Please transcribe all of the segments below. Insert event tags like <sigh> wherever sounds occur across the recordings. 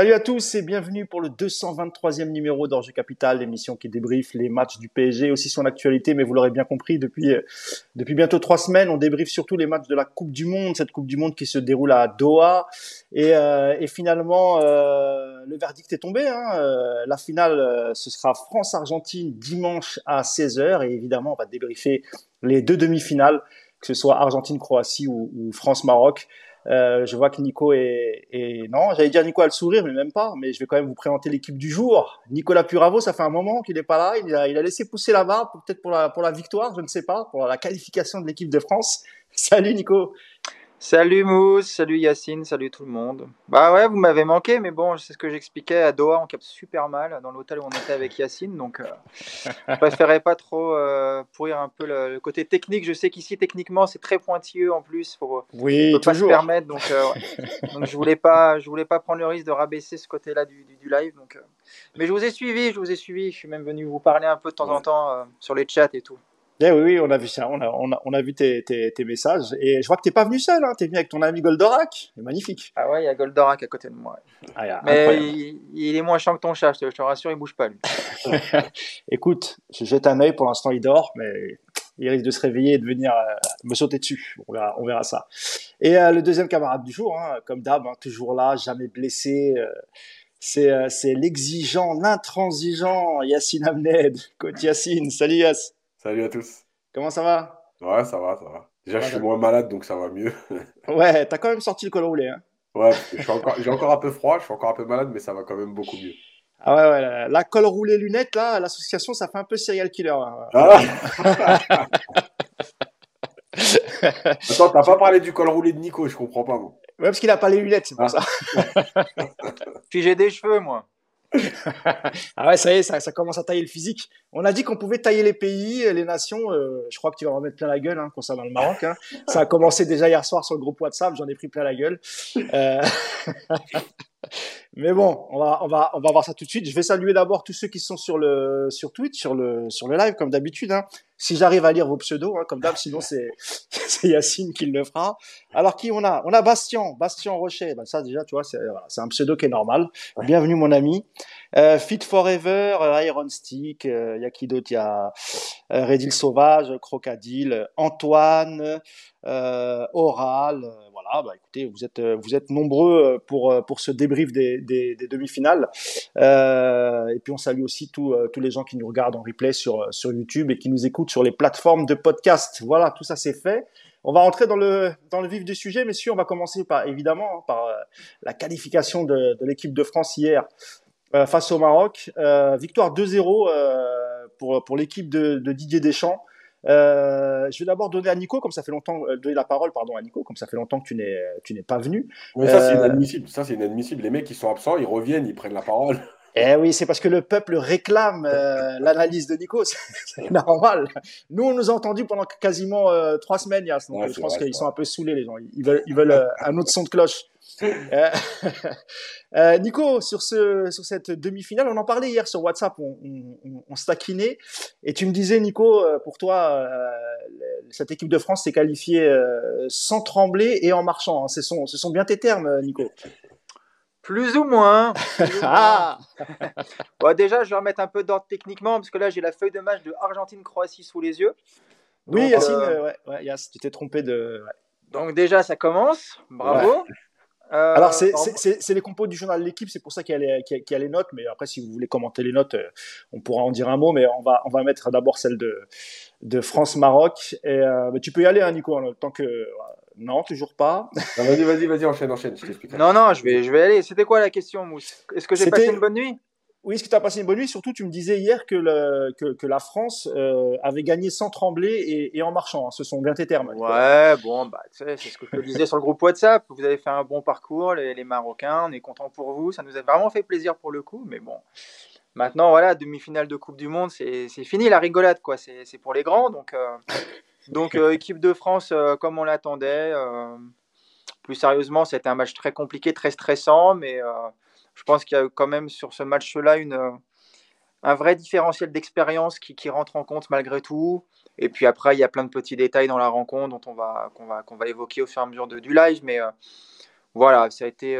Salut à tous et bienvenue pour le 223e numéro d'Orge Capital, l'émission qui débriefe les matchs du PSG, aussi son actualité, mais vous l'aurez bien compris, depuis, euh, depuis bientôt trois semaines, on débriefe surtout les matchs de la Coupe du Monde, cette Coupe du Monde qui se déroule à Doha. Et, euh, finalement, euh, le verdict est tombé. Hein. La finale, ce sera France-Argentine dimanche à 16h. Et évidemment, on va débriefer les deux demi-finales, que ce soit Argentine-Croatie ou France-Maroc. Euh, je vois que Nico est, est... non, j'allais dire Nico a le sourire, mais même pas. Mais je vais quand même vous présenter l'équipe du jour. Nicolas Puravo, ça fait un moment qu'il n'est pas là. Il a, il a laissé pousser la barre, peut-être pour la, pour la victoire, je ne sais pas, pour la qualification de l'équipe de France. <laughs> Salut Nico. Salut Mousse, salut Yacine, salut tout le monde. Bah ouais, vous m'avez manqué, mais bon, c'est ce que j'expliquais à Doha, on capte super mal dans l'hôtel où on était avec Yacine, donc euh, je <laughs> préférais pas trop euh, pourrir un peu le, le, côté technique. Je sais qu'ici techniquement c'est très pointilleux en plus, faut, oui, faut pas se permettre, donc, euh, <laughs> donc je voulais pas, je voulais pas prendre le risque de rabaisser ce côté-là du, du, du, live, donc. euh, mais je vous ai suivi, je vous ai suivi, je suis même venu vous parler un peu de temps en temps euh, sur les chats et tout. Eh oui, oui, on a vu ça, on a, on a, on a vu tes, tes, tes messages. Et je vois que t'es pas venu seul, hein. t'es venu avec ton ami Goldorak. C'est magnifique. Ah ouais, il y a Goldorak à côté de moi. Ah, yeah, Mais il, il, est moins chiant que ton chat, je te, je te rassure, il bouge pas lui. <laughs> Écoute, je jette un œil, pour l'instant il dort, mais il risque de se réveiller et de venir euh, me sauter dessus. On verra, on verra ça. Et euh, le deuxième camarade du jour, hein, comme d'hab, hein, toujours là, jamais blessé. Euh, c'est euh, l'exigeant, l'intransigeant Yacine Amned. Coach <laughs> Yacine, salut Yass. Salut à tous. Comment ça va? Ouais, ça va, ça va. Déjà, ouais, je suis moins malade, donc ça va mieux. <laughs> ouais, t'as quand même sorti le col roulé. Hein ouais, j'ai encore, encore un peu froid, je suis encore un peu malade, mais ça va quand même beaucoup mieux. Ah ouais, ouais, la col roulé lunettes, là, l'association, ça fait un peu serial killer. Hein. Ah <laughs> Attends, t'as pas parlé du col roulé de Nico, je comprends pas, moi. Ouais, parce qu'il a pas les lunettes, c'est pour ah. ça. <laughs> Puis j'ai des cheveux, moi. <laughs> ah ouais, ça y est, ça, ça, commence à tailler le physique. On a dit qu'on pouvait tailler les pays, les nations. Euh, je crois que tu vas en mettre plein la gueule hein, concernant le Maroc. Hein. Ça a commencé déjà hier soir sur le groupe WhatsApp. J'en ai pris plein la gueule. Euh... <laughs> Mais bon, on va, on va, on va voir ça tout de suite. Je vais saluer d'abord tous ceux qui sont sur le, sur Twitch, sur le, sur le live, comme d'habitude. Hein. Si j'arrive à lire vos pseudos, hein, comme d'hab, sinon c'est, <laughs> c'est Yacine qui le fera. Alors qui on a? On a Bastien, Bastien Rocher. Ben, ça déjà, tu vois, c'est, voilà, c'est un pseudo qui est normal. Bienvenue mon ami. Euh, Fit Forever, euh, Iron Stick, il euh, y a qui d'autre? Il y a euh, Redil Sauvage, Crocodile, Antoine, euh, Oral. Voilà, bah, écoutez, vous êtes vous êtes nombreux pour pour ce débrief des, des, des demi-finales. et puis on salue aussi tous tous les gens qui nous regardent en replay sur sur YouTube et qui nous écoutent sur les plateformes de podcast. Voilà, tout ça c'est fait. On va entrer dans le dans le vif du sujet, messieurs. On va commencer par évidemment hein, par la qualification de, de l'équipe de France hier euh, face au Maroc. Euh, victoire 2-0 euh, pour, pour l'équipe de, de, Didier Deschamps. Euh, je vais d'abord donner à Nico, comme ça fait longtemps, donner la parole, pardon, à Nico, comme ça fait longtemps que tu n'es, tu n'es pas venu. Mais ça, c'est inadmissible. Ça, c'est inadmissible. Les mecs qui sont absents, ils reviennent, ils prennent la parole. Eh oui, c'est parce que le peuple réclame euh, <laughs> l'analyse de Nico, c'est normal. Nous, on nous a entendu pendant quasiment euh, trois semaines, Yass, donc ouais, je pense qu'ils sont un peu saoulés, les gens. Ils veulent, ils veulent euh, un autre son de cloche. <laughs> euh, Nico, sur, ce, sur cette demi-finale, on en parlait hier sur WhatsApp, on, on, on se taquinait, et tu me disais, Nico, pour toi, cette équipe de France s'est qualifiée sans trembler et en marchant. Hein. Ce, sont, ce sont bien tes termes, Nico. Plus ou moins. <laughs> Plus ou ah bon, déjà, je vais remettre un peu d'ordre techniquement, parce que là, j'ai la feuille de match de Argentine-Croatie sous les yeux. Oui, Yacine, euh... ouais, ouais, Yass, tu t'es trompé de. Ouais. Donc, déjà, ça commence. Bravo. Euh, Alors, c'est en... les compos du journal de l'équipe, c'est pour ça qu'il y, qu y, a les notes, mais après, si vous voulez commenter les notes, euh, on pourra en dire un mot, mais on va, on va mettre d'abord celle de, de France-Maroc. Et euh, tu peux y aller, hein, Nico, hein, tant que. Non, toujours pas. <laughs> Vas-y, vas-y, vas-y, enchaîne, enchaîne, je. Non, non, je vais, je vais aller. C'était quoi la question, Mousse? Est-ce que j'ai passé une bonne nuit? Oui, est-ce que tu as passé une bonne nuit? Surtout, tu me disais hier que, la France euh, avait gagné sans trembler et, en marchant. Hein. Ce sont bien tes termes. Ouais, bon, bah, c'est ce que je te disais sur le groupe WhatsApp. Vous avez fait un bon parcours, les, Marocains. On est content pour vous. Ça nous a vraiment fait plaisir pour le coup. Mais bon, maintenant, voilà, demi-finale de Coupe du Monde, c'est fini la rigolade, quoi. C'est pour les grands. Donc, euh, euh, équipe de France, comme on l'attendait. Plus sérieusement, c'était un match très compliqué, très stressant, mais je pense qu'il y a quand même sur ce match-là une, un vrai différentiel d'expérience qui, rentre en compte malgré tout. Et puis après, il y a plein de petits détails dans la rencontre dont on va, évoquer au fur et à mesure du live. Mais euh, voilà, ça a été,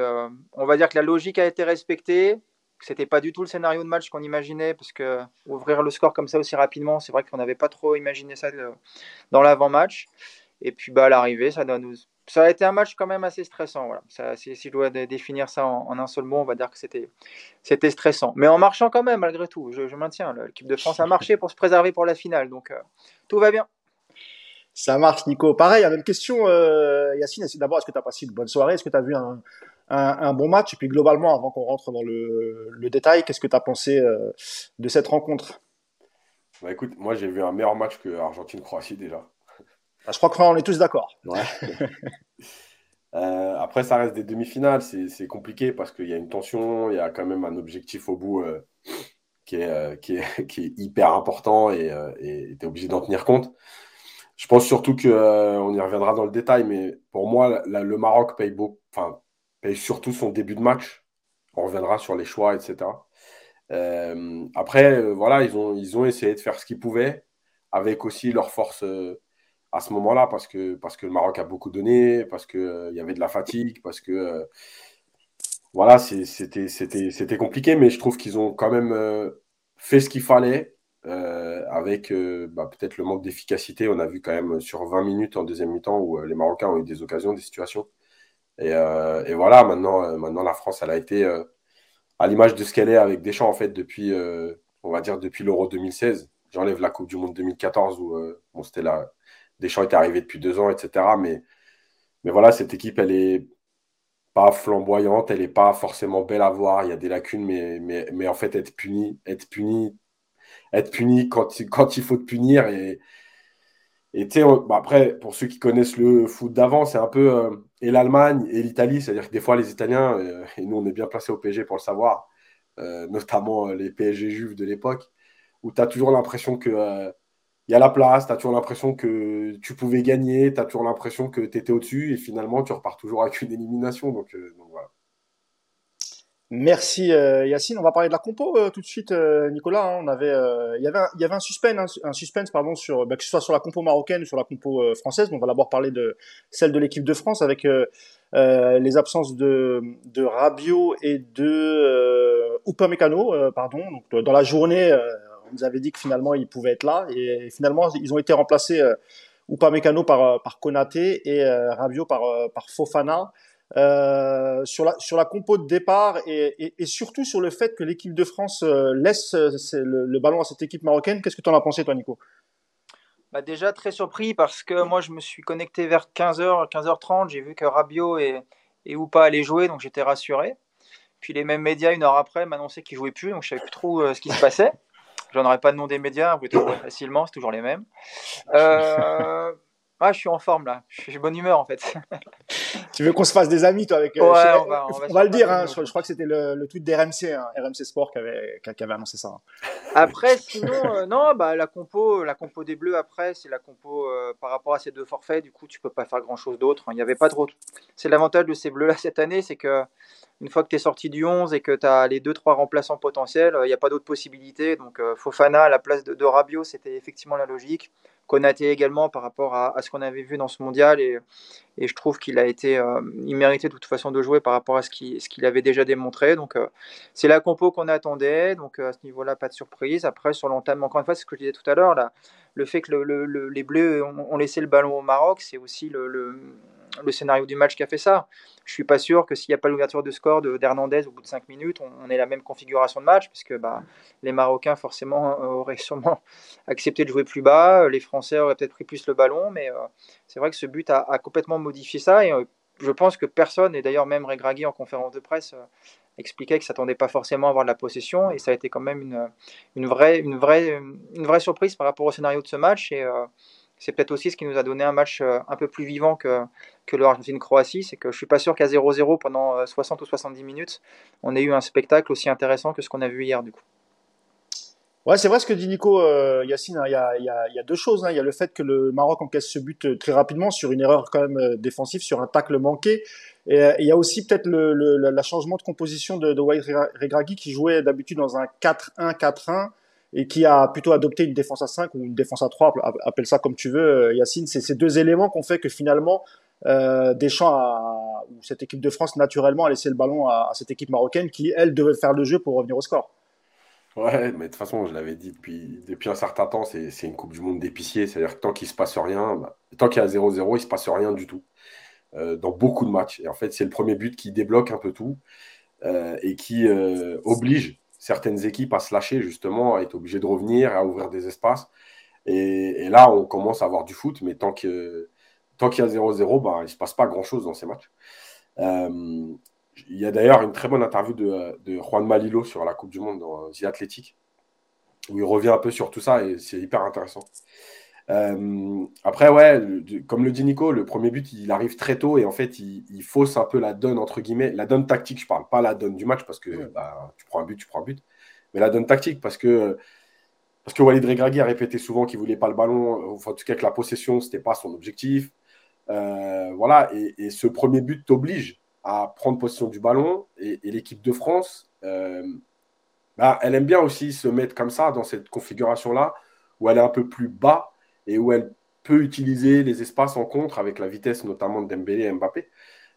on va dire que la logique a été respectée. C'était pas du tout le scénario de match qu'on imaginait, parce que ouvrir le score comme ça aussi rapidement, c'est vrai qu'on n'avait pas trop imaginé ça dans l'avant-match. Et puis bah, à l'arrivée, ça, ça a été un match quand même assez stressant. Voilà. Ça, si, je dois définir ça en, un seul mot, on va dire que c'était, stressant. Mais en marchant quand même, malgré tout, je, maintiens. L'équipe de France a marché pour se préserver pour la finale. Donc euh, tout va bien. Ça marche, Nico. Pareil, la même question, euh, Yacine. D'abord, est-ce que tu as passé une bonne soirée? Est-ce que tu as vu un, un, bon match? Et puis globalement, avant qu'on rentre dans le, détail, qu'est-ce que tu as pensé euh, de cette rencontre? Bah, Écoute, moi j'ai vu un meilleur match que Argentine-Croatie déjà. Je crois qu'on est tous d'accord. <laughs> Euh, après, ça reste des demi-finales, c'est compliqué parce qu'il y a une tension, il y a quand même un objectif au bout euh, qui, est, <laughs> qui, est, hyper important et tu es obligé d'en tenir compte. Je pense surtout qu'on y reviendra dans le détail, mais pour moi, le Maroc paye, et surtout son début de match. On reviendra sur les choix, etc. Euh, après, euh, voilà, ils ont, essayé de faire ce qu'ils pouvaient, avec aussi leur force euh, à ce moment-là, parce que, parce que le Maroc a beaucoup donné, parce qu'il y avait de la fatigue, parce que voilà, c'était compliqué, mais je trouve qu'ils ont quand même fait ce qu'il fallait. avec bah, peut-être le manque d'efficacité, on a vu quand même sur 20 minutes en deuxième mi-temps où les Marocains ont eu des occasions, des situations. Euh, et, voilà, maintenant, euh, maintenant, la France, elle a été euh, à l'image de ce qu'elle est avec Deschamps, en fait, depuis, on va dire, depuis l'Euro 2016. J'enlève la Coupe du Monde 2014 où c'était là. Deschamps était arrivé depuis deux ans, etc. Mais, voilà, cette équipe, elle est pas flamboyante, elle n'est pas forcément belle à voir. Il y a des lacunes, mais, en fait, être puni, être puni, être puni quand, quand il faut te punir et, et bah, après, pour ceux qui connaissent le foot d'avant, c'est un peu. Euh, et l'Allemagne et l'Italie, c'est-à-dire que des fois, les Italiens, euh, et nous, on est bien placés au PSG pour le savoir, euh, notamment les PSG juifs de l'époque, où tu as toujours l'impression que. Il y a la place, tu as toujours l'impression que tu pouvais gagner, tu as toujours l'impression que tu étais au-dessus, et finalement, tu repars toujours avec une élimination. Donc, donc voilà. Merci euh, Yacine. On va parler de la compo euh, tout de suite, euh, Nicolas. Hein. on avait, il y avait, un, il y avait un suspense, un, suspense pardon sur, bah, que ce soit sur la compo marocaine ou sur la compo française. on va d'abord parler de celle de l'équipe de France avec les absences de, de Rabiot et de Upamecano, pardon. Donc dans la journée, on nous avait dit que finalement ils pouvaient être là et, finalement ils ont été remplacés. Upamecano par, par Konaté et Rabiot par, par Fofana. Euh, sur la sur la compo de départ et, surtout sur le fait que l'équipe de France euh, laisse euh, le, ballon à cette équipe marocaine. Qu'est-ce que tu en as pensé, toi, Nico? Bah déjà très surpris parce que moi je me suis connecté vers 15h, 15h30, j'ai vu que Rabiot et, et Oupa allaient jouer, donc j'étais rassuré. Puis les mêmes médias, une heure après, m'annonçaient qu'ils jouaient plus, donc je savais plus trop ce qui se passait. J'en aurais pas de nom des médias, vous pouvez <laughs> facilement, c'est toujours les mêmes. Euh, <laughs> ah, je suis en forme là. Je suis bonne humeur en fait. <laughs> tu veux qu'on se fasse des amis toi avec. Euh, ouais, on, va, on, va, le dire. Hein, je, crois que c'était le, le, tweet d'RMC, hein, RMC Sport qui avait, qui avait annoncé ça. Hein. Après, sinon, euh, non, bah la compo, la compo des Bleus après, c'est la compo euh, par rapport à ces deux forfaits. Du coup, tu peux pas faire grand chose d'autre. Il n'y avait pas trop. C'est l'avantage de ces Bleus là cette année, c'est que une fois que tu es sorti du 11 et que tu as les deux trois remplaçants potentiels, il n'y a pas d'autres possibilités. Donc Fofana à la place de, de Rabiot, c'était effectivement la logique. Konaté également par rapport à, ce qu'on avait vu dans ce mondial et, je trouve qu'il a été, euh, il méritait de toute façon de jouer par rapport à ce qu'il avait déjà démontré. Donc euh, c'est la compo qu'on attendait. Donc euh, à ce niveau-là, pas de surprise. Après sur l'entame, encore une fois, c'est ce que je disais tout à l'heure, le fait que les Bleus ont, laissé le ballon au Maroc, c'est aussi le le scénario du match qui a fait ça. Je suis pas sûr que s'il n'y a pas l'ouverture de score d'Hernandez au bout de 5 minutes, on, ait la même configuration de match, puisque bah, les Marocains forcément <laughs> auraient sûrement accepté de jouer plus bas, les Français auraient peut-être pris plus le ballon, mais euh, c'est vrai que ce but a, complètement modifié ça, et euh, je pense que personne, et d'ailleurs même Regragui en conférence de presse, euh, expliquait que s'attendait pas forcément à avoir de la possession, et ça a été quand même une, vraie, surprise par rapport au scénario de ce match, c'est peut-être aussi ce qui nous a donné un match euh, un peu plus vivant que, que l'Argentine-Croatie. C'est que je suis pas sûr qu'à 0-0 pendant 60 euh, ou 70 minutes, on ait eu un spectacle aussi intéressant que ce qu'on a vu hier du coup. Ouais, c'est vrai ce que dit Nico euh, Yacine. Hein. Il, y a, deux choses. Hein. Il y a le fait que le Maroc encaisse ce but très rapidement sur une erreur quand même défensive, sur un tacle manqué. Et il y a aussi peut-être le, le, changement de composition de, de White Regragui qui jouait d'habitude dans un 4-1-4-1 et qui a plutôt adopté une défense à 5 ou une défense à 3, appelle ça comme tu veux, euh, Yacine. C'est ces deux éléments qu'on fait que finalement, euh, Deschamps où cette équipe de France naturellement a laissé le ballon à, cette équipe marocaine qui elle devait faire le jeu pour revenir au score. Ouais, mais de toute façon, je l'avais dit depuis, depuis un certain temps, c'est une Coupe du Monde d'épicier. C'est-à-dire que tant qu'il se passe rien, bah, tant qu'il y a 0-0, il se passe rien du tout. Euh, dans beaucoup de matchs. Et en fait, c'est le premier but qui débloque un peu tout euh, et qui oblige certaines équipes à se lâcher, justement, à être obligées de revenir, à ouvrir des espaces. Et, là, on commence à avoir du foot, mais tant qu'il tant qu'il y a 0-0, bah, il ne se passe pas grand-chose dans ces matchs. il y a d'ailleurs une très bonne interview de, de, Juan Malilo sur la Coupe du Monde dans The Athletic, où il revient un peu sur tout ça et c'est hyper intéressant. Euh, après, ouais, comme le dit Nico, le premier but, il arrive très tôt et en fait, il, fausse un peu la donne, entre guillemets, la donne tactique, je parle pas la donne du match parce que bah, tu prends un but, tu prends un but, mais la donne tactique parce que, parce que Walid Regragui a répété souvent qu'il voulait pas le ballon, enfin, en tout cas que la possession, c'était pas son objectif. Euh, voilà, et, ce premier but t'oblige à prendre possession du ballon et, l'équipe de France, euh, bah, elle aime bien aussi se mettre comme ça dans cette configuration-là où elle est un peu plus bas et où elle peut utiliser les espaces en contre avec la vitesse notamment de Dembélé et Mbappé.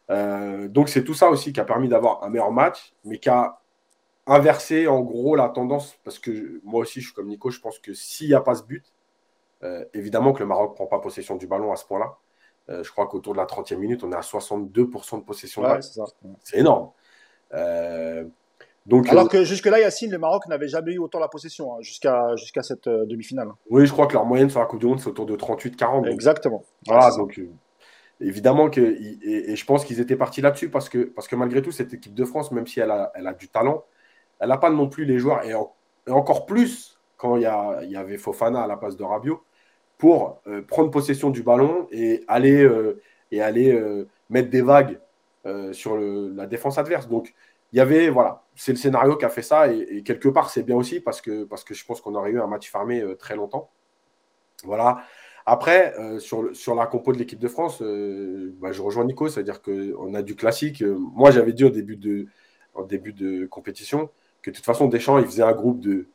Euh, donc c'est tout ça aussi qui a permis d'avoir un meilleur match, mais qui a inversé en gros la tendance, parce que moi aussi je suis comme Nico, je pense que s'il n'y a pas ce but, euh, évidemment que le Maroc ne prend pas possession du ballon à ce point-là. Euh, je crois qu'autour de la 30e minute, on est à 62% de possession. c'est énorme. Alors euh, que jusque-là, Yacine, le Maroc n'avait jamais eu autant la possession hein, jusqu'à jusqu'à cette euh, demi-finale. Oui, je crois que leur moyenne sur la Coupe du Monde, c'est autour de 38-40. Exactement. Voilà, donc euh, évidemment que. Et, je pense qu'ils étaient partis là-dessus parce que, parce que malgré tout, cette équipe de France, même si elle a, elle a du talent, elle n'a pas non plus les joueurs, et, encore plus quand il y, a, y, avait Fofana à la place de Rabiot, pour prendre possession du ballon et aller, et aller mettre des vagues sur le, la défense adverse. Donc il y avait, voilà, c'est le scénario qui a fait ça, et, quelque part, c'est bien aussi parce que, parce que je pense qu'on aurait eu un match fermé euh, très longtemps. Voilà. Après, euh, sur, sur la compo de l'équipe de France, euh, bah, je rejoins Nico, c'est-à-dire qu'on a du classique. moi, j'avais dit au début, de, début de compétition que de toute façon, Deschamps, il faisait un groupe de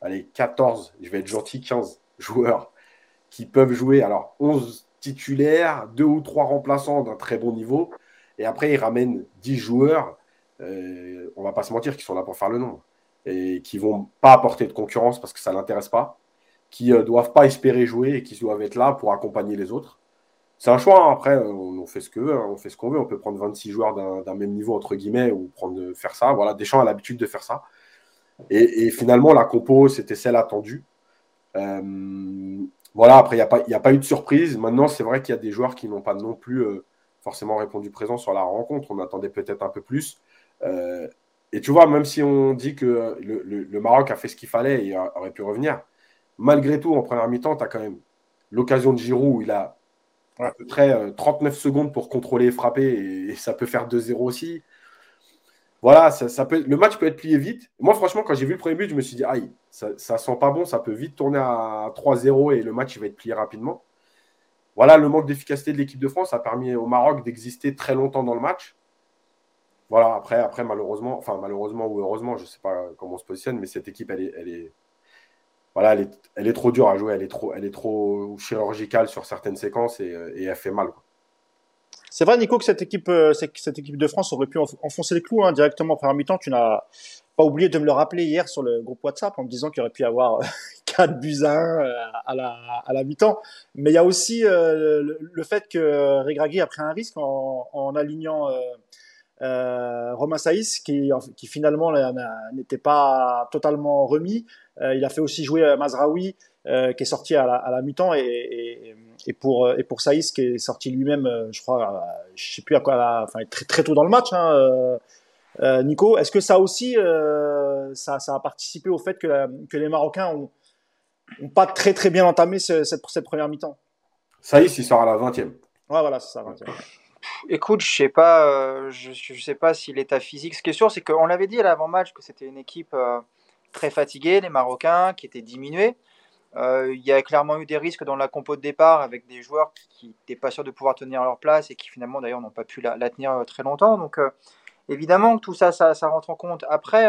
allez, 14, je vais être gentil, 15 joueurs qui peuvent jouer. Alors, 11 titulaires, 2 ou 3 remplaçants d'un très bon niveau. Et après, il ramène 10 joueurs euh, on va pas se mentir, qui sont là pour faire le nombre et qui vont pas apporter de concurrence parce que ça l'intéresse pas, qui euh, doivent pas espérer jouer et qui doivent être là pour accompagner les autres. C'est un choix, hein. après, on, fait ce que hein. on fait ce qu'on veut, on peut prendre 26 joueurs d'un même niveau, entre guillemets, ou prendre, faire ça. Voilà, Deschamps a l'habitude de faire ça. Et, finalement, la compo, c'était celle attendue. Euh, voilà, après, il n'y a, a pas eu de surprise. Maintenant, c'est vrai qu'il y a des joueurs qui n'ont pas non plus forcément répondu présent sur la rencontre. On attendait peut-être un peu plus. Euh, et tu vois, même si on dit que le, Maroc a fait ce qu'il fallait et aurait pu revenir, malgré tout, en première mi-temps, tu as quand même l'occasion de Giroud où il a à peu près 39 euh, secondes pour contrôler et frapper, et, ça peut faire 2-0 aussi. Voilà, ça, peut, le match peut être plié vite. Moi, franchement, quand j'ai vu le premier but, je me suis dit, aïe, ça, ça sent pas bon, ça peut vite tourner à 3-0 et le match il va être plié rapidement. Voilà, le manque d'efficacité de l'équipe de France a permis au Maroc d'exister très longtemps dans le match. Voilà, après, après malheureusement, enfin malheureusement ou heureusement, je ne sais pas comment on se positionne, mais cette équipe, elle est, elle est, voilà, elle est, elle est trop dure à jouer, elle est trop, elle est trop chirurgicale sur certaines séquences et, et elle fait mal. C'est vrai, Nico, que cette équipe, euh, cette équipe de France aurait pu enfoncer le clou hein, directement en première mi-temps. Tu n'as pas oublié de me le rappeler hier sur le groupe WhatsApp en me disant qu'il aurait pu y avoir <laughs> 4 buts à 1 euh, à la, à la mi-temps. Mais il y a aussi euh, le, fait que Regragui a pris un risque en, alignant euh, Romain Saïs, qui, qui finalement n'était pas totalement remis. Euh, il a fait aussi jouer euh, Mazraoui, qui est sorti à la, à la mi-temps, et, et, pour, et pour Saïs, qui est sorti lui-même, je crois, je sais plus à quoi, enfin, très, très tôt dans le match. Hein, Nico, est-ce que ça aussi, ça, ça, a participé au fait que, que les Marocains ont, ont, pas très très bien entamé cette, cette première mi-temps? Saïs, il sort à la 20e. Ouais, voilà, c'est ça, 20e. Écoute, je sais pas, euh, je, sais pas si l'état physique. Ce qui est sûr, c'est qu'on l'avait dit à l'avant-match que c'était une équipe euh, très fatiguée, les Marocains, qui étaient diminués. Euh, il y a clairement eu des risques dans la compo de départ avec des joueurs qui n'étaient pas sûrs de pouvoir tenir leur place et qui finalement d'ailleurs n'ont pas pu la, tenir très longtemps. Donc évidemment tout ça, ça, rentre en compte. Après,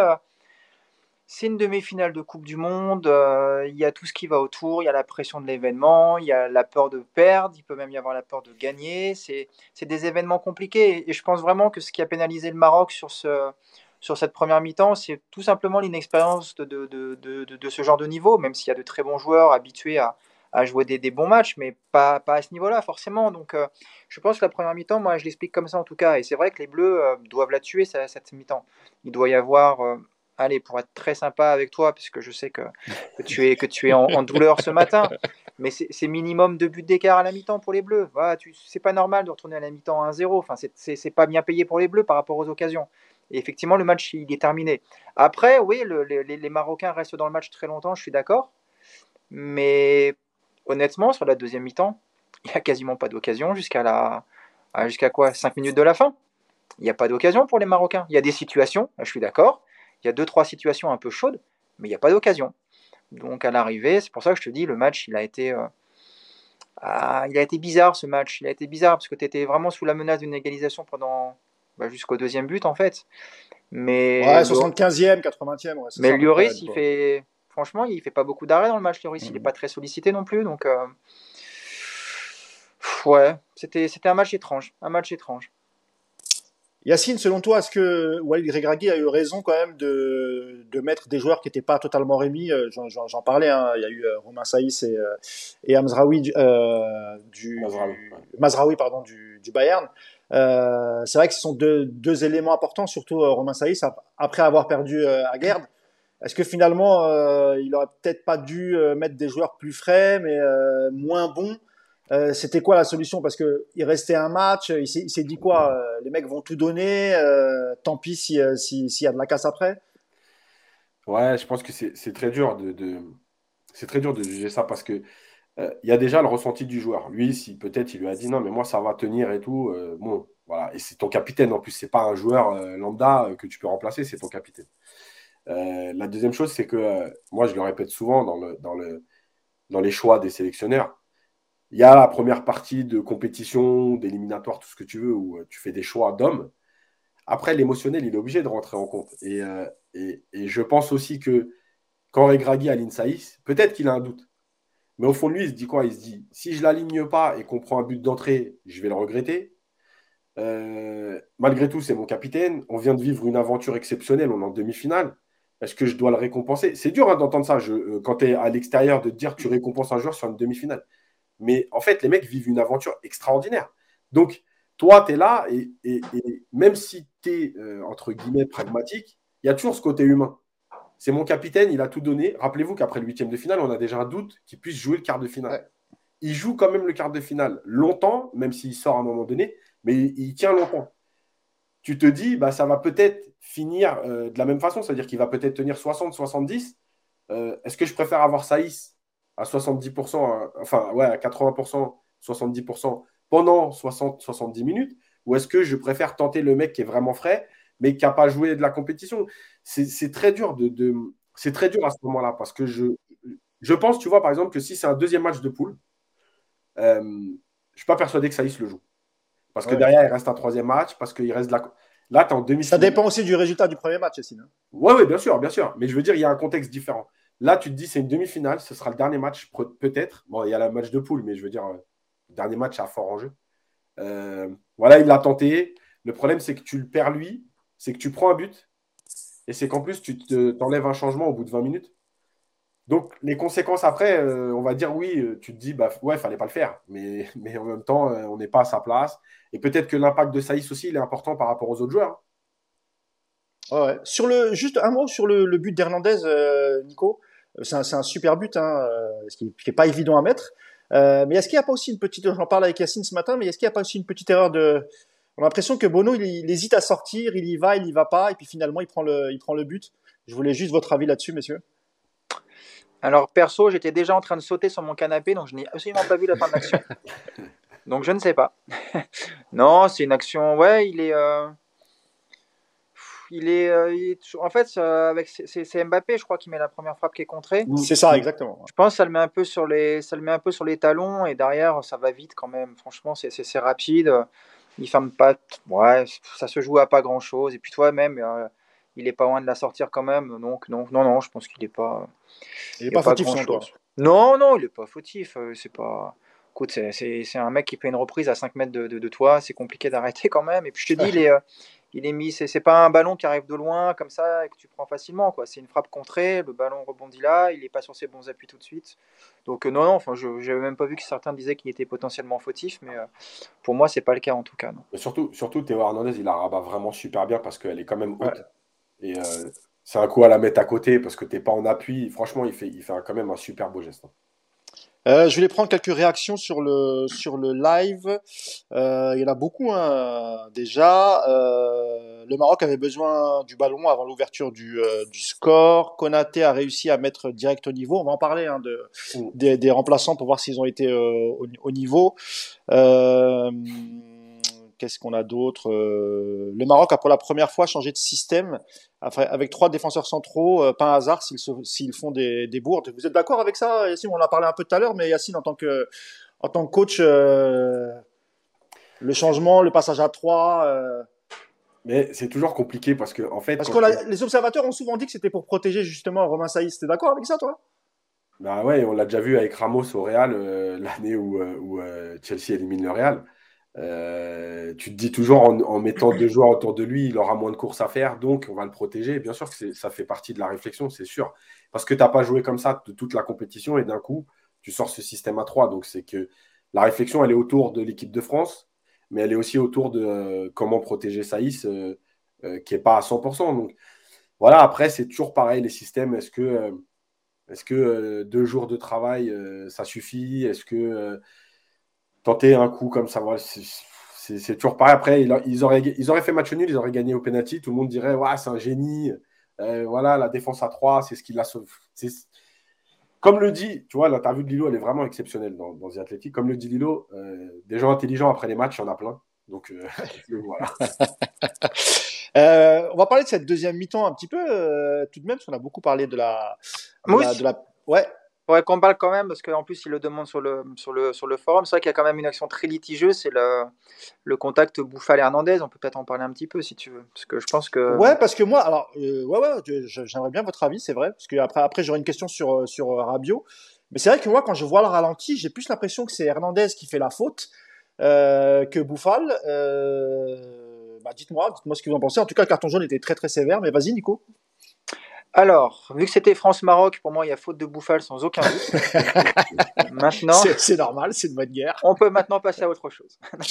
c'est une demi-finale de Coupe du Monde, euh, il y a tout ce qui va autour, il y a la pression de l'événement, il y a la peur de perdre, il peut même y avoir la peur de gagner. C'est des événements compliqués et je pense vraiment que ce qui a pénalisé le Maroc sur, ce, sur cette première mi-temps, c'est tout simplement l'inexpérience de, de, de, de, ce genre de niveau, même s'il y a de très bons joueurs habitués à, à jouer des, des, bons matchs, mais pas, pas à ce niveau-là forcément. Donc euh, je pense que la première mi-temps, moi je l'explique comme ça en tout cas, et c'est vrai que les Bleus euh, doivent la tuer cette mi-temps. Il doit y avoir allez, pour être très sympa avec toi, puisque je sais que, tu es, que tu es en, douleur ce matin, mais c'est minimum deux buts d'écart à la mi-temps pour les Bleus. Voilà, c'est pas normal de retourner à la mi-temps à 1-0. Enfin, c'est pas bien payé pour les Bleus par rapport aux occasions. Et effectivement, le match, il est terminé. Après, oui, les, Marocains restent dans le match très longtemps, je suis d'accord. Mais honnêtement, sur la deuxième mi-temps, il n'y a quasiment pas d'occasion jusqu'à la jusqu'à quoi? 5 minutes de la fin? Il n'y a pas d'occasion pour les Marocains. Il y a des situations, je suis d'accord. Il y a deux, trois situations un peu chaudes, mais il n'y a pas d'occasion. Donc à l'arrivée, c'est pour ça que je te dis, le match, il a été, euh, ah, il a été bizarre ce match. Il a été bizarre parce que tu étais vraiment sous la menace d'une égalisation pendant bah, jusqu'au deuxième but en fait. Mais ouais, 75e, 80e. mais Lloris, il fait, franchement, il fait pas beaucoup d'arrêts dans le match. Lloris, il n'est mm. pas très sollicité non plus, donc euh, ouais, c'était, c'était un match étrange, un match étrange. Yacine, selon toi, est-ce que Walid Regragui a eu raison quand même de, de mettre des joueurs qui n'étaient pas totalement remis euh, J'en parlais, hein, il y a eu euh, Romain Saïs et, euh, et Amzraoui euh, du Mazraoui, pardon, du, du Bayern. Euh, c'est vrai que ce sont deux, deux éléments importants, surtout Romain Saïs après avoir perdu à Gerd. Est-ce que finalement, il aurait peut-être pas dû mettre des joueurs plus frais, mais moins bons euh, c'était quoi la solution? Parce que il restait un match, il s'est dit quoi euh, Les mecs vont tout donner, euh, tant pis s'il si, y a de la casse après? Ouais, je pense que c'est très dur de, de c'est très dur de juger ça parce que il y a déjà le ressenti du joueur. Lui, si peut-être il lui a dit non, mais moi ça va tenir et tout, bon, voilà. Et c'est ton capitaine en plus, c'est pas un joueur lambda que tu peux remplacer, c'est ton capitaine. la deuxième chose, c'est que moi je le répète souvent dans, le, dans, le, dans les choix des sélectionneurs, il y a la première partie de compétition, d'éliminatoire, tout ce que tu veux, où euh, tu fais des choix d'hommes. Après, l'émotionnel, il est obligé de rentrer en compte. Et, euh, je pense aussi que quand Regragui aligne Saïs, peut-être qu'il a un doute. Mais au fond de lui, il se dit quoi? Il se dit si je ne l'aligne pas et qu'on prend un but d'entrée, je vais le regretter. Euh, malgré tout, c'est mon capitaine. On vient de vivre une aventure exceptionnelle. On est en demi-finale. Est-ce que je dois le récompenser? C'est dur hein, d'entendre ça quand tu es à l'extérieur de dire que tu récompenses un joueur sur une demi-finale. Mais en fait, les mecs vivent une aventure extraordinaire. Donc, toi, tu es là et, même si tu es, euh, entre guillemets, pragmatique, il y a toujours ce côté humain. C'est mon capitaine, il a tout donné. Rappelez-vous qu'après le huitième de finale, on a déjà un doute qu'il puisse jouer le quart de finale. Il joue quand même le quart de finale longtemps, même s'il sort à un moment donné, mais il, tient longtemps. Tu te dis, bah, ça va peut-être finir euh, de la même façon, c'est-à-dire qu'il va peut-être tenir 60-70. Euh, est-ce que je préfère avoir Saïs à 70%, enfin ouais, à 80%, 70% pendant 60-70 minutes Ou est-ce que je préfère tenter le mec qui est vraiment frais, mais qui n'a pas joué de la compétition? C'est très dur de, c'est très dur à ce moment-là parce que je, je pense, tu vois, par exemple, que si c'est un deuxième match de poule, euh, je ne suis pas persuadé que Saïs le joue. Parce que derrière, il reste un troisième match, parce qu'il reste de la. Là, tu es en demi Ça dépend aussi du résultat du premier match, Essine. Oui, oui, bien sûr, bien sûr. Mais je veux dire, il y a un contexte différent. Là, tu te dis, c'est une demi-finale, ce sera le dernier match, peut-être. Bon, il y a le match de poule, mais je veux dire, euh, dernier match à fort enjeu. Euh, voilà, il l'a tenté. Le problème, c'est que tu le perds lui, c'est que tu prends un but, et c'est qu'en plus, tu t'enlèves un changement au bout de 20 minutes. Donc, les conséquences après, euh, on va dire oui, tu te dis, bah ouais, fallait pas le faire. Mais, <laughs> en même temps, on n'est pas à sa place. Et peut-être que l'impact de Saïs aussi, il est important par rapport aux autres joueurs. Ouais. Sur le, juste un mot sur le, but d'Hernandez, Nico. C'est un, super but, hein, euh, ce qui n'est pas évident à mettre. Euh, mais est-ce qu'il n'y a pas aussi une petite, j'en parle avec Yacine ce matin, mais est-ce qu'il n'y a pas aussi une petite erreur de, on a l'impression que Bono, il, hésite à sortir, il y va, il y va pas, et puis finalement, il prend le, il prend le but. Je voulais juste votre avis là-dessus, messieurs. Alors, perso, j'étais déjà en train de sauter sur mon canapé, donc je n'ai absolument pas vu la fin de l'action. <laughs> donc, je ne sais pas. <laughs> non, c'est une action, ouais, il est, euh, il est, euh, en fait, avec c'est Mbappé, je crois, qui met la première frappe qui est contrée. C'est ça, exactement. Je pense que ça le met un peu sur les, ça le met un peu sur les talons et derrière, ça va vite quand même. Franchement, c'est rapide. Il ferme pas. Ouais, ça se joue à pas grand chose. Et puis toi-même, euh, il est pas loin de la sortir quand même. Donc, non, non, non, je pense qu'il n'est pas. Il n'est pas, fautif, toi. Non, non, il n'est pas fautif. Euh, c'est pas. Écoute, c'est un mec qui fait une reprise à 5 mètres de, de, toi. C'est compliqué d'arrêter quand même. Et puis, je te dis, <laughs> il est, euh, il est mis. C'est pas un ballon qui arrive de loin comme ça et que tu prends facilement. quoi. C'est une frappe contrée. Le ballon rebondit là. Il n'est pas sur ses bons appuis tout de suite. Donc, euh, non, non. Enfin, je n'avais même pas vu que certains disaient qu'il était potentiellement fautif. Mais pour moi, c'est pas le cas en tout cas. Non. surtout, surtout, Théo Hernandez, il la rabat vraiment super bien parce qu'elle est quand même haute. Et euh, c'est un coup à la mettre à côté parce que tu n'es pas en appui. Franchement, il fait, il fait quand même un super beau geste. Hein. Euh, je voulais prendre quelques réactions sur le sur le live. Euh, il y en a beaucoup hein, déjà. le Maroc avait besoin du ballon avant l'ouverture du, du score. Konaté a réussi à mettre direct au niveau. On va en parler hein, de, mm. des, des, remplaçants pour voir s'ils ont été au, au, niveau. Qu'est-ce qu'on a d'autre euh, Le Maroc a pour la première fois changé de système avec trois défenseurs centraux, euh, pas un hasard s'ils font des, bourdes. Vous êtes d'accord avec ça, Yacine On en a parlé un peu tout à l'heure, mais Yacine, en tant que, en tant que coach, euh, le changement, le passage à trois. Mais c'est toujours compliqué parce que, en fait. Parce que les observateurs ont souvent dit que c'était pour protéger justement Romain Saïs. T'es d'accord avec ça, toi? Bah ouais, on l'a déjà vu avec Ramos au Real l'année où, où Chelsea élimine le Real. Euh, tu te dis toujours en, mettant deux joueurs autour de lui, il aura moins de courses à faire, donc on va le protéger. Bien sûr que ça fait partie de la réflexion, c'est sûr. Parce que tu n'as pas joué comme ça de toute la compétition et d'un coup, tu sors ce système à 3. Donc c'est que la réflexion, elle est autour de l'équipe de France, mais elle est aussi autour de euh, comment protéger Saïs, euh, qui n'est pas à 100%. Donc voilà, après, c'est toujours pareil, les systèmes. Est-ce que, est-ce que deux jours de travail, ça suffit? Est-ce que tenter un coup comme ça. c'est toujours pareil. Après, ils, auraient, ils auraient fait match nul, ils auraient gagné au penalty. Tout le monde dirait ouais, c'est un génie. Euh, voilà, la défense à 3, c'est ce qui l'a sauvé. Comme le dit, tu vois, l'interview de Lilo, elle est vraiment exceptionnelle dans, dans The Athletic. Comme le dit Lilo, euh, des gens intelligents après les matchs, il y en a plein. Donc, euh, <laughs> voilà. <laughs> on va parler de cette deuxième mi-temps un petit peu, tout de même, parce qu'on a beaucoup parlé de la. De de la... Ouais, Ouais, qu'on parle quand même, parce qu'en plus, il le demande sur le, sur le, sur le forum. C'est vrai qu'il y a quand même une action très litigieuse, c'est le, le contact Bouffal-Hernandez. On peut peut-être en parler un petit peu si tu veux. Parce que je pense que. Ouais, parce que moi, alors, euh, ouais, ouais, j'aimerais bien votre avis, c'est vrai. Parce que après, après j'aurais une question sur, euh, sur euh, Rabio. Mais c'est vrai que moi, quand je vois le ralenti, j'ai plus l'impression que c'est Hernandez qui fait la faute que Bouffal. Bah, dites-moi, dites-moi ce que vous en pensez. En tout cas, le carton jaune était très très sévère. Mais vas-y, Nico. Alors, vu que c'était France-Maroc, pour moi, il y a faute de bouffal sans aucun doute. <laughs> maintenant, c'est normal, c'est une bonne guerre. On peut maintenant passer à autre chose. <laughs>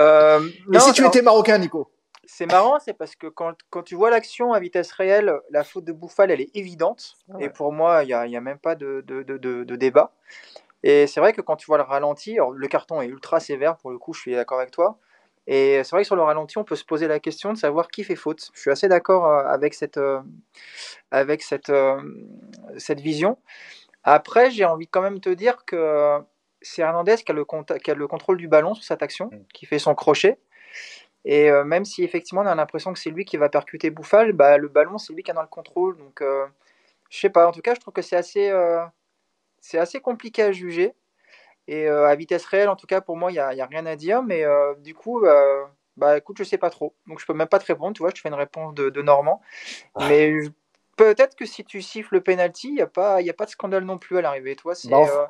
euh, Et si tu étais marocain, Nico? C'est marrant, c'est parce que quand, quand tu vois l'action à vitesse réelle, la faute de bouffal, elle est évidente. Et pour moi, il n'y a, a, même pas de, de, de, de débat. Et c'est vrai que quand tu vois le ralenti, le carton est ultra sévère, pour le coup, je suis d'accord avec toi. Et c'est vrai que sur le ralenti, on peut se poser la question de savoir qui fait faute. Je suis assez d'accord euh, avec cette, euh, avec cette, euh, cette vision. Après, j'ai envie quand même de te dire que c'est Hernandez qui a, le qui a le contrôle du ballon sur cette action, mm. qui fait son crochet. Et même si effectivement on a l'impression que c'est lui qui va percuter Bouffal, bah, le ballon c'est lui qui a dans le contrôle. Donc je sais pas, en tout cas je trouve que c'est assez, c'est assez compliqué à juger. Et euh, à vitesse réelle, en tout cas, pour moi, il n'y a, a, rien à dire. Mais euh, du coup, euh, bah écoute, je sais pas trop. Donc je peux même pas te répondre. Tu vois, je te fais une réponse de, de Normand. Ah. Mais peut-être que si tu siffles le penalty, il n'y a, pas, y a pas de scandale non plus à l'arrivée. Toi, c'est bah,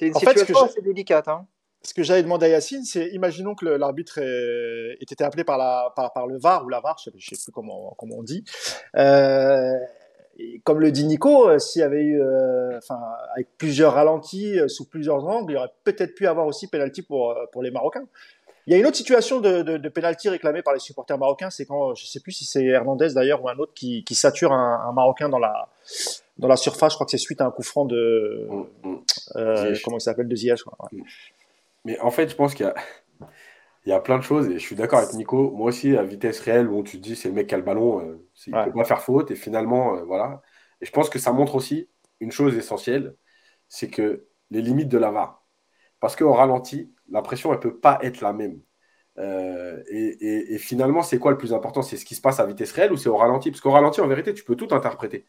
une situation assez délicate. Hein. Ce que j'avais demandé à Yacine, c'est imaginons que l'arbitre ait été appelé par, la, par, par, le VAR ou la VAR, je ne sais, plus comment, comment on dit. Euh, comme le dit Nico, euh, s'il y avait eu, euh, enfin, avec plusieurs ralentis euh, sous plusieurs angles, il y aurait peut-être pu avoir aussi penalty pour pour les Marocains. Il y a une autre situation de, de, de penalty réclamée par les supporters marocains, c'est quand, je sais plus si c'est Hernandez d'ailleurs ou un autre qui, qui sature un, un, Marocain dans la dans la surface. Je crois que c'est suite à un coup franc de mm, mm. euh, comment il s'appelle de Ziyech. Ouais. Mais en fait, je pense qu'il y a il y a plein de choses et je suis d'accord avec Nico. Moi aussi, à vitesse réelle, où tu te dis c'est le mec qui a le ballon, euh, il ne peut pas faire faute et finalement, euh, voilà. Et je pense que ça montre aussi une chose essentielle, c'est que les limites de la VAR. Parce qu'au ralenti, la pression, elle ne peut pas être la même. Euh, et, et, finalement, c'est quoi le plus important? C'est ce qui se passe à vitesse réelle ou c'est au ralenti? Parce qu'au ralenti, en vérité, tu peux tout interpréter.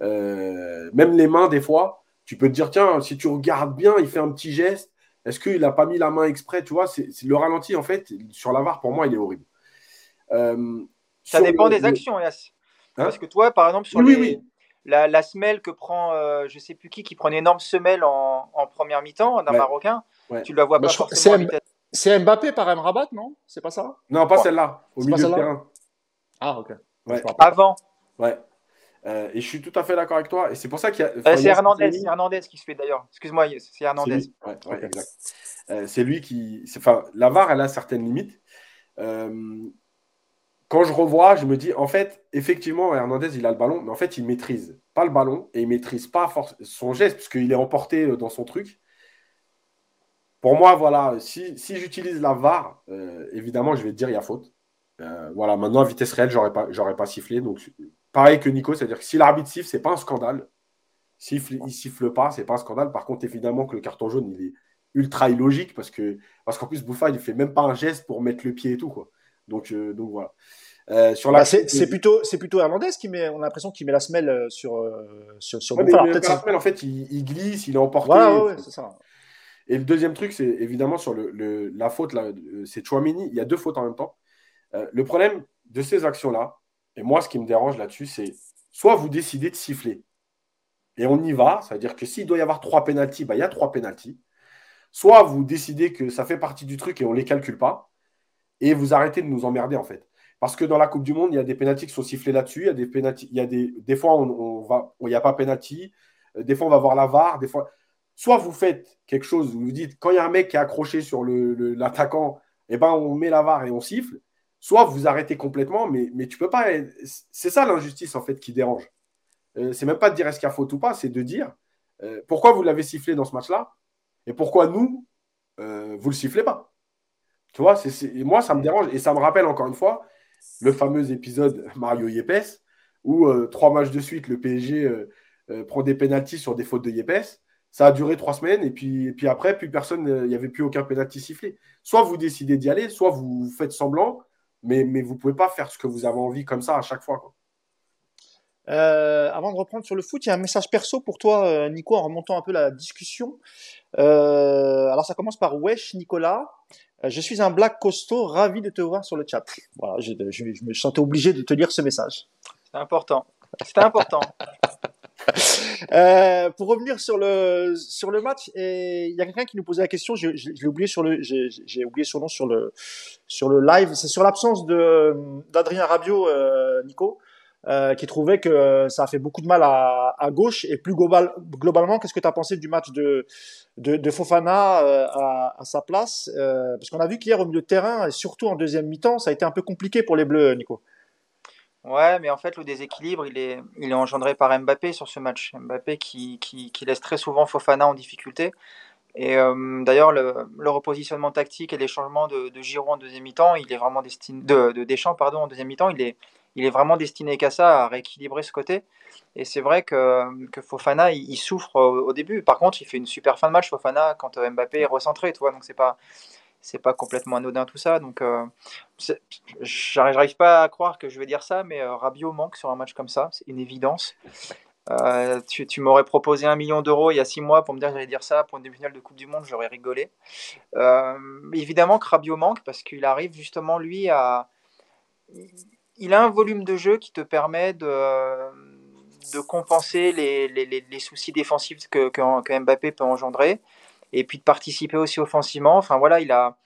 même les mains, des fois, tu peux te dire tiens, si tu regardes bien, il fait un petit geste est-ce qu'il n'a pas mis la main exprès Tu vois, c'est le ralenti, en fait, sur la VAR, pour moi, il est horrible. Euh, Ça dépend des actions, Yass. Hein Parce que toi, par exemple, sur La, la, semelle que prend, euh, je sais plus qui, qui prend une énorme semelle en, en première mi-temps d'un Marocain, tu ne la vois bah, pas forcément. C'est Mbappé par Mrabat, non? C'est pas ça? Non, pas celle-là, au milieu de terrain. Ah, ok. Avant. Ouais. Euh, et je suis tout à fait d'accord avec toi. Et c'est pour ça qu'il y a. Euh, c'est Hernandez, Hernandez qui se fait d'ailleurs. Excuse-moi, c'est Hernandez. Ouais, ouais, exact. Euh, c'est lui qui. Enfin, la VAR, elle a certaines limites. quand je revois, je me dis, en fait, effectivement, Hernandez, il a le ballon, mais en fait, il maîtrise pas le ballon et il maîtrise pas son geste, puisqu'il est emporté dans son truc. Pour moi, voilà, si, si j'utilise la VAR, évidemment, je vais te dire, il y a faute. voilà, maintenant, à vitesse réelle, j'aurais pas, pas sifflé. Donc, pareil que Nico, c'est-à-dire que si l'arbitre siffle, c'est pas un scandale. S'il ne siffle pas, c'est pas un scandale. Par contre, évidemment que le carton jaune, il est ultra illogique parce que parce qu'en plus Bouffa, il fait même pas un geste pour mettre le pied et tout quoi. Donc euh, donc voilà. Euh, sur la... Bah, c'est plutôt c'est plutôt Hernandez qui met on a l'impression qu'il met la semelle euh, sur sur, sur Bouffa. la semelle, en fait il, glisse il est emporté ouais, c'est ça. et le deuxième truc c'est évidemment sur le, la faute là c'est Chouamini il y a deux fautes en même temps le problème de ces actions là et moi, ce qui me dérange là-dessus, c'est soit vous décidez de siffler et on y va, c'est-à-dire que s'il doit y avoir trois pénalties, bah, il y a trois pénalties. Soit vous décidez que ça fait partie du truc et on ne les calcule pas, et vous arrêtez de nous emmerder en fait. Parce que dans la Coupe du Monde, il y a des pénalties qui sont sifflés là-dessus, il y a des il y a des, des fois on, va, il n'y a pas pénalty, euh, des fois on va voir la VAR, des fois. Soit vous faites quelque chose, vous vous dites quand il y a un mec qui est accroché sur l'attaquant, eh ben on met la VAR et on siffle soit vous arrêtez complètement, mais, mais tu peux pas. C'est ça l'injustice en fait qui dérange. Euh, c'est même pas de dire est-ce qu'il y a faute ou pas, c'est de dire euh, pourquoi vous l'avez sifflé dans ce match-là et pourquoi nous, euh, vous le sifflez pas. Tu vois, moi ça me dérange et ça me rappelle encore une fois le fameux épisode Mario Yepes où trois matchs de suite le PSG prend des pénalties sur des fautes de Yepes. Ça a duré trois semaines et puis, et puis après, plus personne, il n'y avait plus aucun pénalty sifflé. Soit vous décidez d'y aller, soit vous faites semblant mais, mais vous ne pouvez pas faire ce que vous avez envie comme ça à chaque fois. Euh, avant de reprendre sur le foot, il y a un message perso pour toi, euh, Nico, en remontant un peu la discussion. Euh, alors ça commence par Wesh Nicolas. je suis un black costaud, ravi de te voir sur le chat. Voilà, je, je me sentais obligé de te lire ce message. C'est important. C'est important. <laughs> Euh, pour revenir sur le sur le match, il y a quelqu'un qui nous posait la question. J'ai oublié oublié son nom sur le sur le live. C'est sur l'absence d'Adrien Rabiot, euh, Nico. Euh, qui trouvait que ça a fait beaucoup de mal à, à gauche et plus global, globalement, qu'est-ce que tu as pensé du match de, de, Fofana à, à, sa place Parce qu'on a vu qu'hier au milieu de terrain et surtout en deuxième mi-temps, ça a été un peu compliqué pour les Bleus, Nico. Ouais, mais en fait, le déséquilibre, il est, il est engendré par Mbappé sur ce match. Mbappé qui, qui, laisse très souvent Fofana en difficulté. Et euh, d'ailleurs, le, repositionnement tactique et les changements de, de Giroud en deuxième mi-temps, il est vraiment destiné de, de Deschamps pardon en deuxième mi-temps, il est, il est vraiment destiné qu'à ça, à rééquilibrer ce côté. Et c'est vrai que, que Fofana, il, souffre au, début. Par contre, il fait une super fin de match Fofana quand euh, Mbappé est recentré, tu vois. Donc c'est pas c'est pas complètement anodin tout ça. Donc, euh, j'arrive pas à croire que je vais dire ça, mais euh, Rabiot manque sur un match comme ça, c'est une évidence. Euh, tu, m'aurais proposé un million d'euros il y a six mois pour me dire que j'allais dire ça pour une demi-finale de Coupe du Monde, j'aurais rigolé. Euh, évidemment que Rabiot manque parce qu'il arrive justement lui à. Il a un volume de jeu qui te permet de, de compenser les, les, les, soucis défensifs que, que, que Mbappé peut engendrer et puis de participer aussi offensivement. Enfin voilà, il a,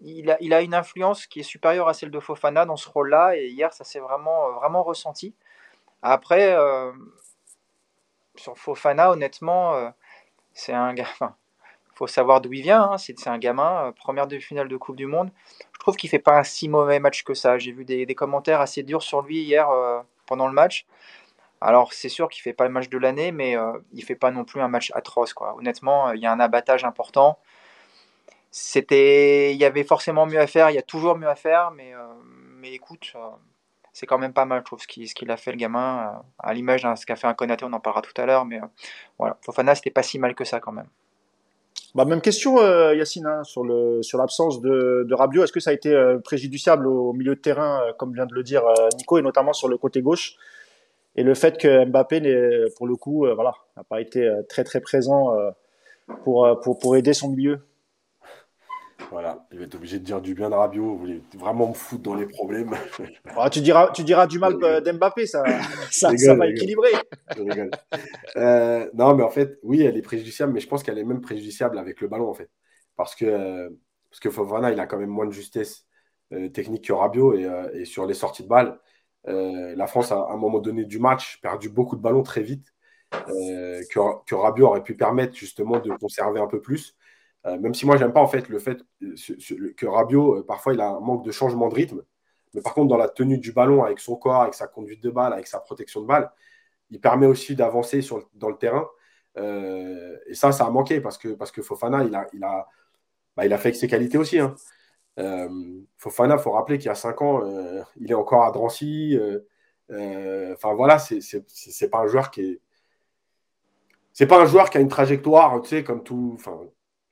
il a, il a une influence qui est supérieure à celle de Fofana dans ce rôle-là, et hier ça s'est vraiment, vraiment ressenti. Après, euh, sur Fofana, honnêtement, euh, c'est un gars. Faut savoir d'où il vient. Hein. C'est un gamin, euh, première demi-finale de Coupe du Monde. Je trouve qu'il fait pas un si mauvais match que ça. J'ai vu des, commentaires assez durs sur lui hier pendant le match. Alors c'est sûr qu'il fait pas le match de l'année, mais euh, il fait pas non plus un match atroce. Quoi. Honnêtement, euh, il y a un abattage important. C'était, il y avait forcément mieux à faire. Il y a toujours mieux à faire, mais euh, écoute, c'est quand même pas mal, je trouve, ce qu'il a fait le gamin. à l'image de ce qu'a fait un Konaté, on en parlera tout à l'heure, mais voilà, Fofana, c'était pas si mal que ça quand même. Bah, même question, Yacine, hein, sur l'absence de, de. Est-ce que ça a été préjudiciable au milieu de terrain, comme vient de le dire Nico, et notamment sur le côté gauche? Et le fait que Mbappé, pour le coup, euh, voilà, n'a pas été euh, très très présent euh, pour, pour, pour aider son milieu. Voilà, il va être obligé de dire du bien de Rabiot. Vous voulez vraiment me foutre dans les problèmes? <laughs> Ah, tu, diras, tu diras du mal d'Mbappé, ça, ça, ça, va équilibrer. Euh, non, mais en fait, oui, elle est préjudiciable, mais je pense qu'elle est même préjudiciable avec le ballon, en fait. Parce que, euh, parce que Fofana, il a quand même moins de justesse euh, technique que Rabiot et, et, sur les sorties de balles. La France a à un moment donné du match perdu beaucoup de ballons très vite que, que Rabiot aurait pu permettre justement de conserver un peu plus. Euh, même si moi, j'aime pas en fait le fait que Rabiot, euh, parfois, il a un manque de changement de rythme. Mais par contre, dans la tenue du ballon, avec son corps, avec sa conduite de balle, avec sa protection de balle, il permet aussi d'avancer dans le terrain. Euh, et ça, ça a manqué parce que, parce que Fofana, il a, il, a, bah, il a fait avec ses qualités aussi. Hein. Fofana, il faut rappeler qu'il y a 5 ans, il est encore à Drancy. Enfin voilà, c'est pas un joueur qui est. C'est pas un joueur qui a une trajectoire, tu sais, comme tout.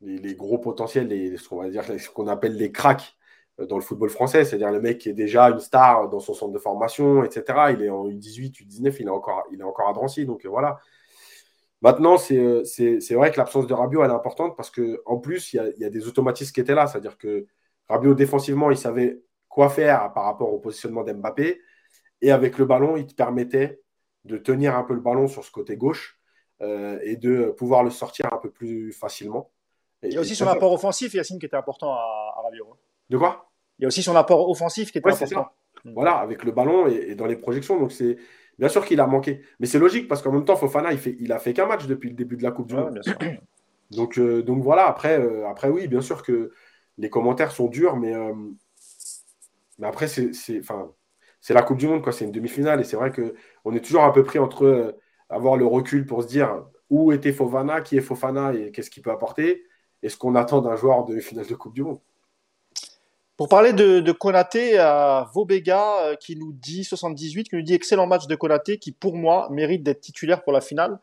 Les, gros potentiels, les, ce qu'on va dire, ce qu'on appelle les cracks euh, dans le football français, c'est-à-dire le mec qui est déjà une star dans son centre de formation, etc. Il est en U18, U19, il est encore, il est encore à Drancy, donc euh, voilà. Maintenant, euh, c'est vrai que l'absence de Rabiot, elle est importante parce qu'en plus, il y, a, il y, a, des automatismes qui étaient là. C'est-à-dire que Rabiot, défensivement, il savait quoi faire par rapport au positionnement d'Mbappé. Et avec le ballon, il te permettait de tenir un peu le ballon sur ce côté gauche et de pouvoir le sortir un peu plus facilement. Il y a aussi son apport offensif, Yacine, qui était important à, à Rabiot. Hein. De quoi? Il y a aussi son apport offensif qui était important. Voilà, avec le ballon et, dans les projections. Donc c'est bien sûr qu'il a manqué, mais c'est logique parce qu'en même temps, Fofana, il fait, il a fait qu'un match depuis le début de la Coupe du Monde. Donc, euh, donc voilà. Après, euh, après, oui, bien sûr que les commentaires sont durs, mais euh, mais après, c'est, c'est la Coupe du Monde. C'est une demi-finale et c'est vrai que on est toujours un peu pris entre avoir le recul pour se dire où était Fofana, qui est Fofana et qu'est-ce qu'il peut apporter et ce qu'on attend d'un joueur de finale de Coupe du Monde. Pour parler de, de Konaté, à Vobega euh, qui nous dit 78, qui nous dit excellent match de Konaté qui pour moi mérite d'être titulaire pour la finale.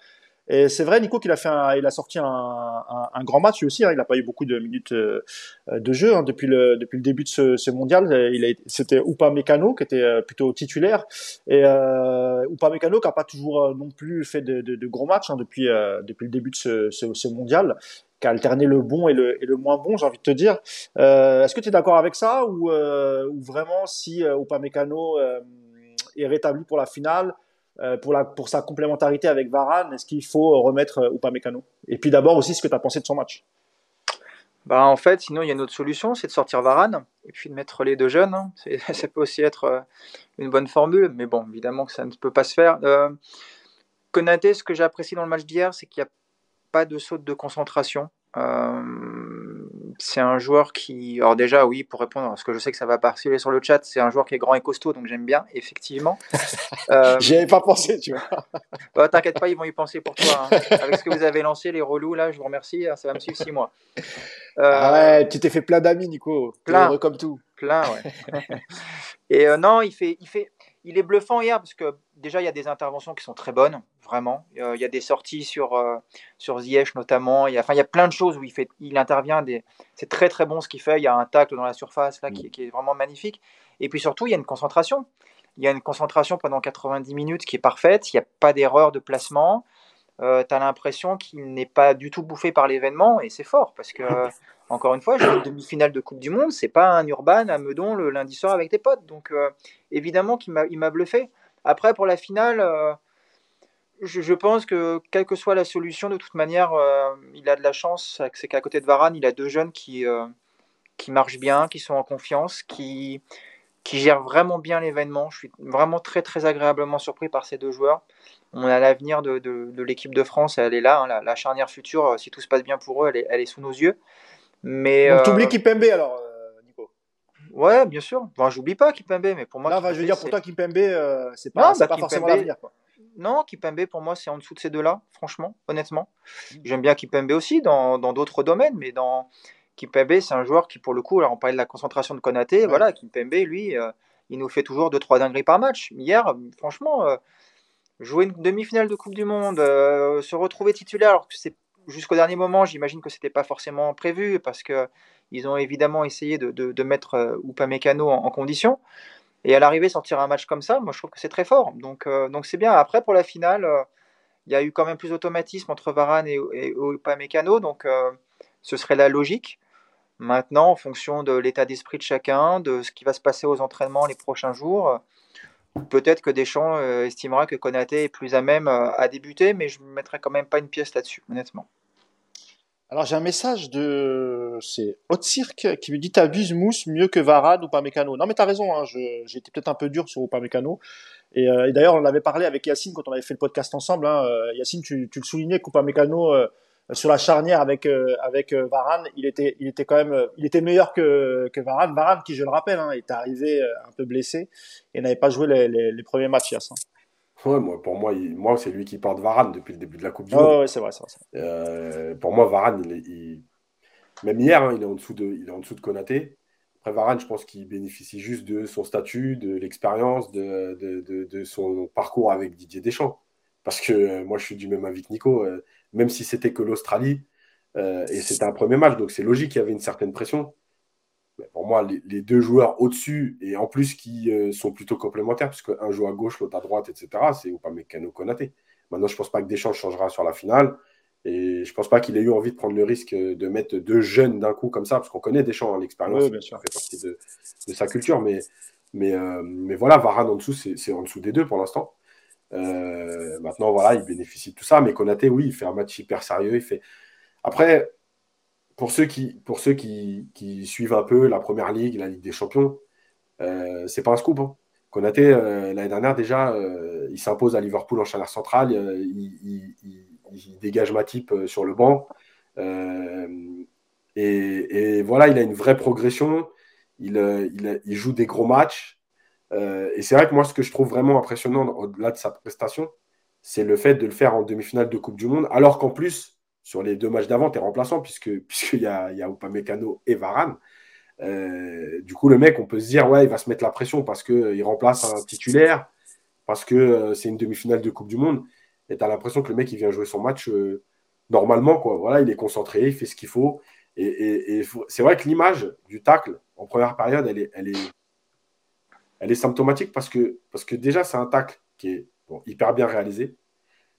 Et c'est vrai, Nico, qu'il a fait, il a sorti un, un, un, grand match aussi. Hein. Il n'a pas eu beaucoup de minutes euh, de jeu hein, depuis le depuis le début de ce, ce mondial. Il a, c'était Upa Mécano qui était euh, plutôt titulaire et euh, Upa Mécano qui a pas toujours non plus fait de, de, de gros matchs hein, depuis depuis le début de ce, ce, ce mondial qui a alterné le bon et le, et le moins bon, j'ai envie de te dire. Euh, Est-ce que tu es d'accord avec ça ou, euh, ou vraiment si euh, Upamecano euh, est rétabli pour la finale, euh, pour, la, pour sa complémentarité avec Varane, est-ce qu'il faut remettre euh, Upamecano? Et puis d'abord aussi ce que tu as pensé de son match? Bah en fait, sinon il y a une autre solution, c'est de sortir Varane et puis de mettre les deux jeunes. Hein. <laughs> Ça peut aussi être euh, une bonne formule, mais bon, évidemment que ça ne peut pas se faire. Euh, ce que j'ai apprécié dans le match d'hier, c'est qu'il y a pas de saute de concentration. Euh, c'est un joueur qui, alors déjà, oui, pour répondre, parce que je sais que ça va partir sur le chat, c'est un joueur qui est grand et costaud, donc j'aime bien, effectivement. <laughs> Euh, J'y avais pas pensé, tu vois. <laughs> bah, T'inquiète pas, ils vont y penser pour toi. Hein. Avec ce que vous avez lancé, les relous, là, je vous remercie, hein, ça va me suivre six mois. Euh, ah ouais, tu t'es fait plein d'amis, Nico. Plein. comme tout. Plein, ouais. <laughs> et euh, non, il fait, il fait, il est bluffant hier parce que déjà il y a des interventions qui sont très bonnes, vraiment. Euh, il y a des sorties sur, euh, sur Ziyech notamment. Il y, a, enfin, il y a plein de choses où il, fait, il intervient. Des... C'est très très bon ce qu'il fait. Il y a un tacle dans la surface là qui, qui, est vraiment magnifique. Et puis surtout, il y a une concentration. Il y a une concentration pendant 90 minutes qui est parfaite. Il n'y a pas d'erreur de placement. Euh, tu as l'impression qu'il n'est pas du tout bouffé par l'événement et c'est fort parce que <laughs> encore une fois, j'ai une demi-finale de Coupe du Monde, c'est pas un Urban à Meudon le lundi soir avec tes potes. Donc euh, évidemment qu'il m'a bluffé. Après, pour la finale, euh, je, pense que quelle que soit la solution, de toute manière, euh, il a de la chance. C'est qu'à côté de Varane, il a deux jeunes qui, qui marchent bien, qui sont en confiance, qui, qui gèrent vraiment bien l'événement. Je suis vraiment très très agréablement surpris par ces deux joueurs. On a l'avenir de, de, de l'équipe de France, elle est là, hein, la, la, charnière future, si tout se passe bien pour eux, elle est, elle est sous nos yeux. Mais, Donc, euh... t'oublies Kipembe alors, euh, Nico Ouais, bien sûr. Bon, j'oublie pas Kipembe, mais pour moi. Là, Kipembe, je veux dire, pour toi, Kipembe, euh, c'est pas, non, bah, pas forcément l'avenir. Non, Kipembe, pour moi, c'est en dessous de ces deux-là, franchement, honnêtement. J'aime bien Kipembe aussi dans d'autres domaines, mais dans Kipembe, c'est un joueur qui, pour le coup, alors on parlait de la concentration de Konaté, ouais. voilà, Kipembe, lui, euh, il nous fait toujours 2-3 dingueries par match. Hier, franchement, euh, jouer une demi-finale de Coupe du Monde, euh, se retrouver titulaire, alors que c'est jusqu'au dernier moment, j'imagine que c'était pas forcément prévu parce que ils ont évidemment essayé de, mettre euh, Upamecano en, condition. Et à l'arrivée, sortir un match comme ça, moi je trouve que c'est très fort. Donc euh, donc c'est bien. Après pour la finale, euh, il y a eu quand même plus d'automatisme entre Varane et, et, Upamecano, donc ce serait la logique. Maintenant, en fonction de l'état d'esprit de chacun, de ce qui va se passer aux entraînements les prochains jours, peut-être que Deschamps estimera que Konaté est plus à même à débuter, mais je ne mettrai quand même pas une pièce là-dessus, honnêtement. Alors j'ai un message de c'est Cirque qui me dit t'abuses Mousse mieux que Varane ou Pamecano. Non mais t'as raison, hein, j'ai peut-être un peu dur sur Upamecano. Et, euh, et d'ailleurs on avait parlé avec Yacine quand on avait fait le podcast ensemble. Hein, euh, Yacine, tu, tu le soulignais qu'Upamecano euh, sur la charnière avec euh, avec euh, Varane, il était il était quand même il était meilleur que que Varane. Varane qui je le rappelle, hein, est arrivé un peu blessé et n'avait pas joué les, les, les premiers matchs Yacine. Ouais, moi, pour moi, moi c'est lui qui porte Varane depuis le début de la Coupe du Monde. Oh, ouais, c'est vrai, c'est vrai. Euh, pour moi, Varane, il même hier, hein, il, est en dessous de, il est en dessous de Konaté. Après, Varane, je pense qu'il bénéficie juste de son statut, de l'expérience, de, de, de, son parcours avec Didier Deschamps. Parce que euh, moi, je suis du même avis que Nico. Euh, même si c'était que l'Australie, et c'était un premier match, donc c'est logique qu'il y avait une certaine pression pour moi, les, deux joueurs au-dessus, et en plus qui euh, sont plutôt complémentaires, puisque un joue à gauche, l'autre à droite, etc., c'est Upamecano Konaté. Maintenant, je ne pense pas que Deschamps changera sur la finale. Et je ne pense pas qu'il ait eu envie de prendre le risque de mettre deux jeunes d'un coup comme ça, parce qu'on connaît Deschamps, hein, l'expérience, ça fait partie de, sa culture. Mais, mais, euh, mais voilà, Varane en dessous, c'est en dessous des deux pour l'instant. Euh, maintenant, voilà, il bénéficie de tout ça. Mais Konaté, oui, il fait un match hyper sérieux. Il fait... Après, pour ceux qui, pour ceux qui, suivent un peu la première ligue, la Ligue des Champions, euh, c'est pas un scoop. Hein. Konaté, euh, l'année dernière, déjà, euh, il s'impose à Liverpool en chaleur centrale. Euh, il, dégage Matip sur le banc. Et, voilà, il a une vraie progression. Il, il joue des gros matchs. et c'est vrai que moi, ce que je trouve vraiment impressionnant au-delà de sa prestation, c'est le fait de le faire en demi-finale de Coupe du Monde, alors qu'en plus, sur les deux matchs d'avant, tu es remplaçant puisque <laughs> puisqu'il y a, y a Upamecano et Varane. Euh, du coup, le mec, on peut se dire, ouais, il va se mettre la pression parce qu'il remplace un titulaire, parce que euh, c'est une demi-finale de Coupe du Monde. Et tu as l'impression que le mec, il vient jouer son match euh, normalement. Quoi. Voilà, il est concentré, il fait ce qu'il faut. Et, c'est vrai que l'image du tacle en première période, elle est, symptomatique parce que, parce que déjà, c'est un tacle qui est hyper bien réalisé.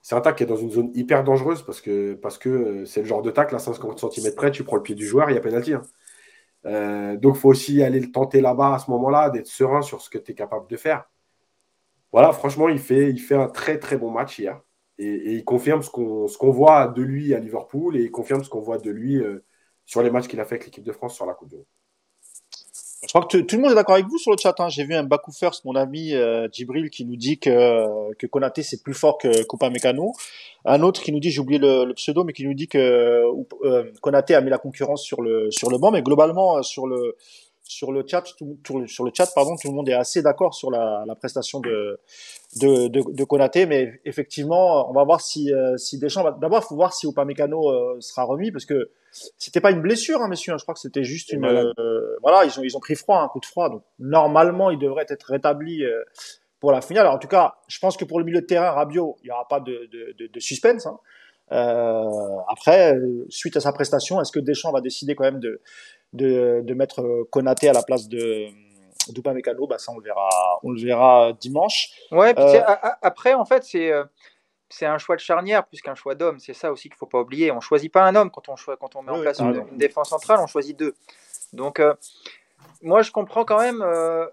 C'est un tac qui est dans une zone hyper dangereuse parce que euh, c'est le genre de tacle à 50 cm près, tu prends le pied du joueur, il y a pénalty. Hein. Euh, donc il faut aussi aller le tenter là-bas à ce moment-là, d'être serein sur ce que tu es capable de faire. Voilà, franchement, il fait, il fait un très très bon match hier. Et, il confirme ce qu'on voit de lui à Liverpool et il confirme ce qu'on voit de lui euh, sur les matchs qu'il a fait avec l'équipe de France sur la Coupe du Monde. Je crois que tout le monde est d'accord avec vous sur le chat. Hein. J'ai vu un Bakou First, mon ami euh, Djibril, qui nous dit que, que Konaté c'est plus fort que Coupa Mécano. Un autre qui nous dit, j'ai oublié le, pseudo, mais qui nous dit que euh, Konaté a mis la concurrence sur le sur le banc, mais globalement sur le sur le chat, tout, sur le chat, pardon, tout le monde est assez d'accord sur la, la, prestation de, de, de, de, Konaté, mais effectivement, on va voir si, euh, si Deschamps va, d'abord, il faut voir si Upamecano euh, sera remis, parce que c'était pas une blessure, hein, messieurs, hein, je crois que c'était juste une, euh, voilà, ils ont, ils ont pris froid, un coup de froid, donc normalement, il devrait être rétabli euh, pour la finale. Alors, en tout cas, je pense que pour le milieu de terrain, Rabiot, il n'y aura pas de, de, de suspense, hein. après, suite à sa prestation, est-ce que Deschamps va décider quand même de, de, de mettre euh, Konaté à la place de Mécano, bah ça on le verra, on le verra dimanche. Ouais, euh, après en fait c'est euh, c'est un choix de charnière plus qu'un choix d'homme. C'est ça aussi qu'il faut pas oublier. On choisit pas un homme quand on, quand on met en place une, défense centrale, on choisit deux. Donc moi je comprends quand même,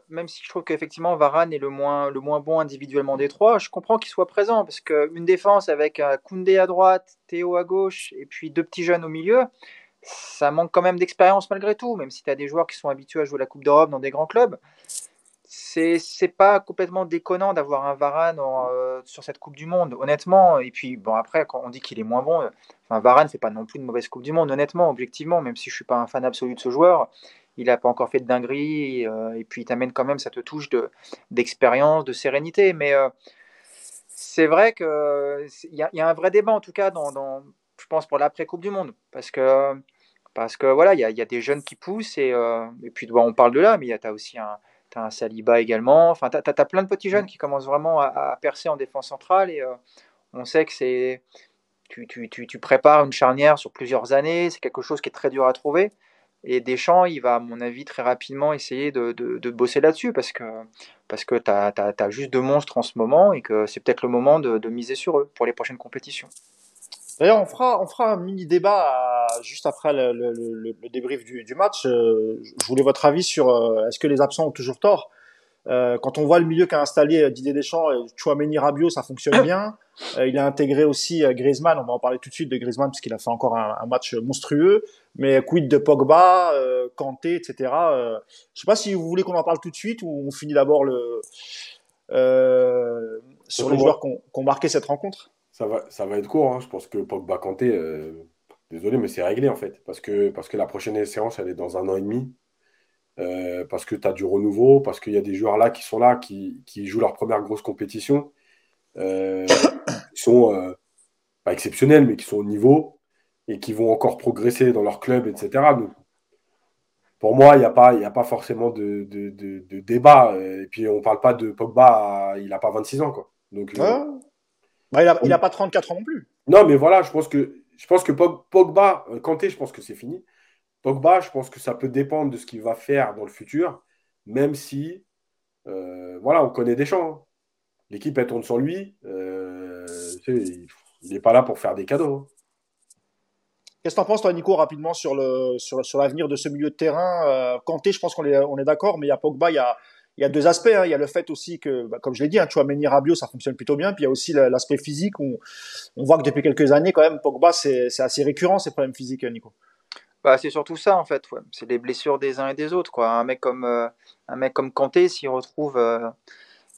même si je trouve qu'effectivement Varane est le moins, le moins bon individuellement des trois, je comprends qu'il soit présent parce qu'une défense avec Koundé à droite, Théo à gauche et puis deux petits jeunes au milieu, ça manque quand même d'expérience malgré tout, même si tu as des joueurs qui sont habitués à jouer la Coupe d'Europe dans des grands clubs. C'est pas complètement déconnant d'avoir un Varane euh, sur cette Coupe du Monde, honnêtement. Et puis, bon, après, quand on dit qu'il est moins bon, enfin, Varane, c'est pas non plus une mauvaise Coupe du Monde, honnêtement, objectivement, même si je suis pas un fan absolu de ce joueur. Il n'a pas encore fait de dinguerie, euh, et puis il t'amène quand même cette touche d'expérience, de, sérénité. Mais euh, c'est vrai qu'il y, y, a un vrai débat, en tout cas, dans, dans je pense, pour l'après-Coupe du Monde. Parce que parce que voilà, il y, y a, des jeunes qui poussent et, euh, et puis on parle de là, mais tu as aussi un, as un Saliba également. Enfin, tu as, plein de petits jeunes qui commencent vraiment à, percer en défense centrale et euh, on sait que c'est. Tu, tu, tu, tu, prépares une charnière sur plusieurs années, c'est quelque chose qui est très dur à trouver. Et Deschamps, il va, à mon avis, très rapidement essayer de, de, de bosser là-dessus parce que, parce que tu as, as, juste deux monstres en ce moment et que c'est peut-être le moment de, de miser sur eux pour les prochaines compétitions. D'ailleurs, on fera, on fera un mini débat juste après le, le, le, débrief du, du match. Euh, je voulais votre avis sur euh, est-ce que les absents ont toujours tort? Euh, Quand on voit le milieu qu'a installé Didier Deschamps, Chouameni Rabiot, ça fonctionne bien. il a intégré aussi Griezmann. On va en parler tout de suite de Griezmann parce qu'il a fait encore un, un, match monstrueux. Mais quid de Pogba, Kanté, etc. je sais pas si vous voulez qu'on en parle tout de suite ou on finit d'abord le sur les joueurs qui ont marqué cette rencontre ça va, ça va être court. Hein. Je pense que Pogba Kanté, euh, désolé, mais c'est réglé en fait. Parce que, parce que la prochaine séance, elle est dans un an et demi. Euh, parce que tu as du renouveau, parce qu'il y a des joueurs là qui sont là, qui, qui jouent leur première grosse compétition, euh, qui sont pas exceptionnels, mais qui sont au niveau et qui vont encore progresser dans leur club, etc. Donc, pour moi, il n'y a, pas, a pas forcément de, de, débat. Et puis, on ne parle pas de Pogba, il n'a pas 26 ans. Quoi. Donc, bah, il n'a pas 34 ans non plus. Non, mais voilà, je pense que, je pense que Pogba, euh, Kanté, je pense que c'est fini. Pogba, je pense que ça peut dépendre de ce qu'il va faire dans le futur, même si, euh, voilà, on connaît des champs. Hein. L'équipe, elle tourne sur lui. Euh, il n'est pas là pour faire des cadeaux. Hein. Qu'est-ce que tu en penses, toi, Nico, rapidement sur l'avenir sur, sur de ce milieu de terrain? Kanté, je pense qu'on est, on est d'accord, mais il y a Pogba, il y a, il y a deux aspects. Hein. Il y a le fait aussi que, bah, comme je l'ai dit, hein, Chouameni Rabiot, ça fonctionne plutôt bien. Puis il y a aussi l'aspect physique. Où on voit que depuis quelques années, quand même, Pogba, c'est assez récurrent ces problèmes physiques, Nico. Bah, c'est surtout ça en fait. C'est les blessures des uns et des autres. Quoi. Un mec comme euh, un mec comme Kanté, s'il retrouve euh,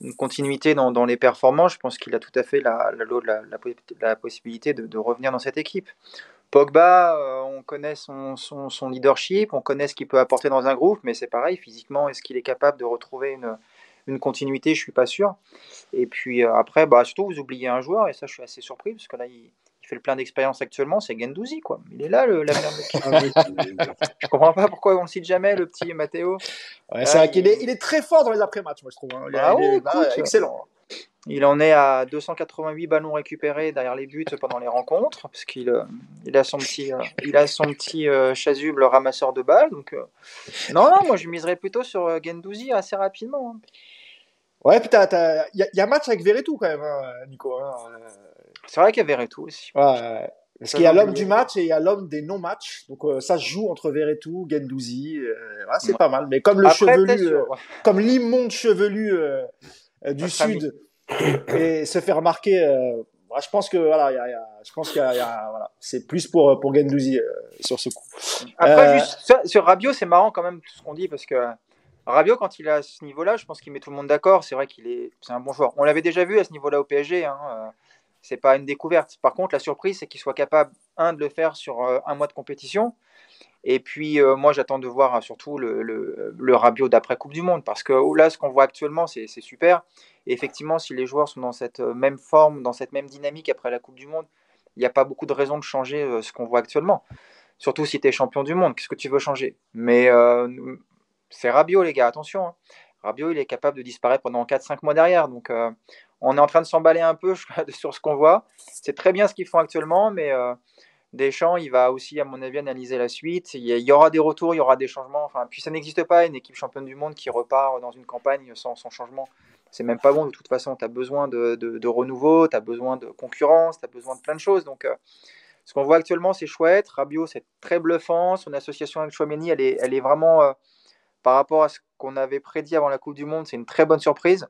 une continuité dans, les performances, je pense qu'il a tout à fait la, la, la, possibilité de, revenir dans cette équipe. Pogba, euh, on connaît son, leadership, on connaît ce qu'il peut apporter dans un groupe, mais c'est pareil, physiquement, est-ce qu'il est capable de retrouver une, continuité? Je suis pas sûr. Et puis euh, après, bah, surtout, vous oubliez un joueur, et ça, je suis assez surpris, parce que là, il, fait le plein d'expérience actuellement, c'est Gendouzi, quoi. Il est là, le, la <laughs> <laughs> Je comprends pas pourquoi on le cite jamais, le petit Matteo. c'est vrai qu'il est, il est très fort dans les après-matchs, moi, je trouve. Hein. Il, ah est, bah, excellent. Il en est à 288 ballons récupérés derrière les buts pendant les rencontres, parce qu'il euh, il a son petit, euh, il a son petit euh, chasuble ramasseur de balles. Donc, non, non, moi je miserais plutôt sur Gendouzi assez rapidement. Hein. Ouais, puis il y, a match avec Verretou quand même, hein, Nico. Hein, C'est vrai qu'il y a Verretou aussi. Ouais, Parce qu'il y a l'homme du match et il y a l'homme des non-matchs. Donc ça se joue entre Verretou, Gendouzi. c'est pas mal. Mais comme le chevelu, comme l'immonde chevelu du Sud et se faire remarquer. Euh, je pense que voilà, y a, y a, je pense qu'il y a, voilà, c'est plus pour pour Gendouzi euh, sur ce coup. Après, euh, juste sur, Rabiot, c'est marrant quand même tout ce qu'on dit parce que Rabiot, quand il est à ce niveau-là, je pense qu'il met tout le monde d'accord. C'est vrai qu'il est, c'est un bon joueur. On l'avait déjà vu à ce niveau-là au PSG. Hein, c'est pas une découverte. Par contre, la surprise, c'est qu'il soit capable un de le faire sur un mois de compétition et puis, euh, moi, j'attends de voir hein, surtout le, le, Rabiot d'après Coupe du Monde, parce que oh, là, ce qu'on voit actuellement, c'est super. Et effectivement, si les joueurs sont dans cette euh, même forme, dans cette même dynamique après la Coupe du Monde, il n'y a pas beaucoup de raisons de changer euh, ce qu'on voit actuellement. Surtout si tu es champion du monde, qu'est-ce que tu veux changer? Mais c'est Rabiot, les gars, attention. Hein. Rabiot, il est capable de disparaître pendant 4-5 mois derrière. Donc, on est en train de s'emballer un peu <laughs> sur ce qu'on voit. C'est très bien ce qu'ils font actuellement, mais Deschamps, il va aussi, à mon avis, analyser la suite. Il y aura des retours, il y aura des changements. Enfin, puis ça n'existe pas une équipe championne du monde qui repart dans une campagne sans, changement. C'est même pas bon de toute façon. Tu as besoin de, renouveau, tu as besoin de concurrence, tu as besoin de plein de choses. Donc, euh, ce qu'on voit actuellement, c'est chouette. Rabiot, c'est très bluffant. Son association avec Chouameni, elle est, elle est vraiment, euh, par rapport à ce qu'on avait prédit avant la Coupe du Monde, c'est une très bonne surprise.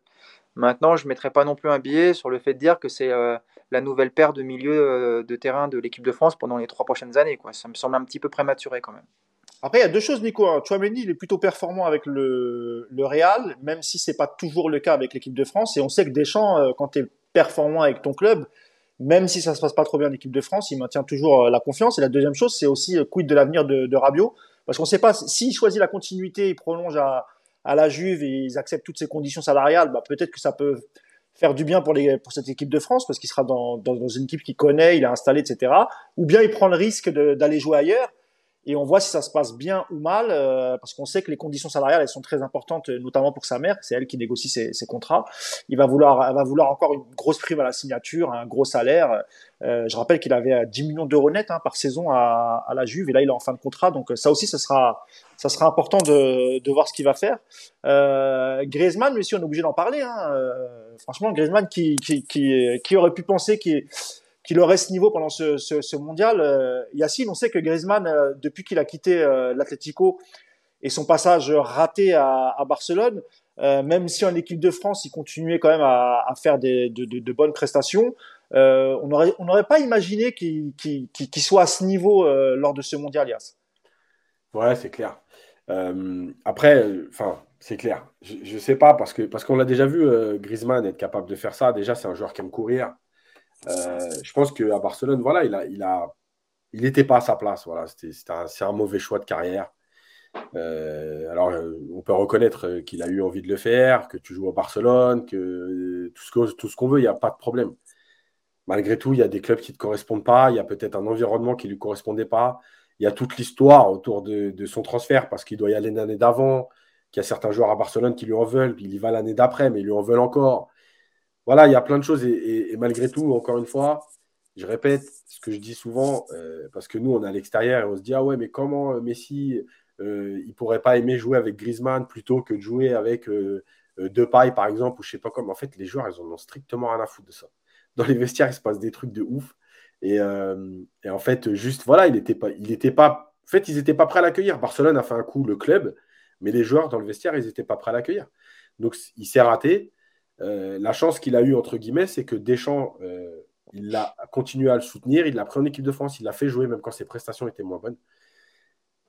Maintenant, je ne mettrai pas non plus un billet sur le fait de dire que c'est euh, la nouvelle paire de milieu euh, de terrain de l'équipe de France pendant les trois prochaines années. Ça me semble un petit peu prématuré quand même. Après, il y a deux choses, Nico. Hein. Chouameni, il est plutôt performant avec le, Real, même si c'est pas toujours le cas avec l'équipe de France. Et on sait que Deschamps, euh, quand tu es performant avec ton club, même si ça se passe pas trop bien en équipe de France, il maintient toujours la confiance. Et la deuxième chose, c'est aussi quid de l'avenir de, de Rabiot. Parce qu'on ne sait pas s'il choisit la continuité, il prolonge à, à la Juve et ils acceptent toutes ces conditions salariales, bah, peut-être que ça peut faire du bien pour, les, pour cette équipe de France parce qu'il sera dans, dans, une équipe qu'il connaît, il est installé, etc. Ou bien il prend le risque d'aller jouer ailleurs et on voit si ça se passe bien ou mal, euh, parce qu'on sait que les conditions salariales elles sont très importantes, notamment pour sa mère, c'est elle qui négocie ses, ses, contrats. Il va vouloir, elle va vouloir encore une grosse prime à la signature, un gros salaire. Euh, je rappelle qu'il avait 10 millions d'euros net hein, par saison à, à, la Juve, et là il est en fin de contrat, donc ça aussi, ça sera, ça sera important de, de voir ce qu'il va faire. Euh, Griezmann, mais si on est obligé d'en parler. Hein, euh, franchement, Griezmann qui, qui, qui, qui aurait pu penser qu'il qu'il aurait ce niveau pendant ce, mondial. Euh, Yacine, on sait que Griezmann, euh, depuis qu'il a quitté euh, l'Atlético et son passage raté à, Barcelone, euh, même si en équipe de France, il continuait quand même à, faire des, de, bonnes prestations, on n'aurait pas imaginé qu'il qu qu soit à ce niveau lors de ce mondial, Yass. Ouais, c'est clair. après, enfin, c'est clair. Je, je sais pas parce que parce qu'on l'a déjà vu Griezmann être capable de faire ça. Déjà, c'est un joueur qui aime courir. Euh, je pense qu'à Barcelone, il n'était pas à sa place. Voilà, c'était un, mauvais choix de carrière. Euh, alors, on peut reconnaître qu'il a eu envie de le faire, que tu joues à Barcelone, que tout ce qu'on veut, il n'y a pas de problème. Malgré tout, il y a des clubs qui ne te correspondent pas, il y a peut-être un environnement qui ne lui correspondait pas, il y a toute l'histoire autour de, de, son transfert parce qu'il doit y aller l'année d'avant, qu'il y a certains joueurs à Barcelone qui lui en veulent, il y va l'année d'après, mais ils lui en veulent encore voilà, il y a plein de choses. Et, malgré tout, encore une fois, je répète ce que je dis souvent, euh, parce que nous, on est à l'extérieur et on se dit, ah ouais, mais comment euh, Messi, euh, il pourrait pas aimer jouer avec Griezmann plutôt que de jouer avec euh, euh Depay, par exemple, ou je sais pas comment. En fait, les joueurs, ils en ont strictement rien à foutre de ça. Dans les vestiaires, il se passe des trucs de ouf. Et, et en fait, juste, voilà, il n'était pas, il était pas. En fait, ils n'étaient pas prêts à l'accueillir. Barcelone a fait un coup, le club, mais les joueurs dans le vestiaire, ils n'étaient pas prêts à l'accueillir. Donc, il s'est raté. Euh, la chance qu'il a eue, entre guillemets, c'est que Deschamps, euh, il a continué à le soutenir, il l'a pris en équipe de France, il l'a fait jouer même quand ses prestations étaient moins bonnes.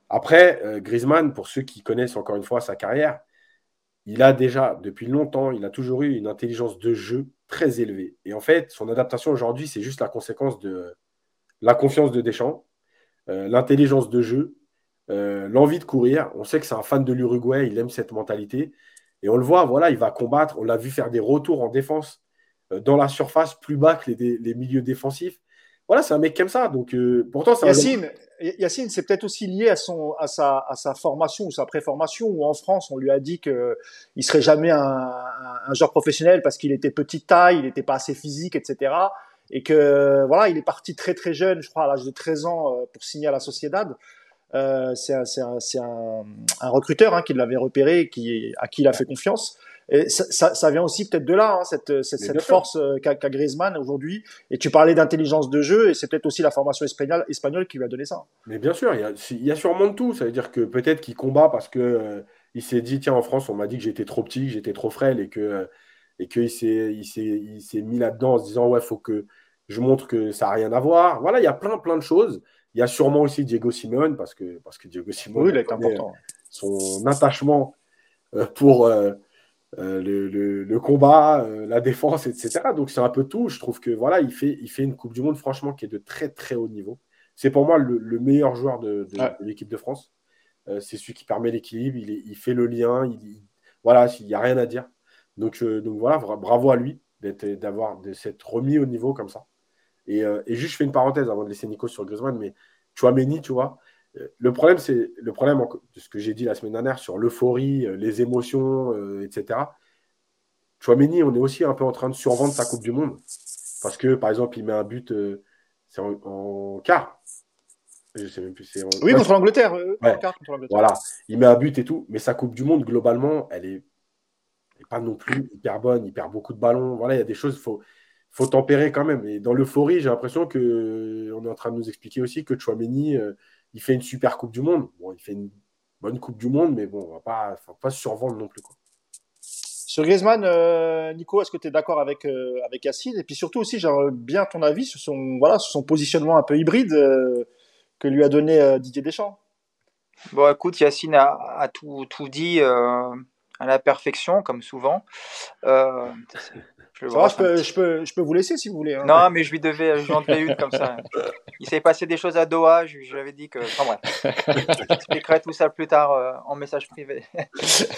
Après, euh, Griezmann, pour ceux qui connaissent encore une fois sa carrière, il a déjà, depuis longtemps, il a toujours eu une intelligence de jeu très élevée. Et en fait, son adaptation aujourd'hui, c'est juste la conséquence de la confiance de Deschamps, l'intelligence de jeu, l'envie de courir. On sait que c'est un fan de l'Uruguay, il aime cette mentalité. Et on le voit, voilà, il va combattre. On l'a vu faire des retours en défense euh, dans la surface plus bas que les, milieux défensifs. Voilà, c'est un mec comme ça. Donc, euh, pourtant, Yacine. Yacine, c'est peut-être aussi lié à son, à sa, à sa formation ou sa préformation. Où en France, on lui a dit que il serait jamais un joueur professionnel parce qu'il était petite taille, il n'était pas assez physique, etc. Et que voilà, il est parti très très jeune, je crois à l'âge de 13 ans, euh, pour signer à la Sociedad. Euh, c'est un, un, un, recruteur hein, qui l'avait repéré, qui, à qui il a fait confiance. Et ça, ça, ça vient aussi peut-être de là, hein, cette, cette, cette force euh, qu'a qu Griezmann aujourd'hui. Et tu parlais d'intelligence de jeu, et c'est peut-être aussi la formation espagnole, espagnole qui lui a donné ça. Mais bien sûr, il y a, il y a sûrement de tout. Ça veut dire que peut-être qu'il combat parce que euh, il s'est dit tiens en France on m'a dit que j'étais trop petit, que j'étais trop frêle et que et qu'il s'est mis là-dedans en se disant ouais faut que je montre que ça a rien à voir. Voilà, il y a plein plein de choses. Il y a sûrement aussi Diego Simone, parce que, parce que Diego oui, il est important. son attachement euh, pour euh, euh, le, le, le, combat, euh, la défense, etc. Donc c'est un peu tout. Je trouve que voilà, il fait, il fait une Coupe du Monde, franchement, qui est de très très haut niveau. C'est pour moi le, le, meilleur joueur de, de, ouais. de l'équipe de France. Euh, c'est celui qui permet l'équilibre, il, il, fait le lien, il, il voilà, il n'y a rien à dire. Donc, donc voilà, bravo à lui d'avoir de s'être remis au niveau comme ça. Et, euh, et, juste, je fais une parenthèse avant de laisser Nico sur Griezmann, mais Chouameni, tu vois, euh, le problème, c'est le problème de ce que j'ai dit la semaine dernière sur l'euphorie, euh, les émotions, euh, etc. Chouameni, on est aussi un peu en train de survendre sa Coupe du Monde. Parce que, par exemple, il met un but, euh, c'est en, en, quart. Je sais même plus. C'est en... Oui, contre l'Angleterre. Euh, ouais. Voilà, il met un but et tout. Mais sa Coupe du Monde, globalement, elle est, elle est pas non plus hyper bonne. Il perd beaucoup de ballons. Voilà, il y a des choses, il faut faut tempérer quand même. Et dans l'euphorie, j'ai l'impression que euh, on est en train de nous expliquer aussi que Chouameni, euh, il fait une super Coupe du Monde. Bon, il fait une bonne Coupe du Monde, mais bon, on va pas, faut pas se survendre non plus. Quoi. Sur Griezmann, euh, Nico, est-ce que tu es d'accord avec euh, avec Yacine? Et puis surtout aussi, j'aimerais bien ton avis sur son voilà sur son positionnement un peu hybride euh, que lui a donné Didier Deschamps. Bon, écoute, Yacine a, a tout, tout dit à la perfection, comme souvent. Je, va, je, peux, je, peux, je peux vous laisser si vous voulez. Hein. Non, mais je lui devais, je devais une comme ça. Il s'est passé des choses à Doha, je, je lui avais dit que. Enfin bref. <laughs> J'expliquerai tout ça plus tard euh, en message privé.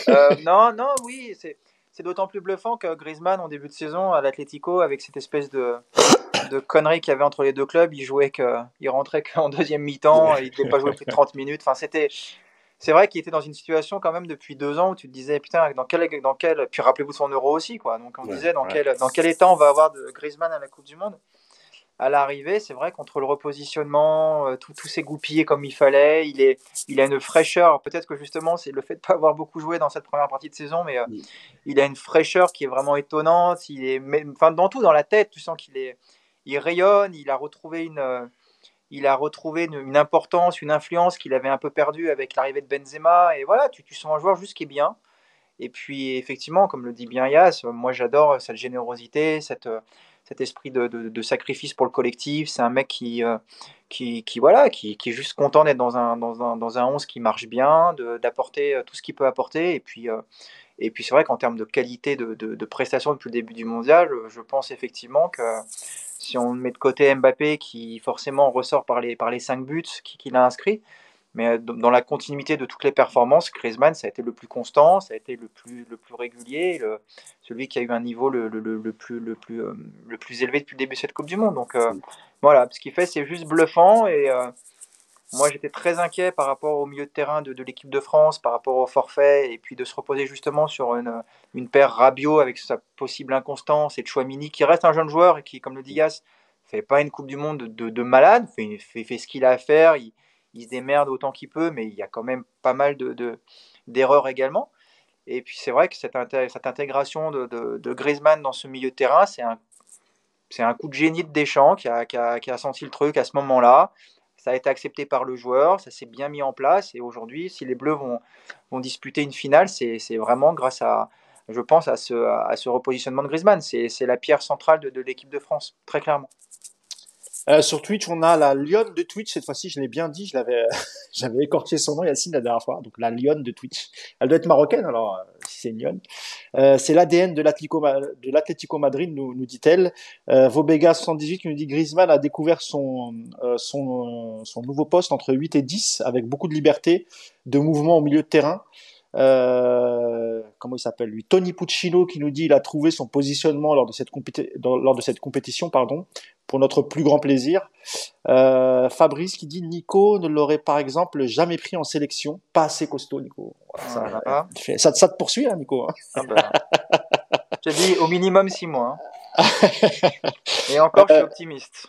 euh, non, non, oui, c'est. C'est d'autant plus bluffant que Griezmann, en début de saison, à l'Atlético, avec cette espèce de, de connerie qu'il y avait entre les deux clubs, il jouait que, il rentrait qu'en deuxième mi-temps, il ne devait pas jouer plus de 30 minutes. Enfin, c'était, c'est vrai qu'il était dans une situation quand même depuis deux ans où tu te disais putain dans quel dans quel puis rappelez-vous son euro aussi quoi donc on ouais, disait dans ouais. quel dans quel état on va avoir de Griezmann à la Coupe du Monde à l'arrivée c'est vrai contre le repositionnement euh, tout tout s'est goupillé comme il fallait il est il a une fraîcheur peut-être que justement c'est le fait de pas avoir beaucoup joué dans cette première partie de saison mais euh, oui. il a une fraîcheur qui est vraiment étonnante il est enfin dans tout dans la tête tu sens qu'il est il rayonne, il a retrouvé une, il a retrouvé une, importance, une influence qu'il avait un peu perdue avec l'arrivée de Benzema. Et voilà, tu, sens un joueur juste qui est bien. Et puis effectivement, comme le dit bien Yas, moi j'adore cette générosité, cet esprit de, de, sacrifice pour le collectif. C'est un mec qui, euh, qui, voilà, qui, est juste content d'être dans un, dans, un, dans un 11 qui marche bien, d'apporter euh, tout ce qu'il peut apporter. Et puis, euh, et puis c'est vrai qu'en termes de qualité de, de, prestation depuis le début du mondial, je pense effectivement que si on met de côté Mbappé qui forcément ressort par les, par les 5 buts qu'il a inscrits, mais euh, dans la continuité de toutes les performances, Griezmann, ça a été le plus constant, ça a été le plus, le plus régulier, celui qui a eu un niveau le, le, le plus, le, plus, euh, le plus élevé depuis le début de cette Coupe du Monde. Donc euh, voilà, ce qu'il fait, c'est juste bluffant. Et moi, j'étais très inquiet par rapport au milieu de terrain de, de l'équipe de France, par rapport au forfait, et puis de se reposer justement sur une, une paire Rabiot avec sa possible inconstance et Chouamini, qui reste un jeune joueur et qui, comme le dit Yass, fait pas une Coupe du Monde de, de, malade, fait, fait, ce qu'il a à faire. Il, se démerde autant qu'il peut, mais il y a quand même pas mal de, d'erreurs également. Et puis c'est vrai que cette, intégration de, de, Griezmann dans ce milieu de terrain, c'est un, un coup de génie de Deschamps qui a senti le truc à ce moment-là. Ça a été accepté par le joueur, ça s'est bien mis en place. Et aujourd'hui, si les Bleus vont, vont disputer une finale, c'est, vraiment grâce à, je pense, à ce, à ce repositionnement de Griezmann. C'est, la pierre centrale de l'équipe de France, très clairement. Euh, sur Twitch, on a la lionne de Twitch. Cette fois-ci, je l'ai bien dit. Je l'avais, <laughs> j'avais écorché son nom, Yacine, la dernière fois. Donc, la lionne de Twitch. Elle doit être marocaine, alors, euh, si c'est une lionne. Euh, c'est l'ADN de l'Atlético Madrid, nous, nous dit-elle. Euh, Vobega 78 qui nous dit Griezmann a découvert son, euh, son, son nouveau poste entre 8 et 10 avec beaucoup de liberté, de mouvement au milieu de terrain. Euh, comment il s'appelle lui? Tony Puccino qui nous dit il a trouvé son positionnement lors de cette, lors de cette compétition pardon pour notre plus grand plaisir. Euh, Fabrice qui dit Nico ne l'aurait par exemple jamais pris en sélection, pas assez costaud Nico. ça, ça, te poursuit hein, Nico hein ah bah. <laughs> J'ai dit au minimum six mois. Hein. <laughs> Et encore je suis euh, optimiste.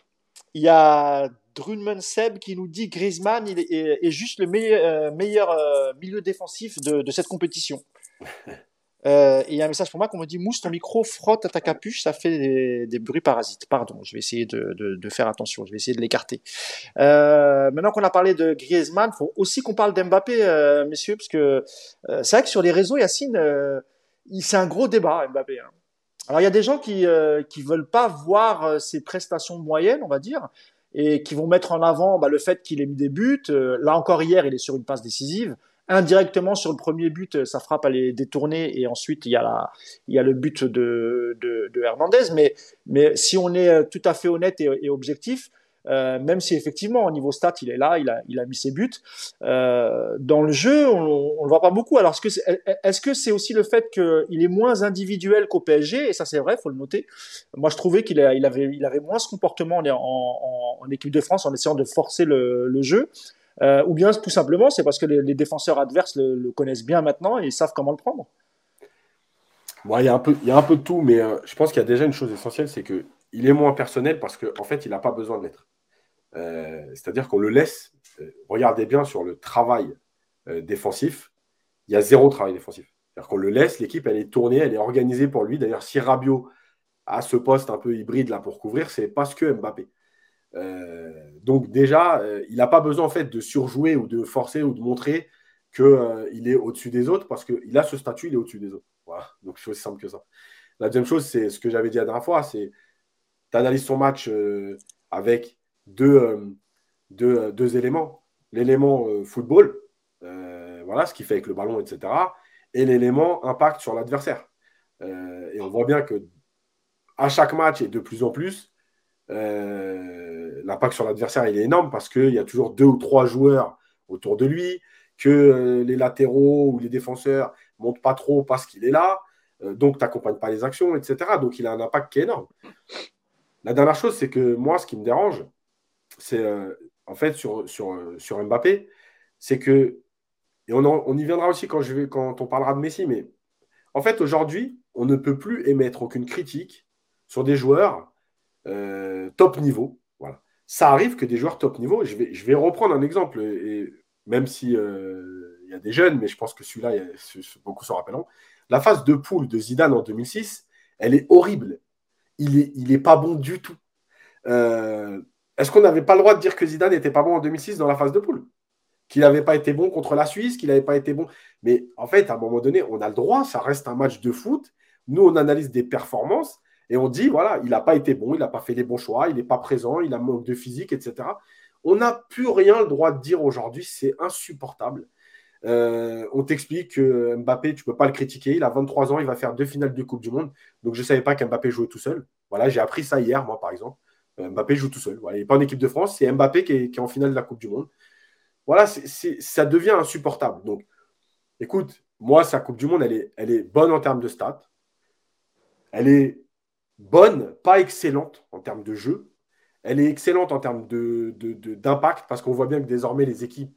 Il y a Drunman Seb qui nous dit Griezmann il est, juste le meilleur, meilleur euh, milieu défensif de, cette compétition. <laughs> Euh, et il y a un message pour moi qu'on me dit Mousse, ton micro frotte à ta capuche, ça fait des, bruits parasites. Pardon, je vais essayer de, faire attention, je vais essayer de l'écarter. Euh, maintenant qu'on a parlé de Griezmann, il faut aussi qu'on parle d'Mbappé, messieurs, parce que c'est vrai que sur les réseaux, Yacine, c'est un gros débat, Mbappé. Hein. Alors il y a des gens qui qui veulent pas voir ses prestations moyennes, on va dire, et qui vont mettre en avant bah, le fait qu'il ait mis des buts. Euh, là encore hier, il est sur une passe décisive. Indirectement sur le premier but, sa frappe elle est détournée et ensuite il y a il y a le but de, de, de Hernandez. Mais, mais si on est euh, tout à fait honnête et, objectif, euh, même si effectivement au niveau stat il est là, il a, il a mis ses buts. Euh, dans le jeu, on, on le voit pas beaucoup. Alors est-ce que c'est, aussi le fait qu'il est moins individuel qu'au PSG Et ça c'est vrai, faut le noter. Moi je trouvais qu'il il avait, il avait moins ce comportement en, en, équipe de France en essayant de forcer le jeu. Euh, ou bien tout simplement c'est parce que les, défenseurs adverses le, connaissent bien maintenant et ils savent comment le prendre. Bon, il y a un peu, y a un peu de tout, mais euh, je pense qu'il y a déjà une chose essentielle, c'est que il est moins personnel parce qu'en en fait, il n'a pas besoin de l'être. Euh, c'est-à-dire qu'on le laisse. Regardez bien sur le travail défensif, il y a zéro travail défensif. C'est-à-dire qu'on le laisse, l'équipe, elle est tournée, elle est organisée pour lui. D'ailleurs, si Rabiot a ce poste un peu hybride là pour couvrir, c'est parce que Mbappé. Donc déjà, il n'a pas besoin en fait de surjouer ou de forcer ou de montrer qu'il est au-dessus des autres parce qu'il a ce statut, il est au-dessus des autres. Voilà. Donc c'est aussi simple que ça. La deuxième chose, c'est ce que j'avais dit la dernière fois, c'est tu analyses son match avec deux, euh, euh, deux, éléments. L'élément euh, football, voilà, ce qu'il fait avec le ballon, etc. Et l'élément impact sur l'adversaire. et on voit bien que à chaque match et de plus en plus, l'impact sur l'adversaire il est énorme parce qu'il y a toujours deux ou trois joueurs autour de lui, que les latéraux ou les défenseurs montent pas trop parce qu'il est là, donc tu n'accompagnes pas les actions, etc. Donc il a un impact qui est énorme. La dernière chose, c'est que moi, ce qui me dérange, c'est euh, en fait sur, sur, euh, sur Mbappé, c'est que, et on, y viendra aussi quand, quand on parlera de Messi, mais en fait aujourd'hui, on ne peut plus émettre aucune critique sur des joueurs euh, top niveau. Voilà. Ça arrive que des joueurs top niveau, je vais, reprendre un exemple, et, même si il y a des jeunes, mais je pense que celui-là, beaucoup s'en rappelleront. La phase de poule de Zidane en 2006, elle est horrible. Il n'est est pas bon du tout. euh, est-ce qu'on n'avait pas le droit de dire que Zidane n'était pas bon en 2006 dans la phase de poule? Qu'il n'avait pas été bon contre la Suisse, qu'il n'avait pas été bon. Mais en fait, à un moment donné, on a le droit, ça reste un match de foot. Nous, on analyse des performances et on dit, voilà, il n'a pas été bon, il n'a pas fait les bons choix, il n'est pas présent, il a manque de physique, etc. On n'a plus rien le droit de dire aujourd'hui, c'est insupportable. Euh, on t'explique que Mbappé, tu ne peux pas le critiquer. Il a 23 ans, il va faire deux finales de Coupe du Monde. Donc je ne savais pas qu'Mbappé jouait tout seul. Voilà, j'ai appris ça hier, moi, par exemple. Euh, Mbappé joue tout seul. il n'est pas en équipe de France, c'est Mbappé qui est, en finale de la Coupe du Monde. Voilà, ça devient insupportable. Donc, écoute, moi, sa Coupe du Monde, elle est, elle est bonne en termes de stats. Elle est bonne, pas excellente en termes de jeu. Elle est excellente en termes d'impact de, parce qu'on voit bien que désormais les équipes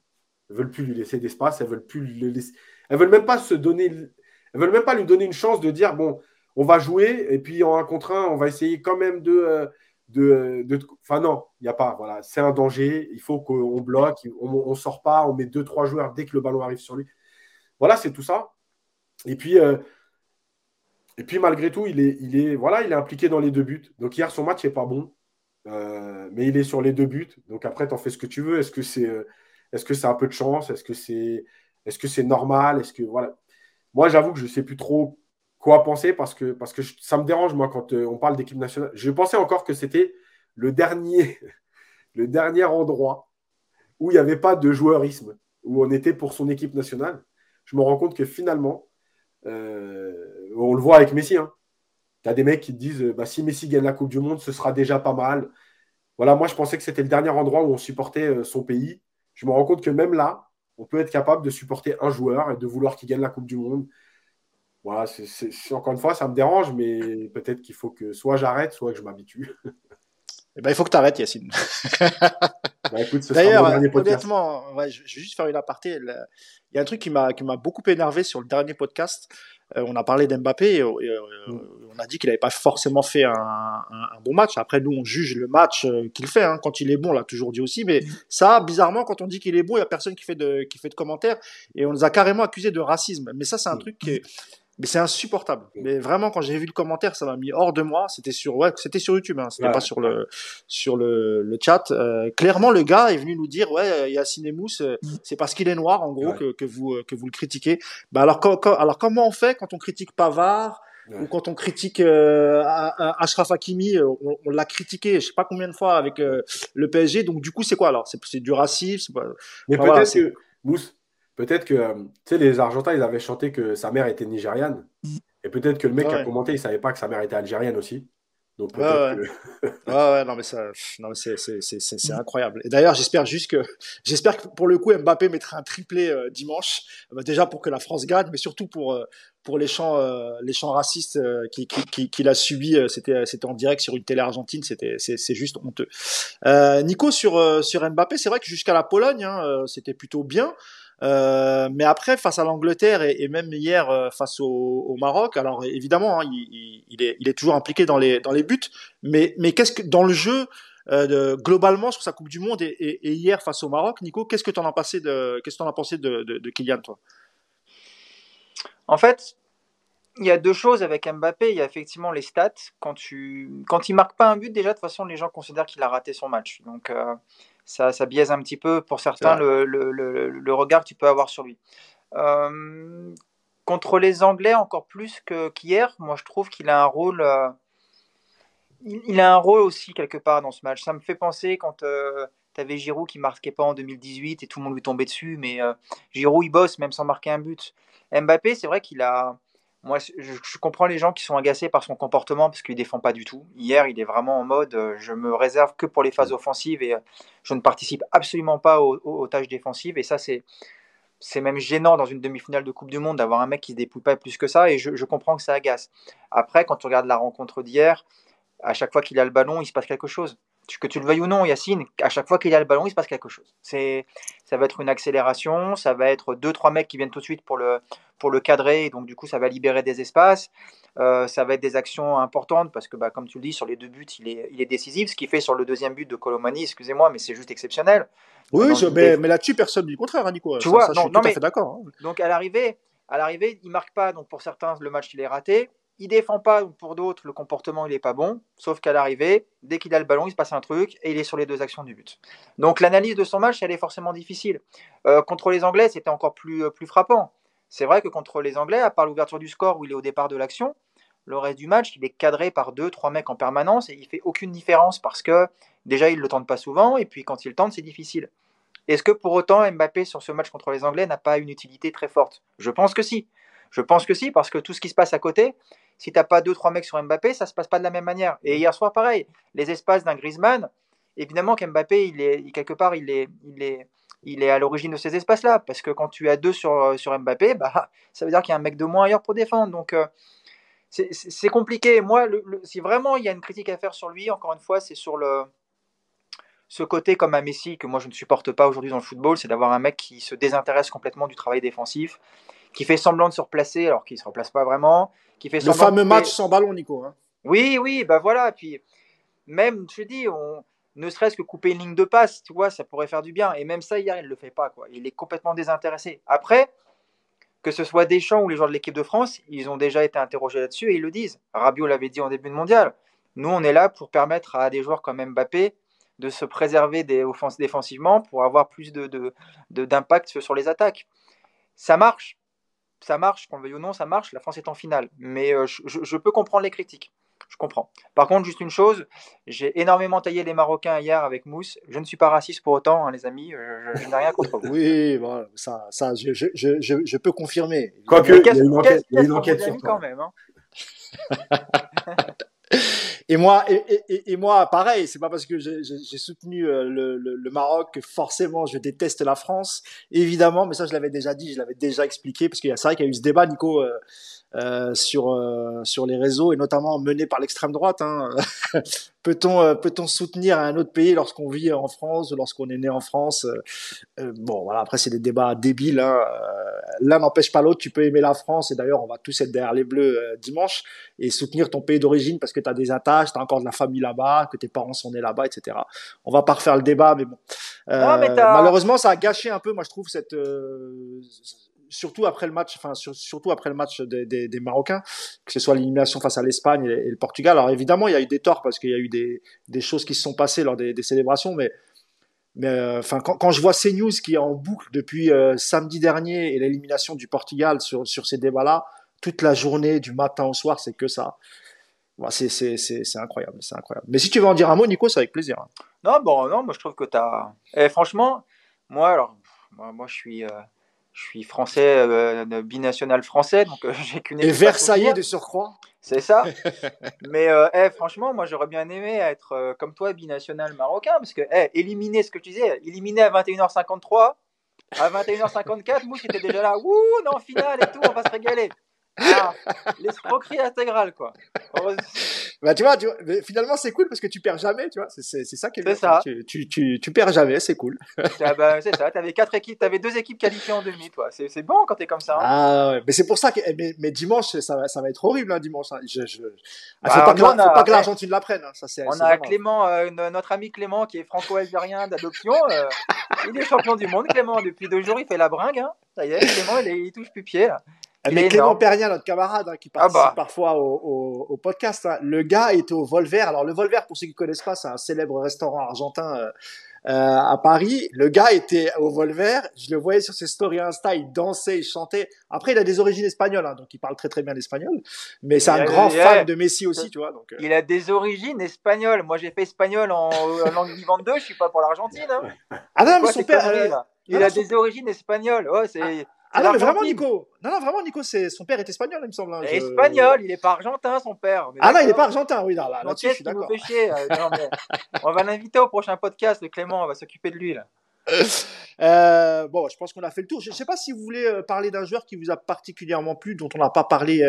veulent plus lui laisser d'espace, elles veulent plus. Elles veulent même pas se donner, elles veulent même pas lui donner une chance de dire bon, on va jouer et puis en un contre un, on va essayer quand même de, euh, de, enfin non, il n'y a pas. Voilà, c'est un danger. Il faut qu'on bloque, on, ne sort pas, on met deux trois joueurs dès que le ballon arrive sur lui. Voilà, c'est tout ça. Et puis, euh, et puis malgré tout, il est, il est, voilà, il est impliqué dans les deux buts. Donc hier, son match n'est pas bon, euh, mais il est sur les deux buts. Donc après, tu fais ce que tu veux. Est-ce que c'est, est-ce que c'est un peu de chance? Est-ce que c'est, normal? Est-ce que voilà. Moi, j'avoue que je ne sais plus trop quoi penser parce que, ça me dérange, moi, quand euh, on parle d'équipe nationale. Je pensais encore que c'était le dernier, <laughs> le dernier endroit où il n'y avait pas de joueurisme, où on était pour son équipe nationale. Je me rends compte que finalement, euh, on le voit avec Messi. Hein. Tu as des mecs qui te disent bah, si Messi gagne la Coupe du Monde, ce sera déjà pas mal. Voilà, moi je pensais que c'était le dernier endroit où on supportait euh, son pays. Je me rends compte que même là, on peut être capable de supporter un joueur et de vouloir qu'il gagne la Coupe du Monde voilà, c'est, encore une fois, ça me dérange, mais peut-être qu'il faut que soit j'arrête, soit que je m'habitue. Eh ben, il faut que tu arrêtes, Yacine. <laughs> Bah, D'ailleurs, honnêtement, ouais, je, vais juste faire une aparté. Il y a un truc qui m'a, qui m'a beaucoup énervé sur le dernier podcast. Euh, on a parlé d'Mbappé euh, mm. on a dit qu'il n'avait pas forcément fait un, un, bon match. Après, nous, on juge le match euh, qu'il fait. Hein. Quand il est bon, on l'a toujours dit aussi. Mais mm. ça, bizarrement, quand on dit qu'il est bon, il n'y a personne qui fait, de, qui fait de commentaires. Et on nous a carrément accusé de racisme. Mais ça, c'est un mm. truc qui est mais c'est insupportable. Mais vraiment, quand j'ai vu le commentaire, ça m'a mis hors de moi. C'était sur, ouais, c'était sur YouTube, hein. c'était pas sur le, sur le, le chat. Euh, clairement, le gars est venu nous dire, ouais, Yacine Mousse, euh, mm. c'est parce qu'il est noir, en gros, que, que, vous, que vous le critiquez. Bah alors, alors comment on fait quand on critique Pavard ou quand on critique euh, Ashraf Hakimi, euh, on, l'a critiqué, je sais pas combien de fois avec euh, le PSG. Donc du coup, c'est quoi alors? C'est du racisme. Pas... Mais peut-être que Mousse, Peut-être que, euh, tu sais, les Argentins, ils avaient chanté que sa mère était nigériane. Et peut-être que le mec qui a commenté, il savait pas que sa mère était algérienne aussi. Donc ouais, ouais. Que... ouais, <laughs> non mais ça, non mais c'est, c'est, incroyable. Et d'ailleurs, j'espère juste que, j'espère que pour le coup, Mbappé mettra un triplé euh, dimanche. Euh, déjà pour que la France gagne, mais surtout pour pour les chants, les chants racistes qu'il qui, qui, a subi. c'était, c'était en direct sur une télé argentine. C'était, c'est, c'est juste honteux. Nico sur sur Mbappé, c'est vrai que jusqu'à la Pologne, hein, c'était plutôt bien. Euh, mais après, face à l'Angleterre et, même hier euh, face au, Maroc, alors évidemment, hein, il, est, toujours impliqué dans les, buts, mais, qu'est-ce que dans le jeu, euh, globalement sur sa Coupe du Monde et, et, hier face au Maroc, Nico, qu'est-ce que tu en as passé de, qu'est-ce que en as pensé de, de, de Kylian, toi? En fait, il y a deux choses avec Mbappé. Il y a effectivement les stats. Quand, tu... Quand il marque pas un but, déjà, de toute façon, les gens considèrent qu'il a raté son match. Donc, ça, ça, biaise un petit peu pour certains le, le, le, regard que tu peux avoir sur lui. Euh, contre les Anglais, encore plus qu'hier, moi je trouve qu'il a un rôle. Euh, il, a un rôle aussi quelque part dans ce match. Ça me fait penser quand euh, tu avais Giroud qui marquait pas en 2018 et tout le monde lui tombait dessus, mais Giroud il bosse même sans marquer un but. Mbappé, c'est vrai qu'il a moi, je, comprends les gens qui sont agacés par son comportement parce qu'il ne défend pas du tout. Hier, il est vraiment en mode euh, je me réserve que pour les phases mm. offensives et euh, je ne participe absolument pas aux, tâches défensives. Et ça, c'est. C'est même gênant dans une demi-finale de Coupe du Monde d'avoir un mec qui ne se dépouille pas plus que ça et je, je comprends que ça agace. Après, quand tu regardes la rencontre d'hier, à chaque fois qu'il a le ballon, il se passe quelque chose que tu le veuilles ou non, Yacine, à chaque fois qu'il y a le ballon, il se passe quelque chose. C'est, ça va être une accélération, ça va être deux trois mecs qui viennent tout de suite pour le pour le cadrer, donc du coup ça va libérer des espaces. Euh, ça va être des actions importantes parce que, bah, comme tu le dis, sur les deux buts, il est, il est décisif. Ce qui fait sur le deuxième but de Colomani, excusez-moi, mais c'est juste exceptionnel. Oui, mais, là-dessus, personne du contraire, hein, Nico. Tu vois, non, je suis tout à fait d'accord. Hein. Donc à l'arrivée, à l'arrivée, il marque pas. Donc pour certains, le match il est raté. Il défend pas pour d'autres, le comportement il est pas bon, sauf qu'à l'arrivée, dès qu'il a le ballon, il se passe un truc et il est sur les deux actions du but. Donc l'analyse de son match, elle est forcément difficile. Euh, contre les Anglais, c'était encore plus, euh, plus frappant. C'est vrai que contre les Anglais, à part l'ouverture du score où il est au départ de l'action, le reste du match, il est cadré par deux, trois mecs en permanence et il fait aucune différence parce que déjà il le tente pas souvent et puis quand il tente, c'est difficile. Est-ce que pour autant Mbappé sur ce match contre les Anglais n'a pas une utilité très forte? Je pense que si. Je pense que si, parce que tout ce qui se passe à côté, si tu n'as pas deux, trois mecs sur Mbappé, ça ne se passe pas de la même manière. Et hier soir, pareil, les espaces d'un Griezmann, évidemment qu'Mbappé, il est, quelque part, il est, il est, il est à l'origine de ces espaces-là. Parce que quand tu as deux sur, sur Mbappé, bah, <laughs> ça veut dire qu'il y a un mec de moins ailleurs pour défendre. Donc, euh, c'est compliqué. Moi, si vraiment il y a une critique à faire sur lui, encore une fois, c'est sur le, ce côté comme un Messi que moi je ne supporte pas aujourd'hui dans le football, c'est d'avoir un mec qui se désintéresse complètement du travail défensif, qui fait semblant de se replacer alors qu'il ne se replace pas vraiment, qui fait le fameux match sans ballon, Nico. Hein. Oui, oui, bah voilà. Puis même, je te dis, on, ne serait-ce que couper une ligne de passe, tu vois, ça pourrait faire du bien. Et même ça, hier, il ne le fait pas. Quoi. Il est complètement désintéressé. Après, que ce soit Deschamps ou les joueurs de l'équipe de France, ils ont déjà été interrogés là-dessus et ils le disent. Rabiot l'avait dit en début de mondial. Nous, on est là pour permettre à des joueurs comme Mbappé de se préserver des offenses défensivement pour avoir plus d'impact de, de, sur les attaques. Ça marche ça marche, qu'on le veuille ou non, ça marche, la France est en finale. Mais euh, je, peux comprendre les critiques. Je comprends. Par contre, juste une chose, j'ai énormément taillé les Marocains hier avec Mousse. Je ne suis pas raciste pour autant, hein, les amis. Euh, je, n'ai rien contre vous. <laughs> oui, ça, ça je, je, peux confirmer. Quoique, il y a une enquête, une enquête sur quand même. Hein? <laughs> Et moi, et, et, moi, pareil. C'est pas parce que j'ai soutenu euh, le, Maroc que forcément je déteste la France. Évidemment, mais ça je l'avais déjà dit, je l'avais déjà expliqué parce qu'il y a c'est vrai qu'il y a eu ce débat, Nico. Euh, euh, sur sur les réseaux et notamment mené par l'extrême droite. Hein. <laughs> peut-on peut-on soutenir un autre pays lorsqu'on vit en France lorsqu'on est né en France Bon, voilà. Après, c'est des débats débiles. Hein. L'un n'empêche pas l'autre. Tu peux aimer la France et d'ailleurs, on va tous être derrière les Bleus dimanche et soutenir ton pays d'origine parce que tu as des tu as encore de la famille là-bas, que tes parents sont nés là-bas, etc. On va pas refaire le débat, mais bon. malheureusement, ça a gâché un peu, moi, je trouve cette surtout après le match, enfin surtout après le match des, des, des Marocains, que ce soit l'élimination face à l'Espagne et, le Portugal. Alors évidemment, il y a eu des torts parce qu'il y a eu des, des, choses qui se sont passées lors des, célébrations, mais mais euh, enfin quand, quand, je vois CNews qui est en boucle depuis euh, samedi dernier et l'élimination du Portugal sur sur ces débats-là, toute la journée du matin au soir, c'est que ça. C'est c'est incroyable, c'est incroyable. Mais si tu veux en dire un mot, Nico, c'est avec plaisir. Non, bon, non, moi je trouve que tu as. Et franchement, moi, alors, moi, moi je suis. Euh, je suis français, euh, binational français, donc euh, j'ai qu'une. Et Versaillais de surcroît. C'est ça. <laughs> Mais euh, eh, franchement, moi j'aurais bien aimé être comme toi, binational marocain, parce que eh, éliminer ce que tu disais, éliminer à 21h53, à 21h54, moi j'étais déjà là, ouh, non, finale et tout, on va se régaler. Ah, l'escroquerie intégrale, quoi. bah, tu vois, tu vois finalement, c'est cool parce que tu perds jamais, tu vois. C'est ça qui est, C'est ça. Tu, tu, tu, tu, perds jamais, c'est cool. ah bah, c'est ça. T'avais quatre équipes, t'avais deux équipes qualifiées en demi, toi. C'est bon quand t'es comme ça. Hein. Ah ouais. Mais c'est pour ça que, mais, mais, dimanche, ça va, ça va être horrible, hein, dimanche. Hein. Je, je... Ah, faut, bah, pas que, faut pas que l'Argentine la prenne. Hein. On a Clément, euh, notre ami Clément, qui est franco-algérien d'adoption. Euh, il est champion du monde, Clément. Depuis deux jours, il fait la bringue. Hein. Ça y est, Clément, il, il touche plus pied, là. Mais Clément Perrien, notre camarade, hein, qui ah participe bah. parfois au, au, podcast, hein, le gars était au Volver. Alors le Volver, pour ceux qui connaissent pas, c'est un célèbre restaurant argentin euh, euh, à Paris. Le gars était au Volver. Je le voyais sur ses stories Insta, il dansait, il chantait. Après, il a des origines espagnoles, hein, donc il parle très très bien l'espagnol. Mais c'est un grand fan de Messi aussi, tu vois. Donc, euh. Il a des origines espagnoles. Moi, j'ai fait espagnol en, langue vivante 2. Je suis pas pour l'Argentine. Ah non, mais son père. il a des origines espagnoles. Oh, c'est. Ah non, mais vraiment, Nico. Non, non, vraiment, Nico, c'est son père est espagnol, il me semble. Hein, espagnol, il est pas argentin, son père. ah non, il est pas argentin, oui, là, là, là je suis d'accord. Euh, <laughs> on va l'inviter au prochain podcast, le Clément, on va s'occuper de lui, là. Euh, bon, je pense qu'on a fait le tour. Je ne sais pas si vous voulez euh, parler d'un joueur qui vous a particulièrement plu, dont on n'a pas parlé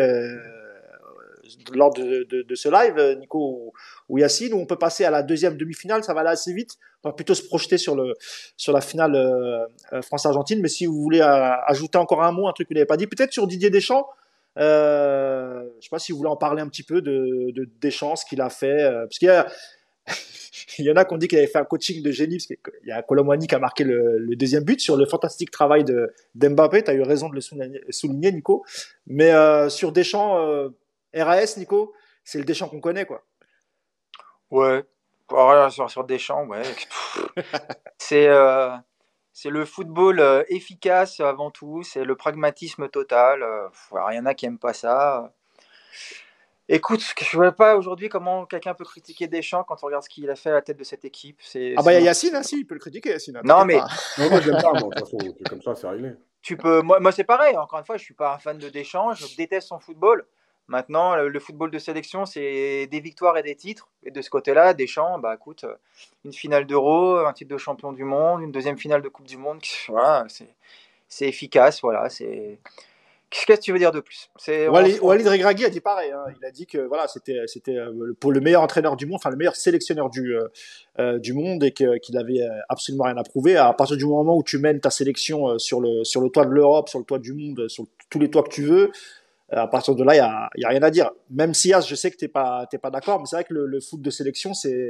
lors de, ce live, Nico ou, Yacine, où on peut passer à la deuxième demi-finale. Ça va aller assez vite. On va plutôt se projeter sur, le, sur la finale euh, euh, France-Argentine. Mais si vous voulez euh, ajouter encore un mot, un truc que vous n'avez pas dit, peut-être sur Didier Deschamps. Euh, je sais pas si vous voulez en parler un petit peu de, de Deschamps, ce qu'il a fait. parce qu'il y a, <laughs> y en a qui ont dit qu'il avait fait un coaching de génie, parce qu'il y a Colomwani qui a marqué le, deuxième but sur le fantastique travail de d'Mbappé. Tu as eu raison de le souligner, Nico. Mais euh, sur Deschamps, RAS, Nico, c'est le Deschamps qu'on connaît, quoi. Ouais, sur, sur Deschamps, ouais. <laughs> c'est euh, c'est le football euh, efficace avant tout, c'est le pragmatisme total. Il y en a qui n'aiment pas ça. Écoute, je ne vois pas aujourd'hui comment quelqu'un peut critiquer Deschamps quand on regarde ce qu'il a fait à la tête de cette équipe. Ah bah il y a Yacine, hein, si, il peut le critiquer, Yacine. Non mais... non, moi j'aime pas, moi, de toute façon, <laughs> comme ça, c'est réglé. Tu peux... Moi, moi c'est pareil, encore une fois, je ne suis pas un fan de Deschamps, je déteste son football. Maintenant, le football de sélection, c'est des victoires et des titres. Et de ce côté-là, Deschamps, bah écoute, une finale d'Euro, un titre de champion du monde, une deuxième finale de Coupe du Monde, voilà, c'est efficace, voilà, c'est Qu'est-ce que tu veux dire de plus? Walid, Walid Regragui a dit pareil. Hein. Il a dit que voilà, c'était c'était euh, pour le meilleur entraîneur du monde, enfin le meilleur sélectionneur du euh, euh du monde et qu'il avait euh, absolument rien à prouver. À partir du moment où tu mènes ta sélection sur le sur le toit de l'Europe, sur le toit du monde, sur tous les toits que tu veux, à partir de là, il y a, y a rien à dire. Même si je sais que t'es pas t'es pas d'accord, mais c'est vrai que le, le, foot de sélection, c'est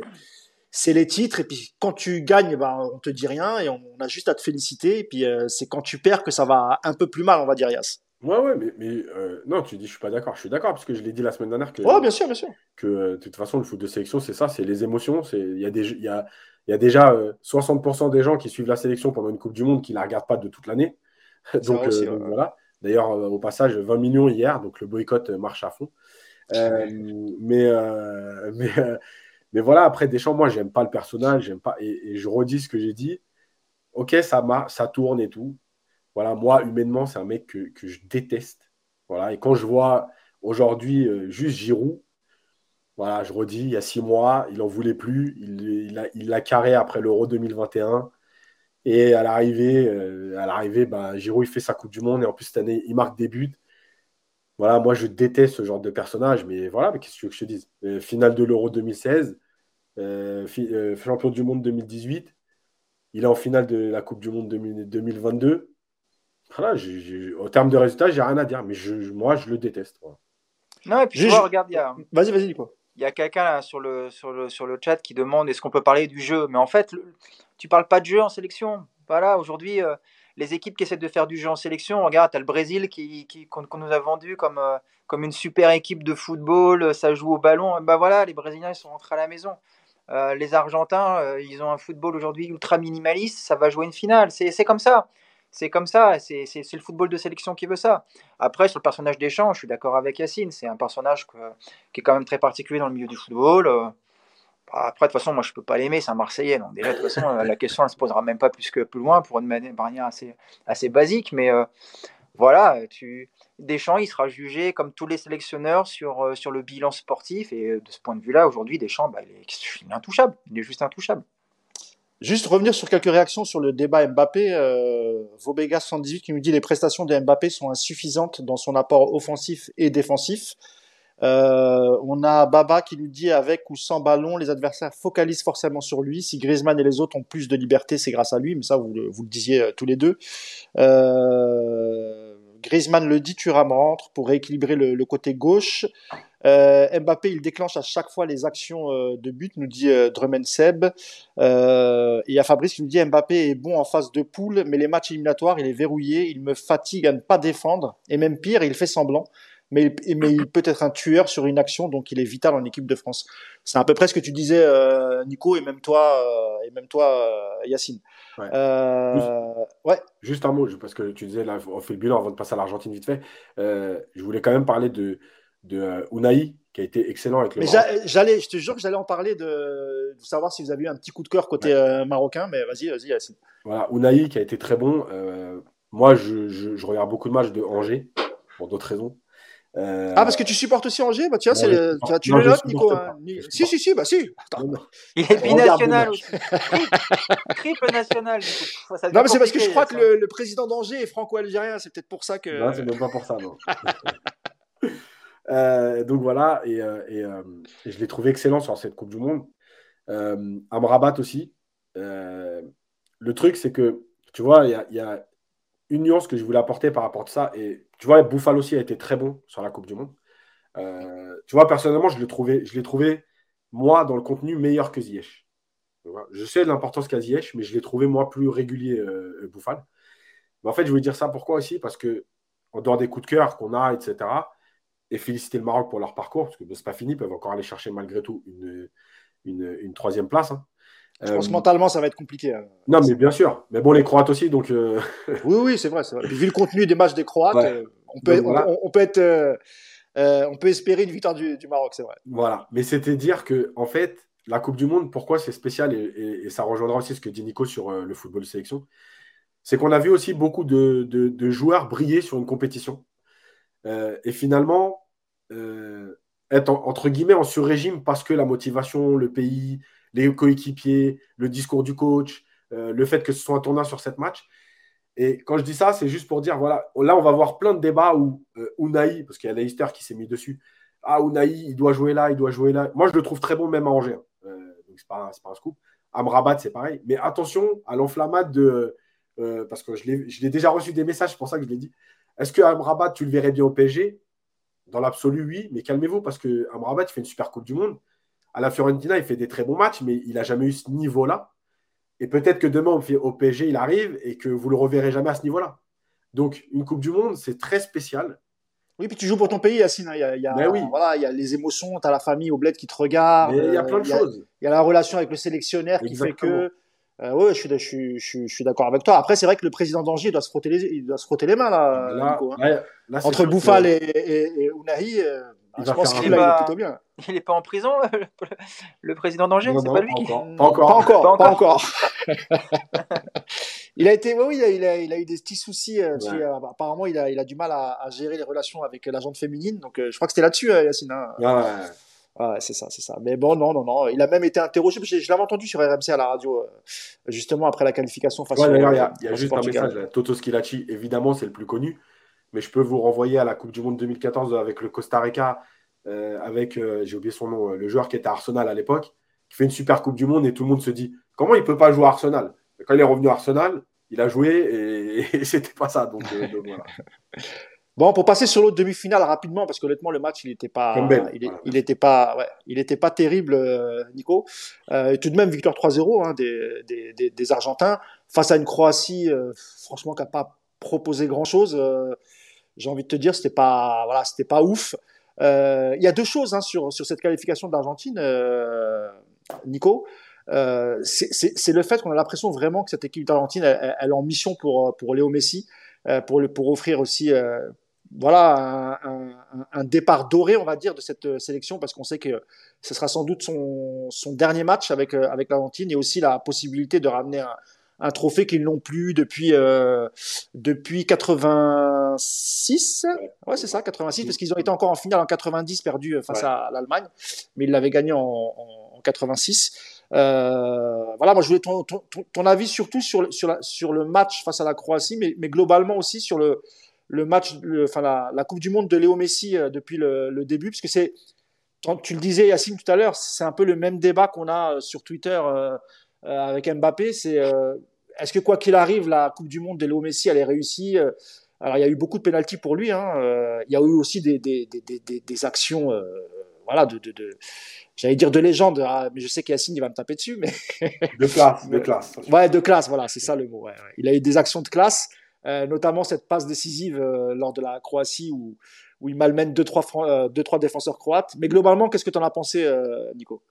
c'est les titres et puis quand tu gagnes, ben on te dit rien et on, a juste à te féliciter. Et puis c'est quand tu perds que ça va un peu plus mal, on va dire Yas. Ouais, ouais, mais, mais euh, non, tu dis je suis pas d'accord. Je suis d'accord parce que je l'ai dit la semaine dernière que, ouais, bien sûr, bien sûr. que euh, de toute façon, le foot de sélection, c'est ça, c'est les émotions. Il y, a des, y, a, y a déjà 60% euh, des gens qui suivent la sélection pendant une Coupe du Monde qui ne la regardent pas de toute l'année. <laughs> donc, voilà. D'ailleurs, au passage, 20 millions hier, donc le boycott marche à fond. mais, <laughs> mais, mais voilà, après Deschamps, moi, j'aime pas le personnage, j'aime pas, et, je redis ce que j'ai dit. Ok, ça, ça tourne et tout voilà, moi, humainement, c'est un mec que, je déteste. Voilà, et quand je vois aujourd'hui euh, juste Giroud, voilà, je redis, il y a six mois, il n'en voulait plus. Il l'a il carré après l'Euro 2021. Et à l'arrivée, euh, à l'arrivée bah, Giroud, il fait sa Coupe du Monde. Et en plus, cette année, il marque des buts. Voilà, moi, je déteste ce genre de personnage. Mais voilà, mais qu'est-ce que tu veux que je te dise? Euh, Finale de l'Euro 2016, champion du monde 2018. Il est en finale de la Coupe du Monde 2022. Voilà, au terme de résultats, j'ai rien à dire, mais je, moi, je le déteste. Non, et puis vois, regarde, il y a. Vas-y, vas-y, quoi. Il y a quelqu'un sur le, sur, le, sur le chat qui demande est-ce qu'on peut parler du jeu? Mais en fait, tu parles pas de jeu en sélection. Voilà, aujourd'hui, euh, les équipes qui essaient de faire du jeu en sélection, regarde, tu as le Brésil qui, qu'on, nous a vendu comme, euh, comme une super équipe de football, ça joue au ballon. Ben voilà, les Brésiliens, ils sont rentrés à la maison. Euh, les Argentins, ils ont un football aujourd'hui ultra minimaliste, ça va jouer une finale. C'est, c'est comme ça c'est comme ça, c'est le football de sélection qui veut ça. Après, sur le personnage Deschamps, je suis d'accord avec Yacine, c'est un personnage qui est quand même très particulier dans le milieu du football. Euh. Après, de toute façon, moi, je peux pas l'aimer, c'est un Marseillais. Donc, déjà, de toute façon, la question, ne se posera même pas plus que plus loin pour une manière assez, assez basique. Mais euh, voilà, tu... Deschamps, il sera jugé comme tous les sélectionneurs sur, euh, sur le bilan sportif. Et de ce point de vue-là, aujourd'hui, Deschamps, bah, il, est, intouchable. Il est juste intouchable. Juste revenir sur quelques réactions sur le débat Mbappé. Euh, Vobega 118 qui nous dit les prestations de Mbappé sont insuffisantes dans son apport offensif et défensif. Euh, on a Baba qui nous dit avec ou sans ballon, les adversaires focalisent forcément sur lui. Si Griezmann et les autres ont plus de liberté, c'est grâce à lui. Mais ça, vous, vous le disiez euh, tous les deux. Euh, Griezmann le dit, Thuram rentre pour rééquilibrer le, côté gauche. Euh, Mbappé, il déclenche à chaque fois les actions euh, de but, nous dit euh, Drummond Seb. Euh, et il y a Fabrice qui nous dit Mbappé est bon en phase de poule, mais les matchs éliminatoires, il est verrouillé, il me fatigue à ne pas défendre. Et même pire, il fait semblant. Mais, mais il peut être un tueur sur une action, donc il est vital en équipe de France. C'est à peu près ce que tu disais, Nico, et même toi, et même toi, Yacine. Ouais. Juste, ouais. Juste un mot, parce que tu disais, là, on fait le bilan avant de passer à l'Argentine vite fait. je voulais quand même parler de, de euh, Unai, qui a été excellent avec le Mais j'allais, je te jure que j'allais en parler de, savoir si vous avez eu un petit coup de cœur côté euh, marocain, mais vas-y, vas-y, Yacine. Voilà, Unai qui a été très bon. Euh, moi, je, je, regarde beaucoup de matchs de Angers, pour d'autres raisons. Ah, parce que tu supportes aussi Angers bah, tiens, le... tu, le notes, Nico hein. Si, si, si, bah si. Il est binational aussi. Triple national. non, mais c'est parce que je crois que le, le président d'Angers est franco-algérien, c'est peut-être pour ça que. Non, c'est même pas pour ça, non. <laughs> Euh, donc voilà, et, euh, euh, et, je l'ai trouvé excellent sur cette Coupe du Monde. Amrabat aussi. le truc, c'est que, tu vois, il y, y a, une nuance que je voulais apporter par rapport à ça. Et tu vois, Bouffal aussi a été très bon sur la Coupe du Monde. tu vois, personnellement, je l'ai trouvé, trouvé, moi, dans le contenu, meilleur que Ziyech. Je sais l'importance qu'a Ziyech, mais je l'ai trouvé, moi, plus régulier, euh, Bouffal. Mais en fait, je voulais dire ça pourquoi aussi? Parce que, en dehors des coups de cœur qu'on a, etc., et féliciter le Maroc pour leur parcours, parce que ce n'est pas fini, ils peuvent encore aller chercher malgré tout une, une, troisième place. Hein. Je pense que mentalement, ça va être compliqué. Hein. Non, mais bien sûr. Mais bon, les Croates aussi, donc. <laughs> oui, oui, c'est vrai, vu le contenu des matchs des Croates, on, peut, on, peut être. on peut espérer une victoire du, du Maroc, c'est vrai. Voilà. Mais c'était dire que, en fait, la Coupe du Monde, pourquoi c'est spécial et, ça rejoindra aussi ce que dit Nico sur euh, le football de sélection, c'est qu'on a vu aussi beaucoup de, joueurs briller sur une compétition. Euh, et finalement, euh, être entre guillemets en sur-régime parce que la motivation, le pays, les coéquipiers, le discours du coach, le fait que ce soit un tournoi sur cette match. Et quand je dis ça, c'est juste pour dire, voilà, là, on va voir plein de débats où Unai, parce qu'il y a Leicester qui s'est mis dessus, ah, Unai, il doit jouer là, il doit jouer là. Moi, je le trouve très bon même à Angers. Hein c'est pas, pas un scoop. Amrabat, c'est pareil. Mais attention à l'enflammade de. Euh, parce que je l'ai déjà reçu des messages, c'est pour ça que je l'ai dit. Est-ce que Amrabat, tu le verrais bien au PSG Dans l'absolu, oui, mais calmez-vous parce que Amrabat, il fait une super Coupe du Monde. À la Fiorentina, il fait des très bons matchs, mais il n'a jamais eu ce niveau-là. Et peut-être que demain, au PSG, il arrive et que vous le reverrez jamais à ce niveau-là. Donc, une Coupe du Monde, c'est très spécial. Oui, puis tu joues pour ton pays, Yacine. Hein. Il y a, il y a, ben voilà, il y a les émotions, tu as la famille au bled qui te regarde. il y a plein de choses. Il y a la relation avec le sélectionneur qui fait que. Euh, oui, je suis, je suis, je suis, d'accord avec toi. Après, c'est vrai que le président d'Angers doit se frotter les, il doit se frotter les mains là, Nico, hein. Entre Bouffal et, et, euh, je pense qu'il est plutôt bien. Il n'est pas en prison, le, président d'Angers C'est pas lui qui. Pas encore. Pas encore. Pas encore. il a été, oui, il a, il a, eu des petits soucis. Euh, euh, apparemment, il a, il a du mal à, gérer les relations avec la gente féminine. Donc, euh, je crois que c'était là-dessus, Yacine. Hein. Ouais. ouais c'est ça, c'est ça. Mais bon, non, non, non. Il a même été interrogé. Je, je l'avais entendu sur RMC à la radio, justement après la qualification face ouais, D'ailleurs, il y a, juste un message. Toto Schilacci, évidemment, c'est le plus connu. Mais je peux vous renvoyer à la Coupe du Monde 2014 avec le Costa Rica, avec, j'ai oublié son nom, le joueur qui était à Arsenal à l'époque, qui fait une super Coupe du Monde et tout le monde se dit comment il peut pas jouer à Arsenal? Quand il est revenu à Arsenal, il a joué et, <laughs> c'était pas ça. Donc, euh, <laughs> Bon, pour passer sur l'autre demi-finale rapidement, parce que honnêtement le match il n'était pas, il, était pas, ouais, il était pas terrible, euh, Nico. Euh, tout de même victoire 3-0 hein, des, des, des, Argentins face à une Croatie, franchement qui n'a pas proposé grand chose. J'ai envie de te dire, c'était pas, voilà, c'était pas ouf. Il y a deux choses hein, sur sur cette qualification de l'Argentine, Nico. Euh, c'est le fait qu'on a l'impression vraiment que cette équipe d'Argentine, elle, est en mission pour, pour Léo Messi, euh, pour, pour offrir aussi euh, voilà, un, départ doré, on va dire, de cette sélection, parce qu'on sait que ce sera sans doute son, son dernier match avec, avec l'Argentine et aussi la possibilité de ramener un, un trophée qu'ils n'ont plus depuis euh, depuis 86. Ouais, c'est ça, 86, parce qu'ils ont été encore en finale en 90, perdu face à l'Allemagne, mais ils l'avaient gagné en, en, en 86. Euh, voilà, moi je voulais ton, ton, ton, avis surtout sur, sur, la, sur le match face à la Croatie, mais, mais globalement aussi sur le, le match, enfin la, la, Coupe du Monde de Léo Messi euh, depuis le, le début, parce que c'est, tu le disais Yacine tout à l'heure, c'est un peu le même débat qu'on a euh, sur Twitter euh, avec Mbappé. C'est est-ce que quoi qu'il arrive, la Coupe du Monde de Léo Messi, elle est réussie Alors il y a eu beaucoup de pénalties pour lui. Hein, il y a eu aussi des, des, des, des, actions, voilà, de, de, de j'allais dire de légende, ah, mais je sais qu'Yacine il va me taper dessus. Mais de classe, de <laughs> classe. Ouais, de classe, voilà, c'est ça le mot. Ouais, Il a eu des actions de classe, euh, notamment cette passe décisive euh, lors de la Croatie où, où il malmène deux trois, euh, deux, trois défenseurs croates. Mais globalement, qu'est-ce que tu en as pensé, euh, Nico?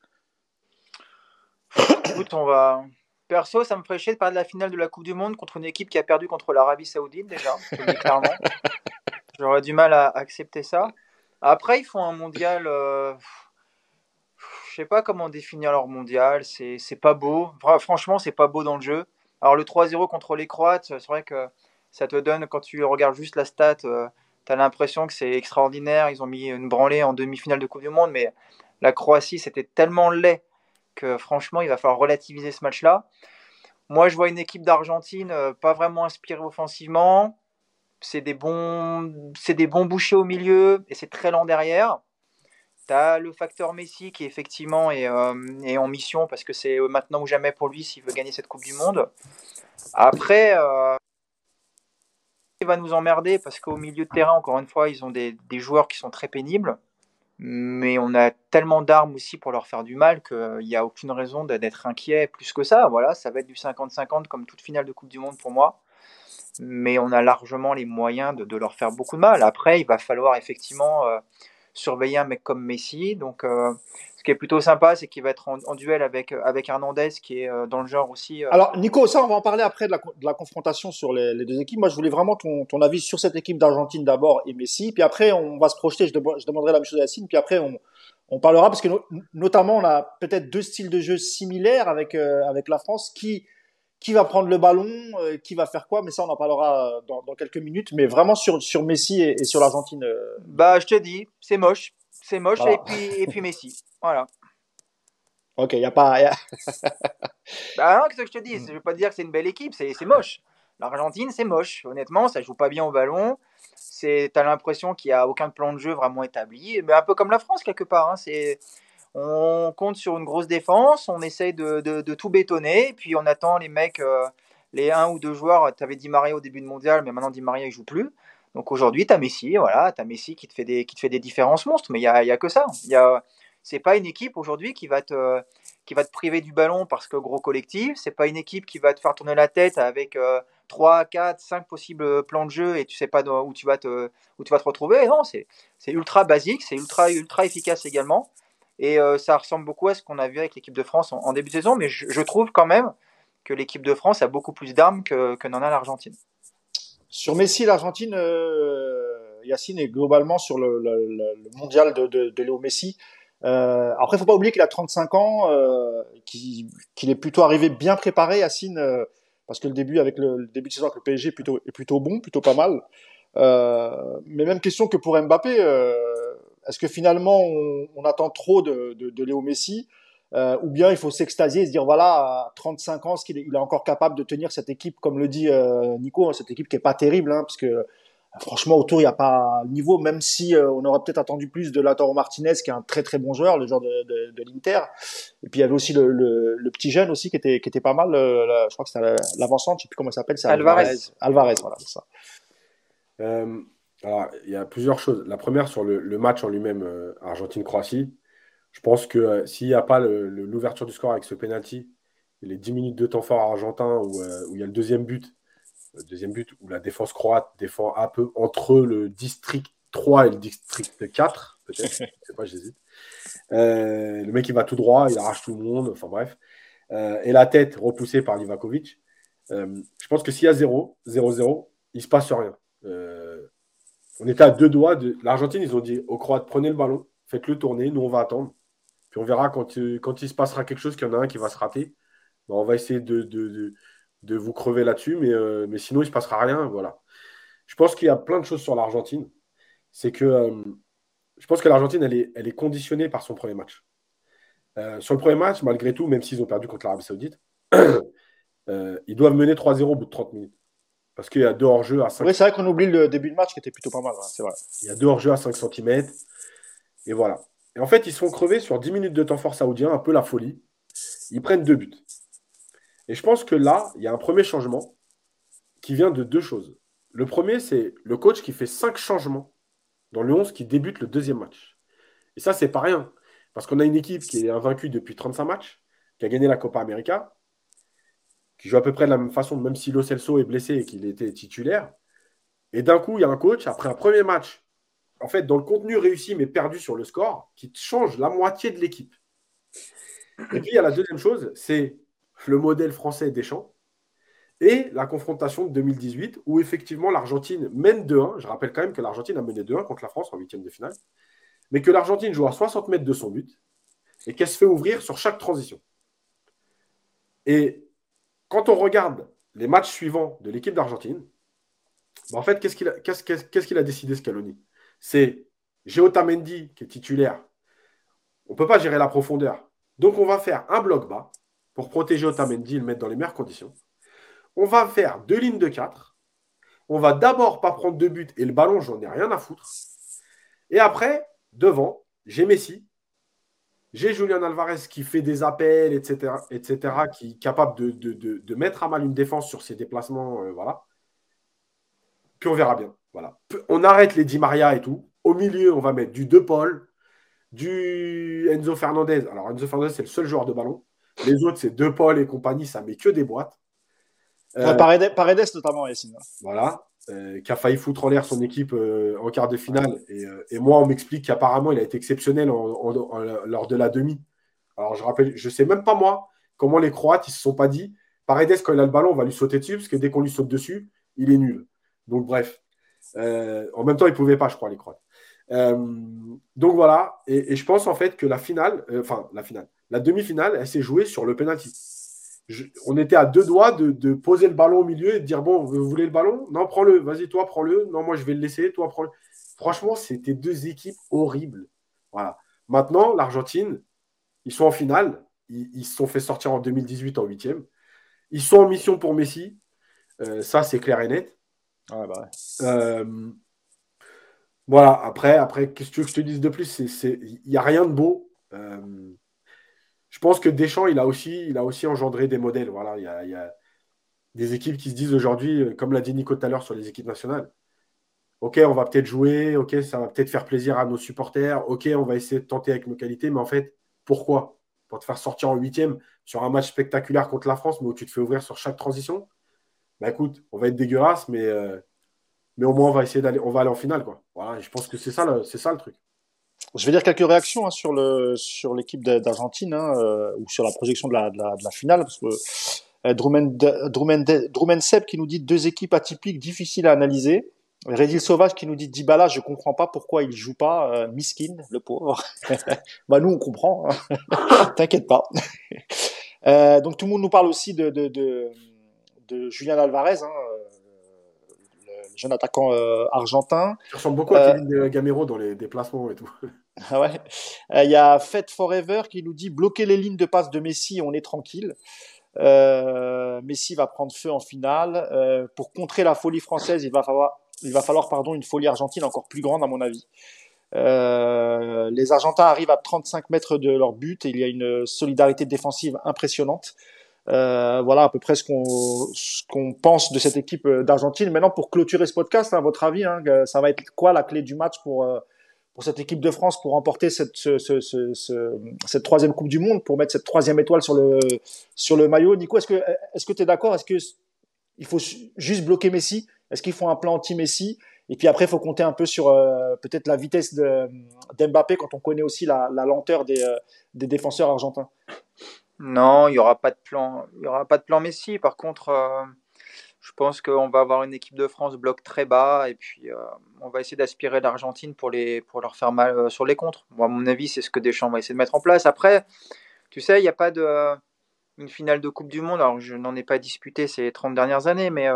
Écoute, on va. Perso, ça me ferait chier de parler de la finale de la Coupe du Monde contre une équipe qui a perdu contre l'Arabie Saoudite déjà, clairement. <laughs> J'aurais du mal à accepter ça. Après, ils font un mondial je sais pas comment définir leur mondial. C'est pas beau. Franchement, c'est pas beau dans le jeu. Alors, le 3-0 contre les Croates, c'est vrai que ça te donne, quand tu regardes juste la stat, euh, tu as l'impression que c'est extraordinaire. Ils ont mis une branlée en demi-finale de Coupe du Monde, mais la Croatie, c'était tellement laid que franchement, il va falloir relativiser ce match-là. Moi, je vois une équipe d'Argentine euh, pas vraiment inspirée offensivement. C'est des, bons, des bons bouchers au milieu et c'est très lent derrière. Tu le facteur Messi qui effectivement euh, est, en mission parce que c'est maintenant ou jamais pour lui s'il veut gagner cette Coupe du Monde. Après, euh, il va nous emmerder parce qu'au milieu de terrain, encore une fois, ils ont des, joueurs qui sont très pénibles. Mais on a tellement d'armes aussi pour leur faire du mal qu'il n'y a aucune raison d'être inquiet plus que ça. Voilà, ça va être du 50-50 comme toute finale de Coupe du Monde pour moi. mais on a largement les moyens de, leur faire beaucoup de mal. Après, il va falloir effectivement surveiller un mec comme Messi. Donc, qui est plutôt sympa, c'est qu'il va être en, duel avec, avec Hernandez, qui est euh, dans le genre aussi. Euh, Alors, Nico, ça, on va en parler après de la, confrontation sur les, deux équipes. Moi, je voulais vraiment ton, ton avis sur cette équipe d'Argentine d'abord et Messi. Puis après, on va se projeter. Je, je demanderai la même chose à Yacine. Puis après, on, on parlera parce que notamment, on a peut-être deux styles de jeu similaires avec, euh, avec la France. Qui, qui va prendre le ballon, qui va faire quoi, mais ça on en parlera dans, dans quelques minutes. Mais vraiment sur, sur Messi et, sur l'Argentine. Bah je te dis, c'est moche, c'est moche et puis et puis Messi. Voilà. Ok, il n'y a pas. <laughs> bah non, qu'est-ce que je te dis? Je ne veux pas dire que c'est une belle équipe, c'est moche. L'Argentine, c'est moche. Honnêtement, ça joue pas bien au ballon. Tu as l'impression qu'il n'y a aucun plan de jeu vraiment établi. Mais un peu comme la France, quelque part. Hein. C'est on compte sur une grosse défense, on essaye de, de, tout bétonner, puis on attend les mecs, euh, les un ou deux joueurs. Tu avais dit Maria au début de mondial, mais maintenant dit Maria il joue plus. Donc aujourd'hui, tu as Messi, voilà, tu Messi qui te fait des, qui te fait des différences monstres, mais il n'y a, y a que ça. A, c'est pas une équipe aujourd'hui qui va te qui va te priver du ballon parce que gros collectif. C'est pas une équipe qui va te faire tourner la tête avec 3, 4, 5 possibles plans de jeu et tu sais pas où tu vas te où tu vas te retrouver. Non, c'est ultra basique, c'est ultra ultra efficace également. Et euh, ça ressemble beaucoup à ce qu'on a vu avec l'équipe de France en, début de saison, mais je, trouve quand même que l'équipe de France a beaucoup plus d'armes que n'en a l'Argentine. Sur Messi, l'Argentine, euh, Yacine est globalement sur le, mondial de, de, de Léo Messi. Euh, après, il faut pas oublier qu'il a 35 ans, euh, qu'il est plutôt arrivé bien préparé, Yacine, euh, parce que le début avec le, début de saison avec le PSG est plutôt, est plutôt bon, plutôt pas mal. Euh, mais même question que pour Mbappé, euh, est-ce que finalement on, on, attend trop de, de, de Léo Messi? Euh, ou bien il faut s'extasier et se dire voilà à 35 ans, qu'il est, il est encore capable de tenir cette équipe, comme le dit Nico, hein, cette équipe qui est pas terrible, hein, parce que Franchement, autour, il n'y a pas niveau, même si euh, on aurait peut-être attendu plus de Lautaro Martinez, qui est un très très bon joueur, le joueur de, de, de l'Inter. Et puis il y avait aussi le, le, le, petit jeune aussi qui était, qui était pas mal. je crois que c'était l'avancante, je sais plus comment il s'appelle. Alvarez. Alvarez, voilà, c'est ça. Euh, alors, il y a plusieurs choses. La première, sur le, le match en lui-même, euh, Argentine-Croatie, je pense que euh, s'il n'y a pas l'ouverture du score avec ce penalty, les 10 minutes de temps fort argentin où, où il y a le deuxième but, deuxième but où la défense croate défend un peu entre le district 3 et le district 4, peut-être, <laughs> je sais pas, j'hésite. Euh, le mec, il va tout droit, il arrache tout le monde, enfin bref. Euh, et la tête repoussée par Livakovic. Euh, je pense que s'il y a 0, 0-0, il se passe rien. on était à deux doigts de. L'Argentine, ils ont dit aux Croates, prenez le ballon, faites-le tourner, nous on va attendre. Puis on verra quand, quand il se passera quelque chose, qu'il y en a un qui va se rater. Ben, on va essayer de, de de vous crever là-dessus, mais, euh, mais sinon, il ne se passera rien. Voilà. Je pense qu'il y a plein de choses sur l'Argentine. C'est que euh, je pense que l'Argentine, elle est, elle est conditionnée par son premier match. Euh, sur le premier match, malgré tout, même s'ils ont perdu contre l'Arabie Saoudite, <coughs> ils doivent mener 3-0 au bout de 30 minutes. Parce qu'il y a deux hors-jeux à 5 Oui, c'est vrai qu'on oublie le début de match qui était plutôt pas mal. c'est vrai. Il y a deux hors-jeux à 5 cm. Et voilà. Et en fait, ils se font crever sur 10 minutes de temps fort saoudien, un peu la folie. Ils prennent deux buts. Et je pense que là, il y a un premier changement qui vient de deux choses. Le premier, c'est le coach qui fait cinq changements dans le 11 qui débute le deuxième match. Et ça, c'est pas rien. Parce qu'on a une équipe qui est invaincue depuis 35 matchs, qui a gagné la Copa América, qui joue à peu près de la même façon, même si Lo Celso est blessé et qu'il était titulaire. Et d'un coup, il y a un coach, après un premier match, en fait, dans le contenu réussi mais perdu sur le score, qui change la moitié de l'équipe. Et puis, il y a la deuxième chose, c'est le modèle français Deschamps, et la confrontation de 2018, où effectivement l'Argentine mène 2-1. Je rappelle quand même que l'Argentine a mené 2-1 contre la France en huitième de finale, mais que l'Argentine joue à 60 mètres de son but et qu'elle se fait ouvrir sur chaque transition. Et quand on regarde les matchs suivants de l'équipe d'Argentine, bah, en fait, qu'est-ce qu'il a, qu'est-ce, a décidé Scaloni? C'est Géotamendi qui est titulaire. On ne peut pas gérer la profondeur. Donc on va faire un bloc bas pour protéger Otamendi et le mettre dans les meilleures conditions. On va faire deux lignes de quatre. On va d'abord pas prendre deux buts et le ballon, j'en ai rien à foutre. Et après, devant, j'ai Messi, j'ai Julian Alvarez qui fait des appels, etc., etc., qui est capable de, de, mettre à mal une défense sur ses déplacements. Euh, voilà. Puis on verra bien. Voilà. On arrête les Di Maria et tout. Au milieu, on va mettre du De Paul, du Enzo Fernandez. Alors, Enzo Fernandez, c'est le seul joueur de ballon. Les autres, c'est De Paul et compagnie, ça met que des boîtes. Paredes, notamment, Yacine. Voilà. qui a failli foutre en l'air son équipe en quart de finale. Et, moi, on m'explique qu'apparemment, il a été exceptionnel lors de la demi. Alors, je rappelle, je sais même pas moi comment les Croates, ils se sont pas dit, Paredes, quand il a le ballon, on va lui sauter dessus, parce que dès qu'on lui saute dessus, il est nul. Donc, bref. Euh, en même temps, ils ne pouvaient pas, je crois, les Croates. Euh, donc voilà, et, je pense en fait que la finale, euh, enfin la finale, la demi-finale, elle s'est jouée sur le penalty. on était à deux doigts de, poser le ballon au milieu et de dire bon, vous voulez le ballon? Non, prends-le, vas-y, toi, prends-le. Non, moi, je vais le laisser, toi, prends-le. Franchement, c'était deux équipes horribles. Voilà. Maintenant, l'Argentine, ils sont en finale. Ils, se sont fait sortir en 2018 en huitième. Ils sont en mission pour Messi. Ça, c'est clair et net. Bah euh, voilà, après, après qu'est-ce que tu veux que je te dise de plus? Il n'y a rien de beau. Euh, je pense que Deschamps, il a aussi, il a aussi engendré des modèles. Voilà, il y a, des équipes qui se disent aujourd'hui, comme l'a dit Nico tout à l'heure sur les équipes nationales, OK, on va peut-être jouer, OK, ça va peut-être faire plaisir à nos supporters, OK, on va essayer de tenter avec nos qualités, mais en fait, pourquoi? Pour te faire sortir en huitième sur un match spectaculaire contre la France, mais où tu te fais ouvrir sur chaque transition? Bah écoute, on va être dégueulasse, mais, euh, mais au moins on va essayer d'aller, on va aller en finale. Quoi. Voilà, je pense que c'est ça, c'est ça le truc. Je vais dire quelques réactions hein, sur, le, sur l'équipe d'Argentine hein, euh, ou sur la projection de la, de la, finale. Parce que euh, Drummond, Seb qui nous dit deux équipes atypiques difficiles à analyser. Redil Sauvage qui nous dit Dybala, je comprends pas pourquoi il joue pas. Euh, miskin, le pauvre. <laughs> bah nous on comprend. Hein. <laughs> T'inquiète pas. euh, donc tout le monde nous parle aussi de, de, de, de Julian Alvarez, hein, euh, jeune attaquant euh, argentin. Il ressemble beaucoup à Kevin euh, Gamero dans les déplacements et tout. <laughs> Ah ouais. Il y a Fête Forever qui nous dit bloquer les lignes de passe de Messi, on est tranquille. Euh, Messi va prendre feu en finale. Euh, pour contrer la folie française, il va falloir il va falloir pardon, une folie argentine encore plus grande à mon avis. Euh, les Argentins arrivent à 35 mètres de leur but et il y a une solidarité défensive impressionnante. Euh, voilà à peu près ce qu'on pense de cette équipe d'Argentine. Maintenant, pour clôturer ce podcast, à votre avis, hein, ça va être quoi la clé du match pour euh, pour cette équipe de France pour remporter cette ce, ce, ce, cette troisième Coupe du Monde, pour mettre cette troisième étoile sur le sur le maillot? Nico, est-ce que est-ce que tu es d'accord? Est-ce que il faut juste bloquer Messi? Est-ce qu'ils font un plan anti-Messi? Et puis après, il faut compter un peu sur euh, peut-être la vitesse d'Mbappé quand on connaît aussi la, lenteur des, euh, des, défenseurs argentins. Non, il n'y aura pas de plan. Il y aura pas de plan Messi. Par contre, euh, je pense qu'on va avoir une équipe de France bloc très bas et puis on va essayer d'aspirer l'Argentine pour les pour leur faire mal sur les contres. Moi, à mon avis, c'est ce que Deschamps va essayer de mettre en place. Après, tu sais, il n'y a pas de une finale de Coupe du Monde. Alors, je n'en ai pas disputé ces 30 dernières années, mais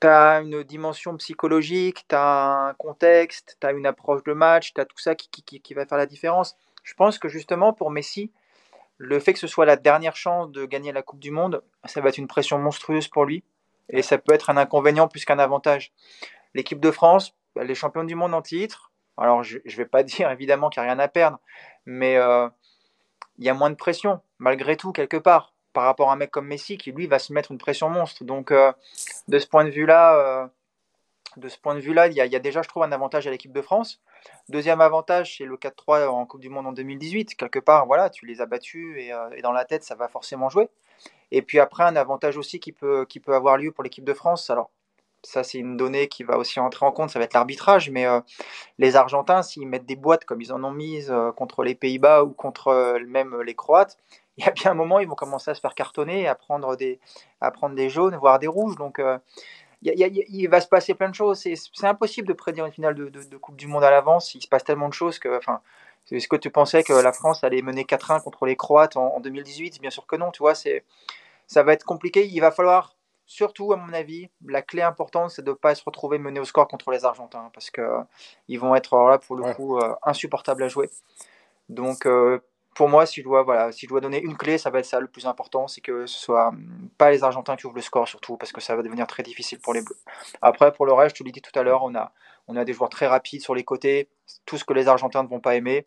tu as une dimension psychologique, tu as un contexte, tu as une approche de match, tu as tout ça qui, qui, qui, va faire la différence. Je pense que justement pour Messi, le fait que ce soit la dernière chance de gagner la Coupe du Monde, ça va être une pression monstrueuse pour lui. Et ça peut être un inconvénient plus qu'un avantage. L'équipe de France, bah, les champions du monde en titre, alors je ne vais pas <laughs> dire évidemment qu'il n'y a rien à perdre, mais euh, il y a moins de pression, malgré tout, quelque part par rapport à un mec comme Messi qui lui va se mettre une pression monstre. Donc euh, de ce point de vue-là, euh, de ce point de vue-là, il y, a déjà, je trouve, un avantage à l'équipe de France. Deuxième avantage, c'est le 4-3 en Coupe du Monde en 2018. Quelque part, voilà, tu les as battus euh, et, dans la tête, ça va forcément jouer. Et puis après, un avantage aussi qui peut, qui peut avoir lieu pour l'équipe de France. Alors, ça, c'est une donnée qui va aussi entrer en compte, ça va être l'arbitrage. Mais les Argentins, s'ils mettent des boîtes comme ils en ont mises contre les Pays-Bas ou contre même les Croates, il y a bien un moment, ils vont commencer à se faire cartonner, à prendre des, à prendre des jaunes, voire des rouges. Donc, euh, il, va se passer plein de choses. C'est impossible de prédire une finale de, Coupe du Monde à l'avance. Il se passe tellement de choses que. Enfin, est-ce que tu pensais que la France allait mener 4-1 contre les Croates en, 2018 Bien sûr que non. Tu vois, ça va être compliqué. Il va falloir, surtout à mon avis, la clé importante, c'est de ne pas se retrouver mené au score contre les Argentins parce qu'ils ils vont être là pour le coup euh, insupportables à jouer. Donc, euh, pour moi, si je dois, voilà, si donner une clé, ça va être ça le plus important, c'est que ce soit hum, pas les Argentins qui ouvrent le score surtout, parce que ça va devenir très difficile pour les Bleus. Après, pour le reste, je te l'ai dit tout à l'heure, on a, on a des joueurs très rapides sur les côtés, tout ce que les Argentins ne vont pas aimer.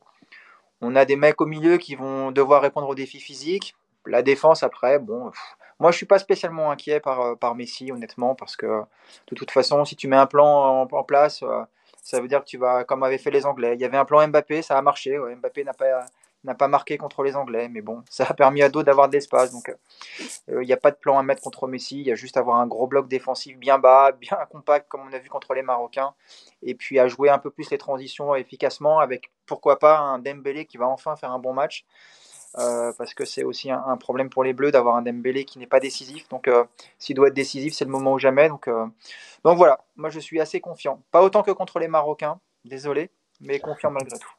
On a des mecs au milieu qui vont devoir répondre aux défis physiques. La défense, après, bon, moi je suis pas spécialement inquiet par, euh, par Messi, honnêtement, parce que de toute façon, si tu mets un plan en, place, euh, ça veut dire que tu vas, comme avaient fait les Anglais. Il y avait un plan Mbappé, ça a marché. Mbappé n'a pas n'a pas marqué contre les Anglais, mais bon, ça a permis à d'autres d'avoir de l'espace. Donc, il n'y a pas de plan à mettre contre Messi. Il y a juste à avoir un gros bloc défensif bien bas, <laughs> bien compact, comme on a vu contre les Marocains, et puis à jouer un peu plus les transitions efficacement avec pourquoi pas un Dembélé qui va enfin faire un bon match. Euh, parce que c'est aussi un, problème pour les Bleus d'avoir un Dembélé qui n'est pas décisif. Donc, euh, s'il doit être décisif, c'est le moment ou jamais. Euh, donc voilà, moi je suis assez confiant. Pas autant que contre les Marocains, désolé, mais confiant malgré tout.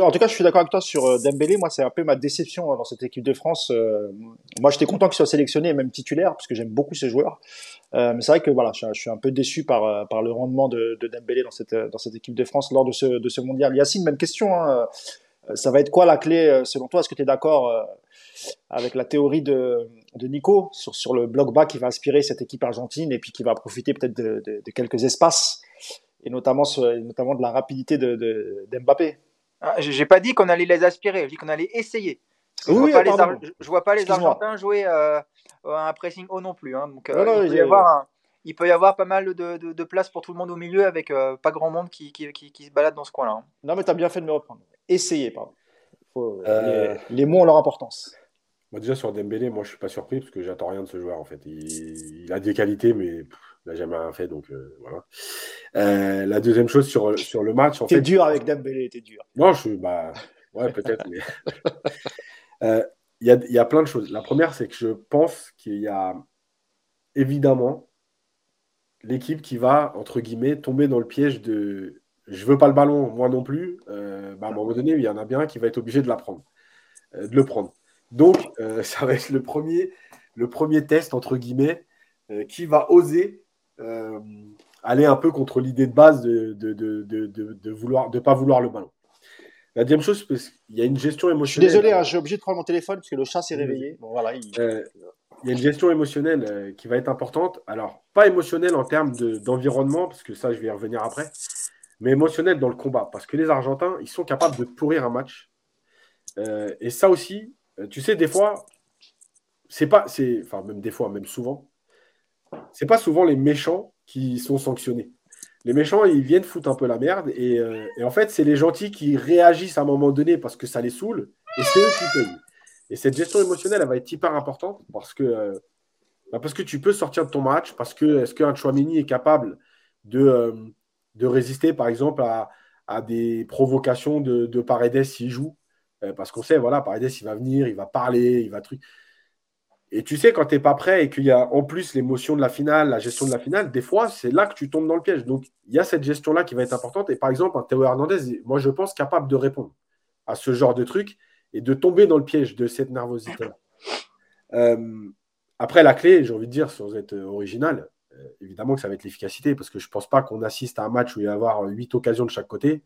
En tout cas, je suis d'accord avec toi sur Dembélé. Moi, c'est un peu ma déception hein, dans cette équipe de France. moi, j'étais content qu'il soit sélectionné, même titulaire, parce que j'aime beaucoup ces joueurs. mais c'est vrai que voilà, je, suis un peu déçu par, par le rendement de, de Dembélé dans cette, équipe de France lors de ce, ce mondial. Yacine, même question. Hein, euh, ça va être quoi la clé euh, selon toi? Est-ce que tu es d'accord euh, avec la théorie de, Nico sur, le bloc bas qui va inspirer cette équipe argentine et puis qui va profiter peut-être de, quelques espaces? Et notamment, notamment de la rapidité de, d'Mbappé ah, J'ai pas dit qu'on allait les aspirer, j'ai dit qu'on allait essayer. Je ne vois, pas les, je vois pas les Argentins jouer un pressing haut non plus. Hein. donc, il, peut y avoir un, il, peut y avoir pas mal de, de, place pour tout le monde au milieu avec pas grand monde qui, qui, qui, se balade dans ce coin-là. Hein. Non, mais tu as bien fait de me reprendre. Essayer, pardon. Euh, les, mots ont leur importance. Moi, déjà, sur Dembélé, moi, je suis pas surpris parce que j'attends rien de ce joueur, en fait. Il, a des qualités, mais n'a jamais rien fait, donc euh, voilà. Euh, la deuxième chose sur, sur le match, en fait. dur avec Dembélé, t'es dur. Non, je suis. Bah, ouais, peut-être, mais. <laughs> Il y, a, y a plein de choses. La première, c'est que je pense qu'il y a évidemment l'équipe qui va, entre guillemets, tomber dans le piège de je veux pas le ballon, moi non plus, euh, bah, à un moment donné, il y en a bien qui va être obligé de, la prendre, euh, de le prendre. Donc, euh, <laughs> ça va être le premier, le premier test, entre guillemets, qui va oser aller un peu contre l'idée de base de ne de, de, vouloir, de pas vouloir le ballon. La deuxième chose, il y a une gestion émotionnelle. Je suis désolé, hein, j'ai obligé de prendre mon téléphone parce que le chat s'est réveillé. Bon, voilà, il... il... y a une gestion émotionnelle qui va être importante. Alors, pas émotionnelle en termes d'environnement, parce que ça, je vais y revenir après, mais émotionnel dans le combat. Parce que les Argentins, ils sont capables de pourrir un match. Euh, et ça aussi, euh, tu sais, des fois, c'est pas, enfin même des fois, même souvent, c'est pas souvent les méchants qui sont sanctionnés. Les méchants, ils viennent foutre un peu la merde et, euh, en fait, c'est les gentils qui réagissent à un moment donné parce que ça les saoule et c'est eux qui payent. Et cette gestion émotionnelle, elle va être hyper importante parce que, bah, parce que tu peux sortir de ton match, parce que est-ce qu'un Chouamini est capable de, de résister, par exemple, à, des provocations de, de Paredes s'il joue? Euh, parce qu'on sait, voilà, Paredes, il va venir, il va parler, il va truc. Et tu sais, quand tu n'es pas prêt et qu'il y a en plus l'émotion de la finale, la gestion de la finale, des fois, c'est là que tu tombes dans le piège. Donc, il y a cette gestion-là qui va être importante. Et par exemple, un Théo Hernandez, moi, je pense capable de répondre à ce genre de truc et de tomber dans le piège de cette nervosité-là. Euh, après, la clé, j'ai envie de dire, sans être original, euh, évidemment que ça va être l'efficacité, parce que je ne pense pas qu'on assiste à un match où il va y avoir huit occasions de chaque côté.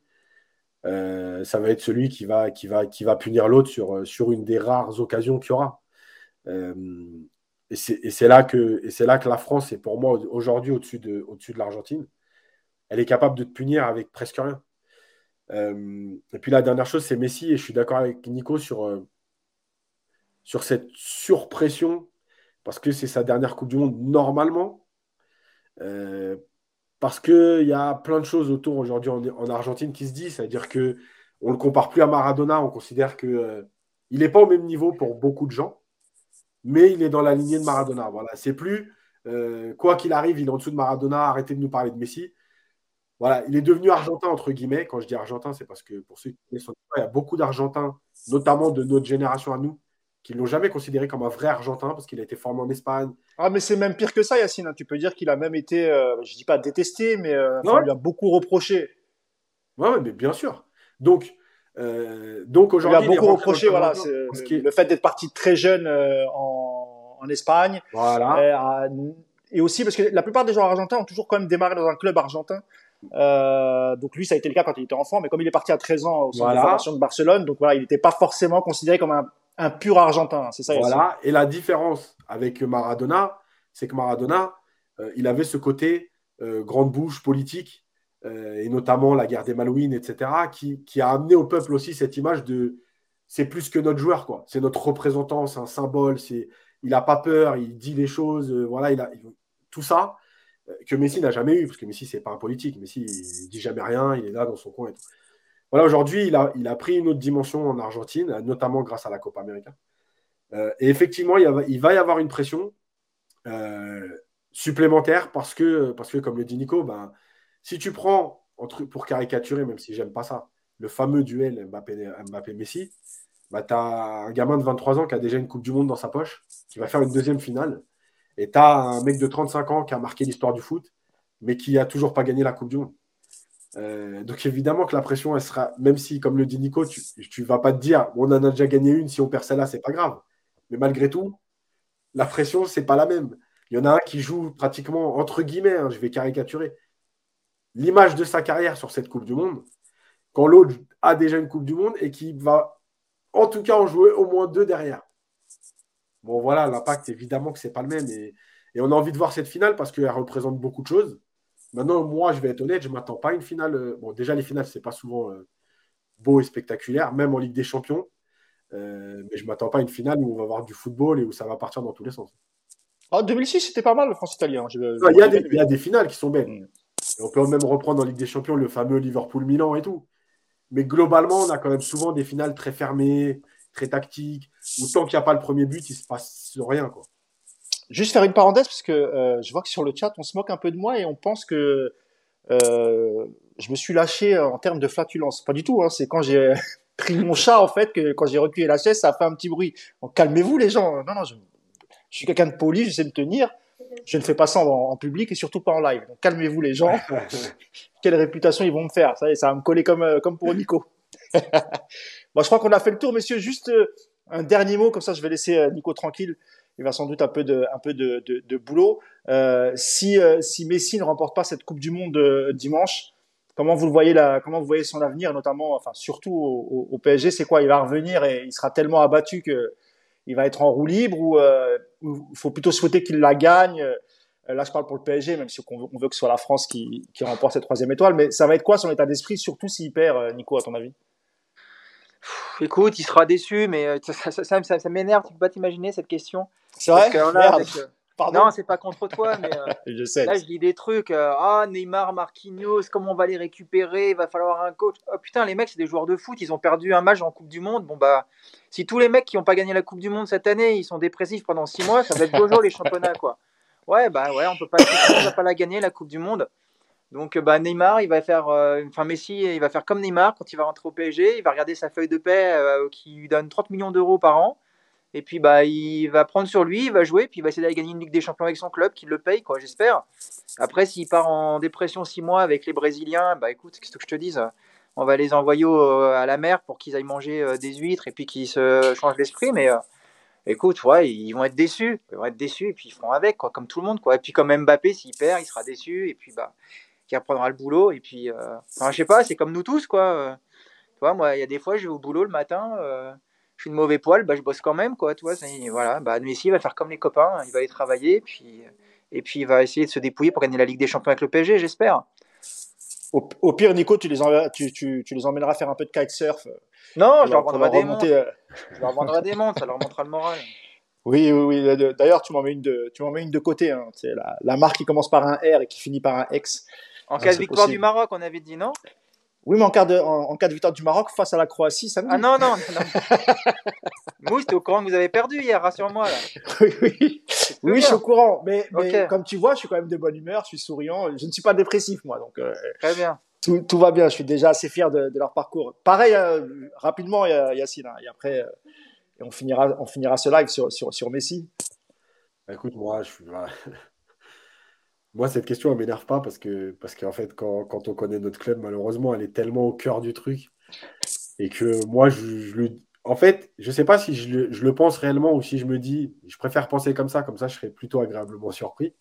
Euh, ça va être celui qui va, qui va, qui va punir l'autre sur, sur une des rares occasions qu'il y aura. Et c'est là, que, la France est pour moi aujourd'hui au-dessus de, l'Argentine. Elle est capable de te punir avec presque rien. et puis la dernière chose, c'est Messi, et je suis d'accord avec Nico sur, sur cette surpression, parce que c'est sa dernière Coupe du Monde normalement. Euh, parce qu'il y a plein de choses autour aujourd'hui en, Argentine qui se disent, c'est-à-dire que on le compare plus à Maradona, on considère que euh, il n'est pas au même niveau pour beaucoup de gens, mais il est dans la lignée de Maradona. Voilà, c'est plus euh, quoi qu'il arrive, il est en dessous de Maradona. Arrêtez de nous parler de Messi. Voilà, il est devenu argentin entre guillemets. Quand je dis argentin, c'est parce que pour ceux qui sont il y a beaucoup d'Argentins, notamment de notre génération à nous, qui ne l'ont jamais considéré comme un vrai Argentin parce qu'il a été formé en Espagne. Ah, mais c'est même pire que ça, Yacine. Hein. Tu peux dire qu'il a même été, euh, je dis pas détesté, mais euh, on lui a beaucoup reproché. Oui, mais bien sûr. Donc, euh, donc aujourd'hui. Il a beaucoup reproché, voilà, le fait d'être parti très jeune en, en, Espagne. Voilà. Et, aussi parce que la plupart des joueurs argentins ont toujours quand même démarré dans un club argentin. donc lui, ça a été le cas quand il était enfant, mais comme il est parti à 13 ans au centre de formation de Barcelone, donc voilà, il n'était pas forcément considéré comme un un pur argentin, c'est ça. Voilà. Et la différence avec Maradona, c'est que Maradona, euh, il avait ce côté euh, grande bouche politique, euh, et notamment la guerre des Malouines, etc., qui, qui, a amené au peuple aussi cette image de c'est plus que notre joueur, quoi. C'est notre représentant, c'est un symbole, c'est il n'a pas peur, il dit les choses, voilà, il a tout ça que Messi n'a jamais eu, parce que Messi c'est pas un politique, Messi il, dit jamais rien, il est là dans son coin voilà, aujourd'hui, il a, il a pris une autre dimension en Argentine, notamment grâce à la Copa América. Euh, et effectivement, il, il, va y avoir une pression euh, supplémentaire parce que, parce que, comme le dit Nico, ben, si tu prends, pour caricaturer, même si j'aime pas ça, le fameux duel Mbappé-Messi, bah, tu as un gamin de 23 ans qui a déjà une Coupe du Monde dans sa poche, qui va faire une deuxième finale. Et tu as un mec de 35 ans qui a marqué l'histoire du foot, mais qui a toujours pas gagné la Coupe du Monde. Euh, donc évidemment que la pression, elle sera, même si, comme le dit Nico, tu ne vas pas te dire, on en a déjà gagné une, si on perd celle-là, c'est pas grave. Mais malgré tout, la pression, c'est pas la même. Il y en a un qui joue pratiquement, entre guillemets, hein, je vais caricaturer, l'image de sa carrière sur cette Coupe du Monde, quand l'autre a déjà une Coupe du Monde et qui va en tout cas en jouer au moins deux derrière. Bon voilà, l'impact, évidemment que c'est pas le même. Et, et on a envie de voir cette finale parce qu'elle représente beaucoup de choses. Maintenant, moi, je vais être honnête, je ne m'attends pas à une finale. Euh, bon, déjà, les finales, ce n'est pas souvent euh, beau et spectaculaire, même en Ligue des Champions. Euh, mais je ne m'attends pas à une finale où on va avoir du football et où ça va partir dans tous les sens. En ah, 2006, c'était pas mal le France-Italien. Il y, a des finales qui sont belles. On peut même reprendre en Ligue des Champions le fameux Liverpool-Milan et tout. Mais globalement, on a quand même souvent des finales très fermées, très tactiques, où tant qu'il n'y a pas le premier but, il ne se passe rien. Quoi. Juste faire une parenthèse, parce que euh, je vois que sur le chat, on se moque un peu de moi et on pense que euh, je me suis lâché en termes de flatulence. Pas du tout, hein, c'est quand j'ai <laughs> pris mon chat, en fait, que quand j'ai reculé la chaise, ça a fait un petit bruit. calmez-vous les gens. Non, non, je, suis quelqu'un de poli, je sais me tenir. Je ne fais pas ça en, public et surtout pas en live. Donc calmez-vous les gens. <laughs> Quelle réputation ils vont me faire Ça, ça va me coller comme, euh, comme pour Nico. <laughs> bon, je crois qu'on a fait le tour, messieurs. Juste un dernier mot, comme ça je vais laisser Nico tranquille il va sans doute un peu de, un peu de, de, boulot. Euh, si, euh, si Messi ne remporte pas cette Coupe du Monde euh, dimanche, comment vous le voyez là Comment vous voyez son avenir, notamment, enfin surtout au, PSG C'est quoi? Il va revenir et il sera tellement abattu que il va être en roue libre ou il faut plutôt souhaiter qu'il la gagne Là, je parle pour le PSG, même si on veut, on veut que ce soit la France qui, qui remporte cette troisième étoile. Mais ça va être quoi son état d'esprit, surtout s'il perd, Nico, à ton avis? Écoute, il sera déçu, mais ça, ça, ça, ça m'énerve. Tu peux pas t'imaginer cette question. C'est vrai? Non, c'est pas contre toi, mais euh, <laughs> je sais. là, je lis des trucs. Euh, ah, Neymar, Marquinhos, comment on va les récupérer Il va falloir un coach. Oh putain, les mecs, c'est des joueurs de foot. Ils ont perdu un match en Coupe du Monde. Bon, bah, si tous les mecs qui n'ont pas gagné la Coupe du Monde cette année, ils sont dépressifs pendant six mois, ça va être Jojo les championnats, quoi. Ouais, bah, ouais, on peut pas, on va pas la gagner, la Coupe du Monde. Donc, bah, Neymar, il va faire, euh, enfin, Messi, il va faire comme Neymar quand il va rentrer au PSG. Il va regarder sa feuille de paix qui lui donne 30 millions d'euros par an. Et puis bah il va prendre sur lui, il va jouer, puis il va essayer d'aller gagner une Ligue des Champions avec son club, qui le paye, quoi, j'espère. Après, s'il part en dépression six mois avec les Brésiliens, bah écoute, qu'est-ce que je te dise? On va les envoyer à la mer pour qu'ils aillent manger euh, des huîtres et puis qu'ils se changent l'esprit, mais euh, écoute, ouais, ils vont être déçus, ils vont être déçus et puis ils feront avec, quoi, comme tout le monde, quoi. Et puis comme Mbappé, s'il perd, il sera déçu et puis bah il reprendra le boulot et puis, euh... enfin, je sais pas, c'est comme nous tous, quoi. Tu vois, moi, il y a des fois, je vais au boulot le matin. Euh, je suis de mauvais poil, bah, je bosse quand même, quoi, tu vois, voilà, bah, Messi va faire comme les copains, il va aller travailler, puis, et puis il va essayer de se dépouiller pour gagner la Ligue des Champions avec le PSG, j'espère. Au, pire, Nico, tu les, tu, tu, tu, les emmèneras faire un peu de kitesurf. Non, je leur vendrai des montres. Euh. Je leur vendrai des montres, ça leur montrera le moral. Oui, oui, oui. D'ailleurs, tu m'en mets une de, tu m'en mets une de côté. Hein. C'est la, la, marque qui commence par un R et qui finit par un X. En cas de victoire du Maroc, on avait dit non? Oui, mais en cas, de, en, cas de victoire du Maroc face à la Croatie, ça Ah non, non, non. <laughs> Mousse, t'es au courant que vous avez perdu hier, rassure-moi. <laughs> oui, oui. Oui, je suis au courant. Mais, comme tu vois, je suis quand même de bonne humeur, je suis souriant. Je ne suis pas dépressif, moi. Donc, euh, Très bien. Tout, tout, va bien. Je suis déjà assez fier de, de leur parcours. Pareil, euh, rapidement, Yacine. Hein, et après, euh, on, finira, on finira ce live sur, sur, sur Messi. Écoute, moi, je suis. Moi, cette question, elle m'énerve pas parce que, parce qu'en fait, quand, quand, on connaît notre club, malheureusement, elle est tellement au cœur du truc. Et que moi, je, je En fait, je sais pas si je le, je le, pense réellement ou si je me dis, je préfère penser comme ça, comme ça, je serais plutôt agréablement surpris.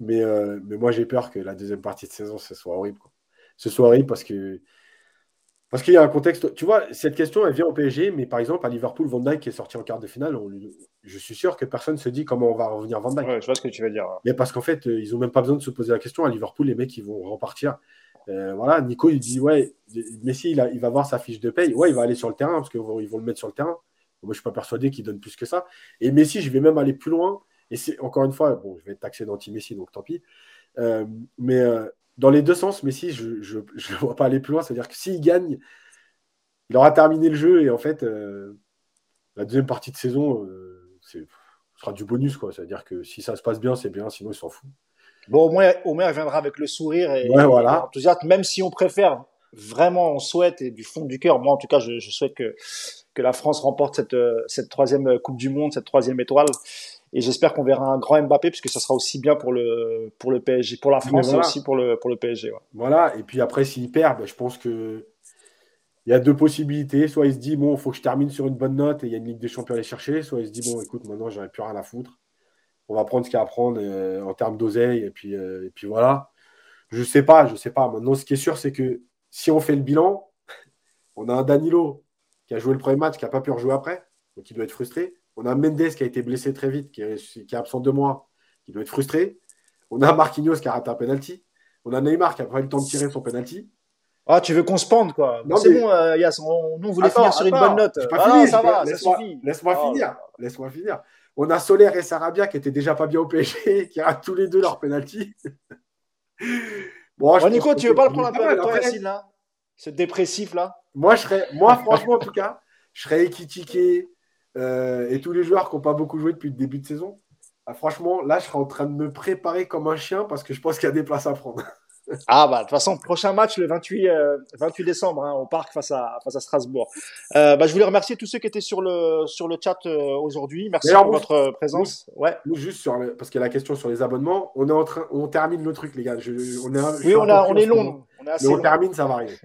Mais, euh, mais moi, j'ai peur que la deuxième partie de saison, ce soit horrible. Quoi. Ce soit horrible parce que parce qu'il y a un contexte. Tu vois, cette question, elle vient au PSG, mais par exemple, à Liverpool, Van Dijk est sorti en quart de finale, je suis sûr que personne ne se dit comment on va revenir Van Dijk. Ouais, je vois ce que tu veux dire. Mais parce qu'en fait, euh, ils n'ont même pas besoin de se poser la question. À Liverpool, les mecs, ils vont repartir. Euh, voilà, Nico, il dit Ouais, Messi, il, il, va voir sa fiche de paye. Ouais, il va aller sur le terrain parce qu'ils vont, le mettre sur le terrain. Moi, je ne suis pas persuadé qu'il donne plus que ça. Et Messi, je vais même aller plus loin. Et c'est encore une fois, bon, je vais être taxé d'anti-Messi, donc tant pis. Euh, mais dans les deux sens, Messi, je ne vois pas aller plus loin. C'est-à-dire que s'il gagne il aura terminé le jeu et en fait, la deuxième partie de saison, ce sera du bonus. quoi. C'est-à-dire que si ça se passe bien, c'est bien, sinon il s'en fout. Bon, au moins, au moins, il viendra avec le sourire et, voilà. même si on préfère vraiment, on souhaite, et du fond du cœur, moi en tout cas, je, souhaite que, que la France remporte cette, cette troisième Coupe du Monde, cette troisième étoile. Et j'espère qu'on verra un grand Mbappé, puisque ça sera aussi bien pour le, pour le PSG, pour la France et aussi pour le, pour le PSG. Voilà, et puis après, s'il perd, ben, je pense que il y a deux possibilités. Soit il se dit, bon, il faut que je termine sur une bonne note et il y a une Ligue des Champions à aller chercher. Soit il se dit, bon, écoute, maintenant, j'aurais plus rien à foutre. On va prendre ce qu'il y a à prendre euh, en termes d'oseille. Et, puis, euh, voilà. Je sais pas, je sais pas. Maintenant, ce qui est sûr, c'est que si on fait le bilan, <laughs> on a un Danilo qui a joué le premier match, qui n'a pas pu rejouer après. Donc il doit être frustré. On a Mendes qui a été blessé très vite, qui est, qui est absent de mois, qui doit être frustré. On a Marquinhos qui a raté un penalty. On a Neymar qui a pas eu le temps de tirer son penalty. Ah, tu veux qu'on se pende, quoi. c'est bon, euh, Yass, on, on voulait finir sur une bonne note. Pas ah, ça va, ça suffit. Laisse-moi oh finir. Laisse-moi finir. On a Soler et Sarabia qui étaient déjà pas bien au PSG, qui ratent tous les deux leur penalty. bon, bon Nico, tu veux pas le prendre un peu avec toi, Yacine, là? Ce dépressif, là? Moi, je serais, moi, franchement, en tout cas, je serais équitiqué, euh, et tous les joueurs qui n'ont pas beaucoup joué depuis le début de saison, ah, franchement, là, je serai en train de me préparer comme un chien parce que je pense qu'il y a des places à prendre. Ah bah de toute façon, prochain match le 28, 28 euh, décembre hein, au parc face à, face à Strasbourg. Euh, bah, je voulais remercier tous ceux qui étaient sur le, sur le chat aujourd'hui. Merci pour votre présence. ouais. juste sur parce qu'il y a la question sur les abonnements. On est en train, on termine le truc les gars. Je, on est, oui, on, a, on est long. On Mais on termine, ça va arriver.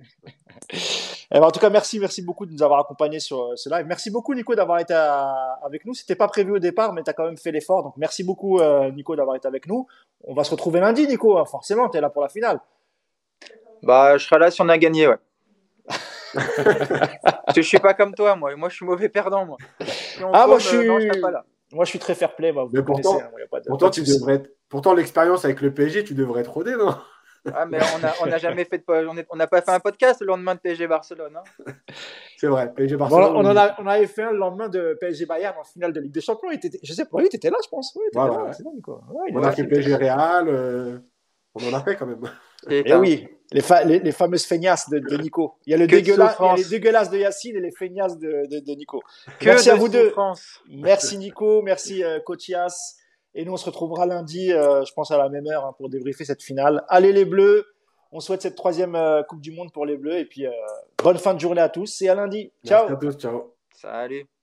<laughs> Eh ben, en tout cas, merci, merci beaucoup de nous avoir accompagnés sur euh, ce live. Merci beaucoup, Nico, d'avoir été avec nous. C'était pas prévu au départ, mais tu as quand même fait l'effort. Donc, merci beaucoup, euh, Nico, d'avoir été avec nous. On va se retrouver lundi, Nico. Hein, forcément, tu es là pour la finale. Bah, je serai là si on a gagné, ouais. <laughs> Je suis pas comme toi, moi. Moi, je suis mauvais perdant, moi. ah, moi, je suis. Moi, je suis très fair play. mais pourtant, pourtant, tu devrais pourtant l'expérience avec le PSG, tu devrais être rodé, non? Ah, mais on n'a jamais fait de, on n'a pas fait un podcast le lendemain de PSG Barcelone. Hein. C'est vrai, PSG Barcelone. on, a, on, avait fait un le lendemain de PSG Bayern en finale de Ligue des Champions. Était, je sais pas, oui, tu étais là, je pense. Voilà, là, on a fait PSG Real. Euh, on en a fait quand même. Et, eh oui, les, les, fameuses feignasses de, Nico. Il y a le dégueulasse, il y a les dégueulasses de Yacine et les feignasses de, de, Nico. merci à vous deux. Merci Nico, merci euh. Et nous, on se retrouvera lundi, euh, je pense à la même heure, hein, pour débriefer cette finale. Allez les Bleus On souhaite cette troisième euh, Coupe du Monde pour les Bleus. Et puis, euh, bonne fin de journée à tous et à lundi. Ciao. Merci à tous, ciao. Salut.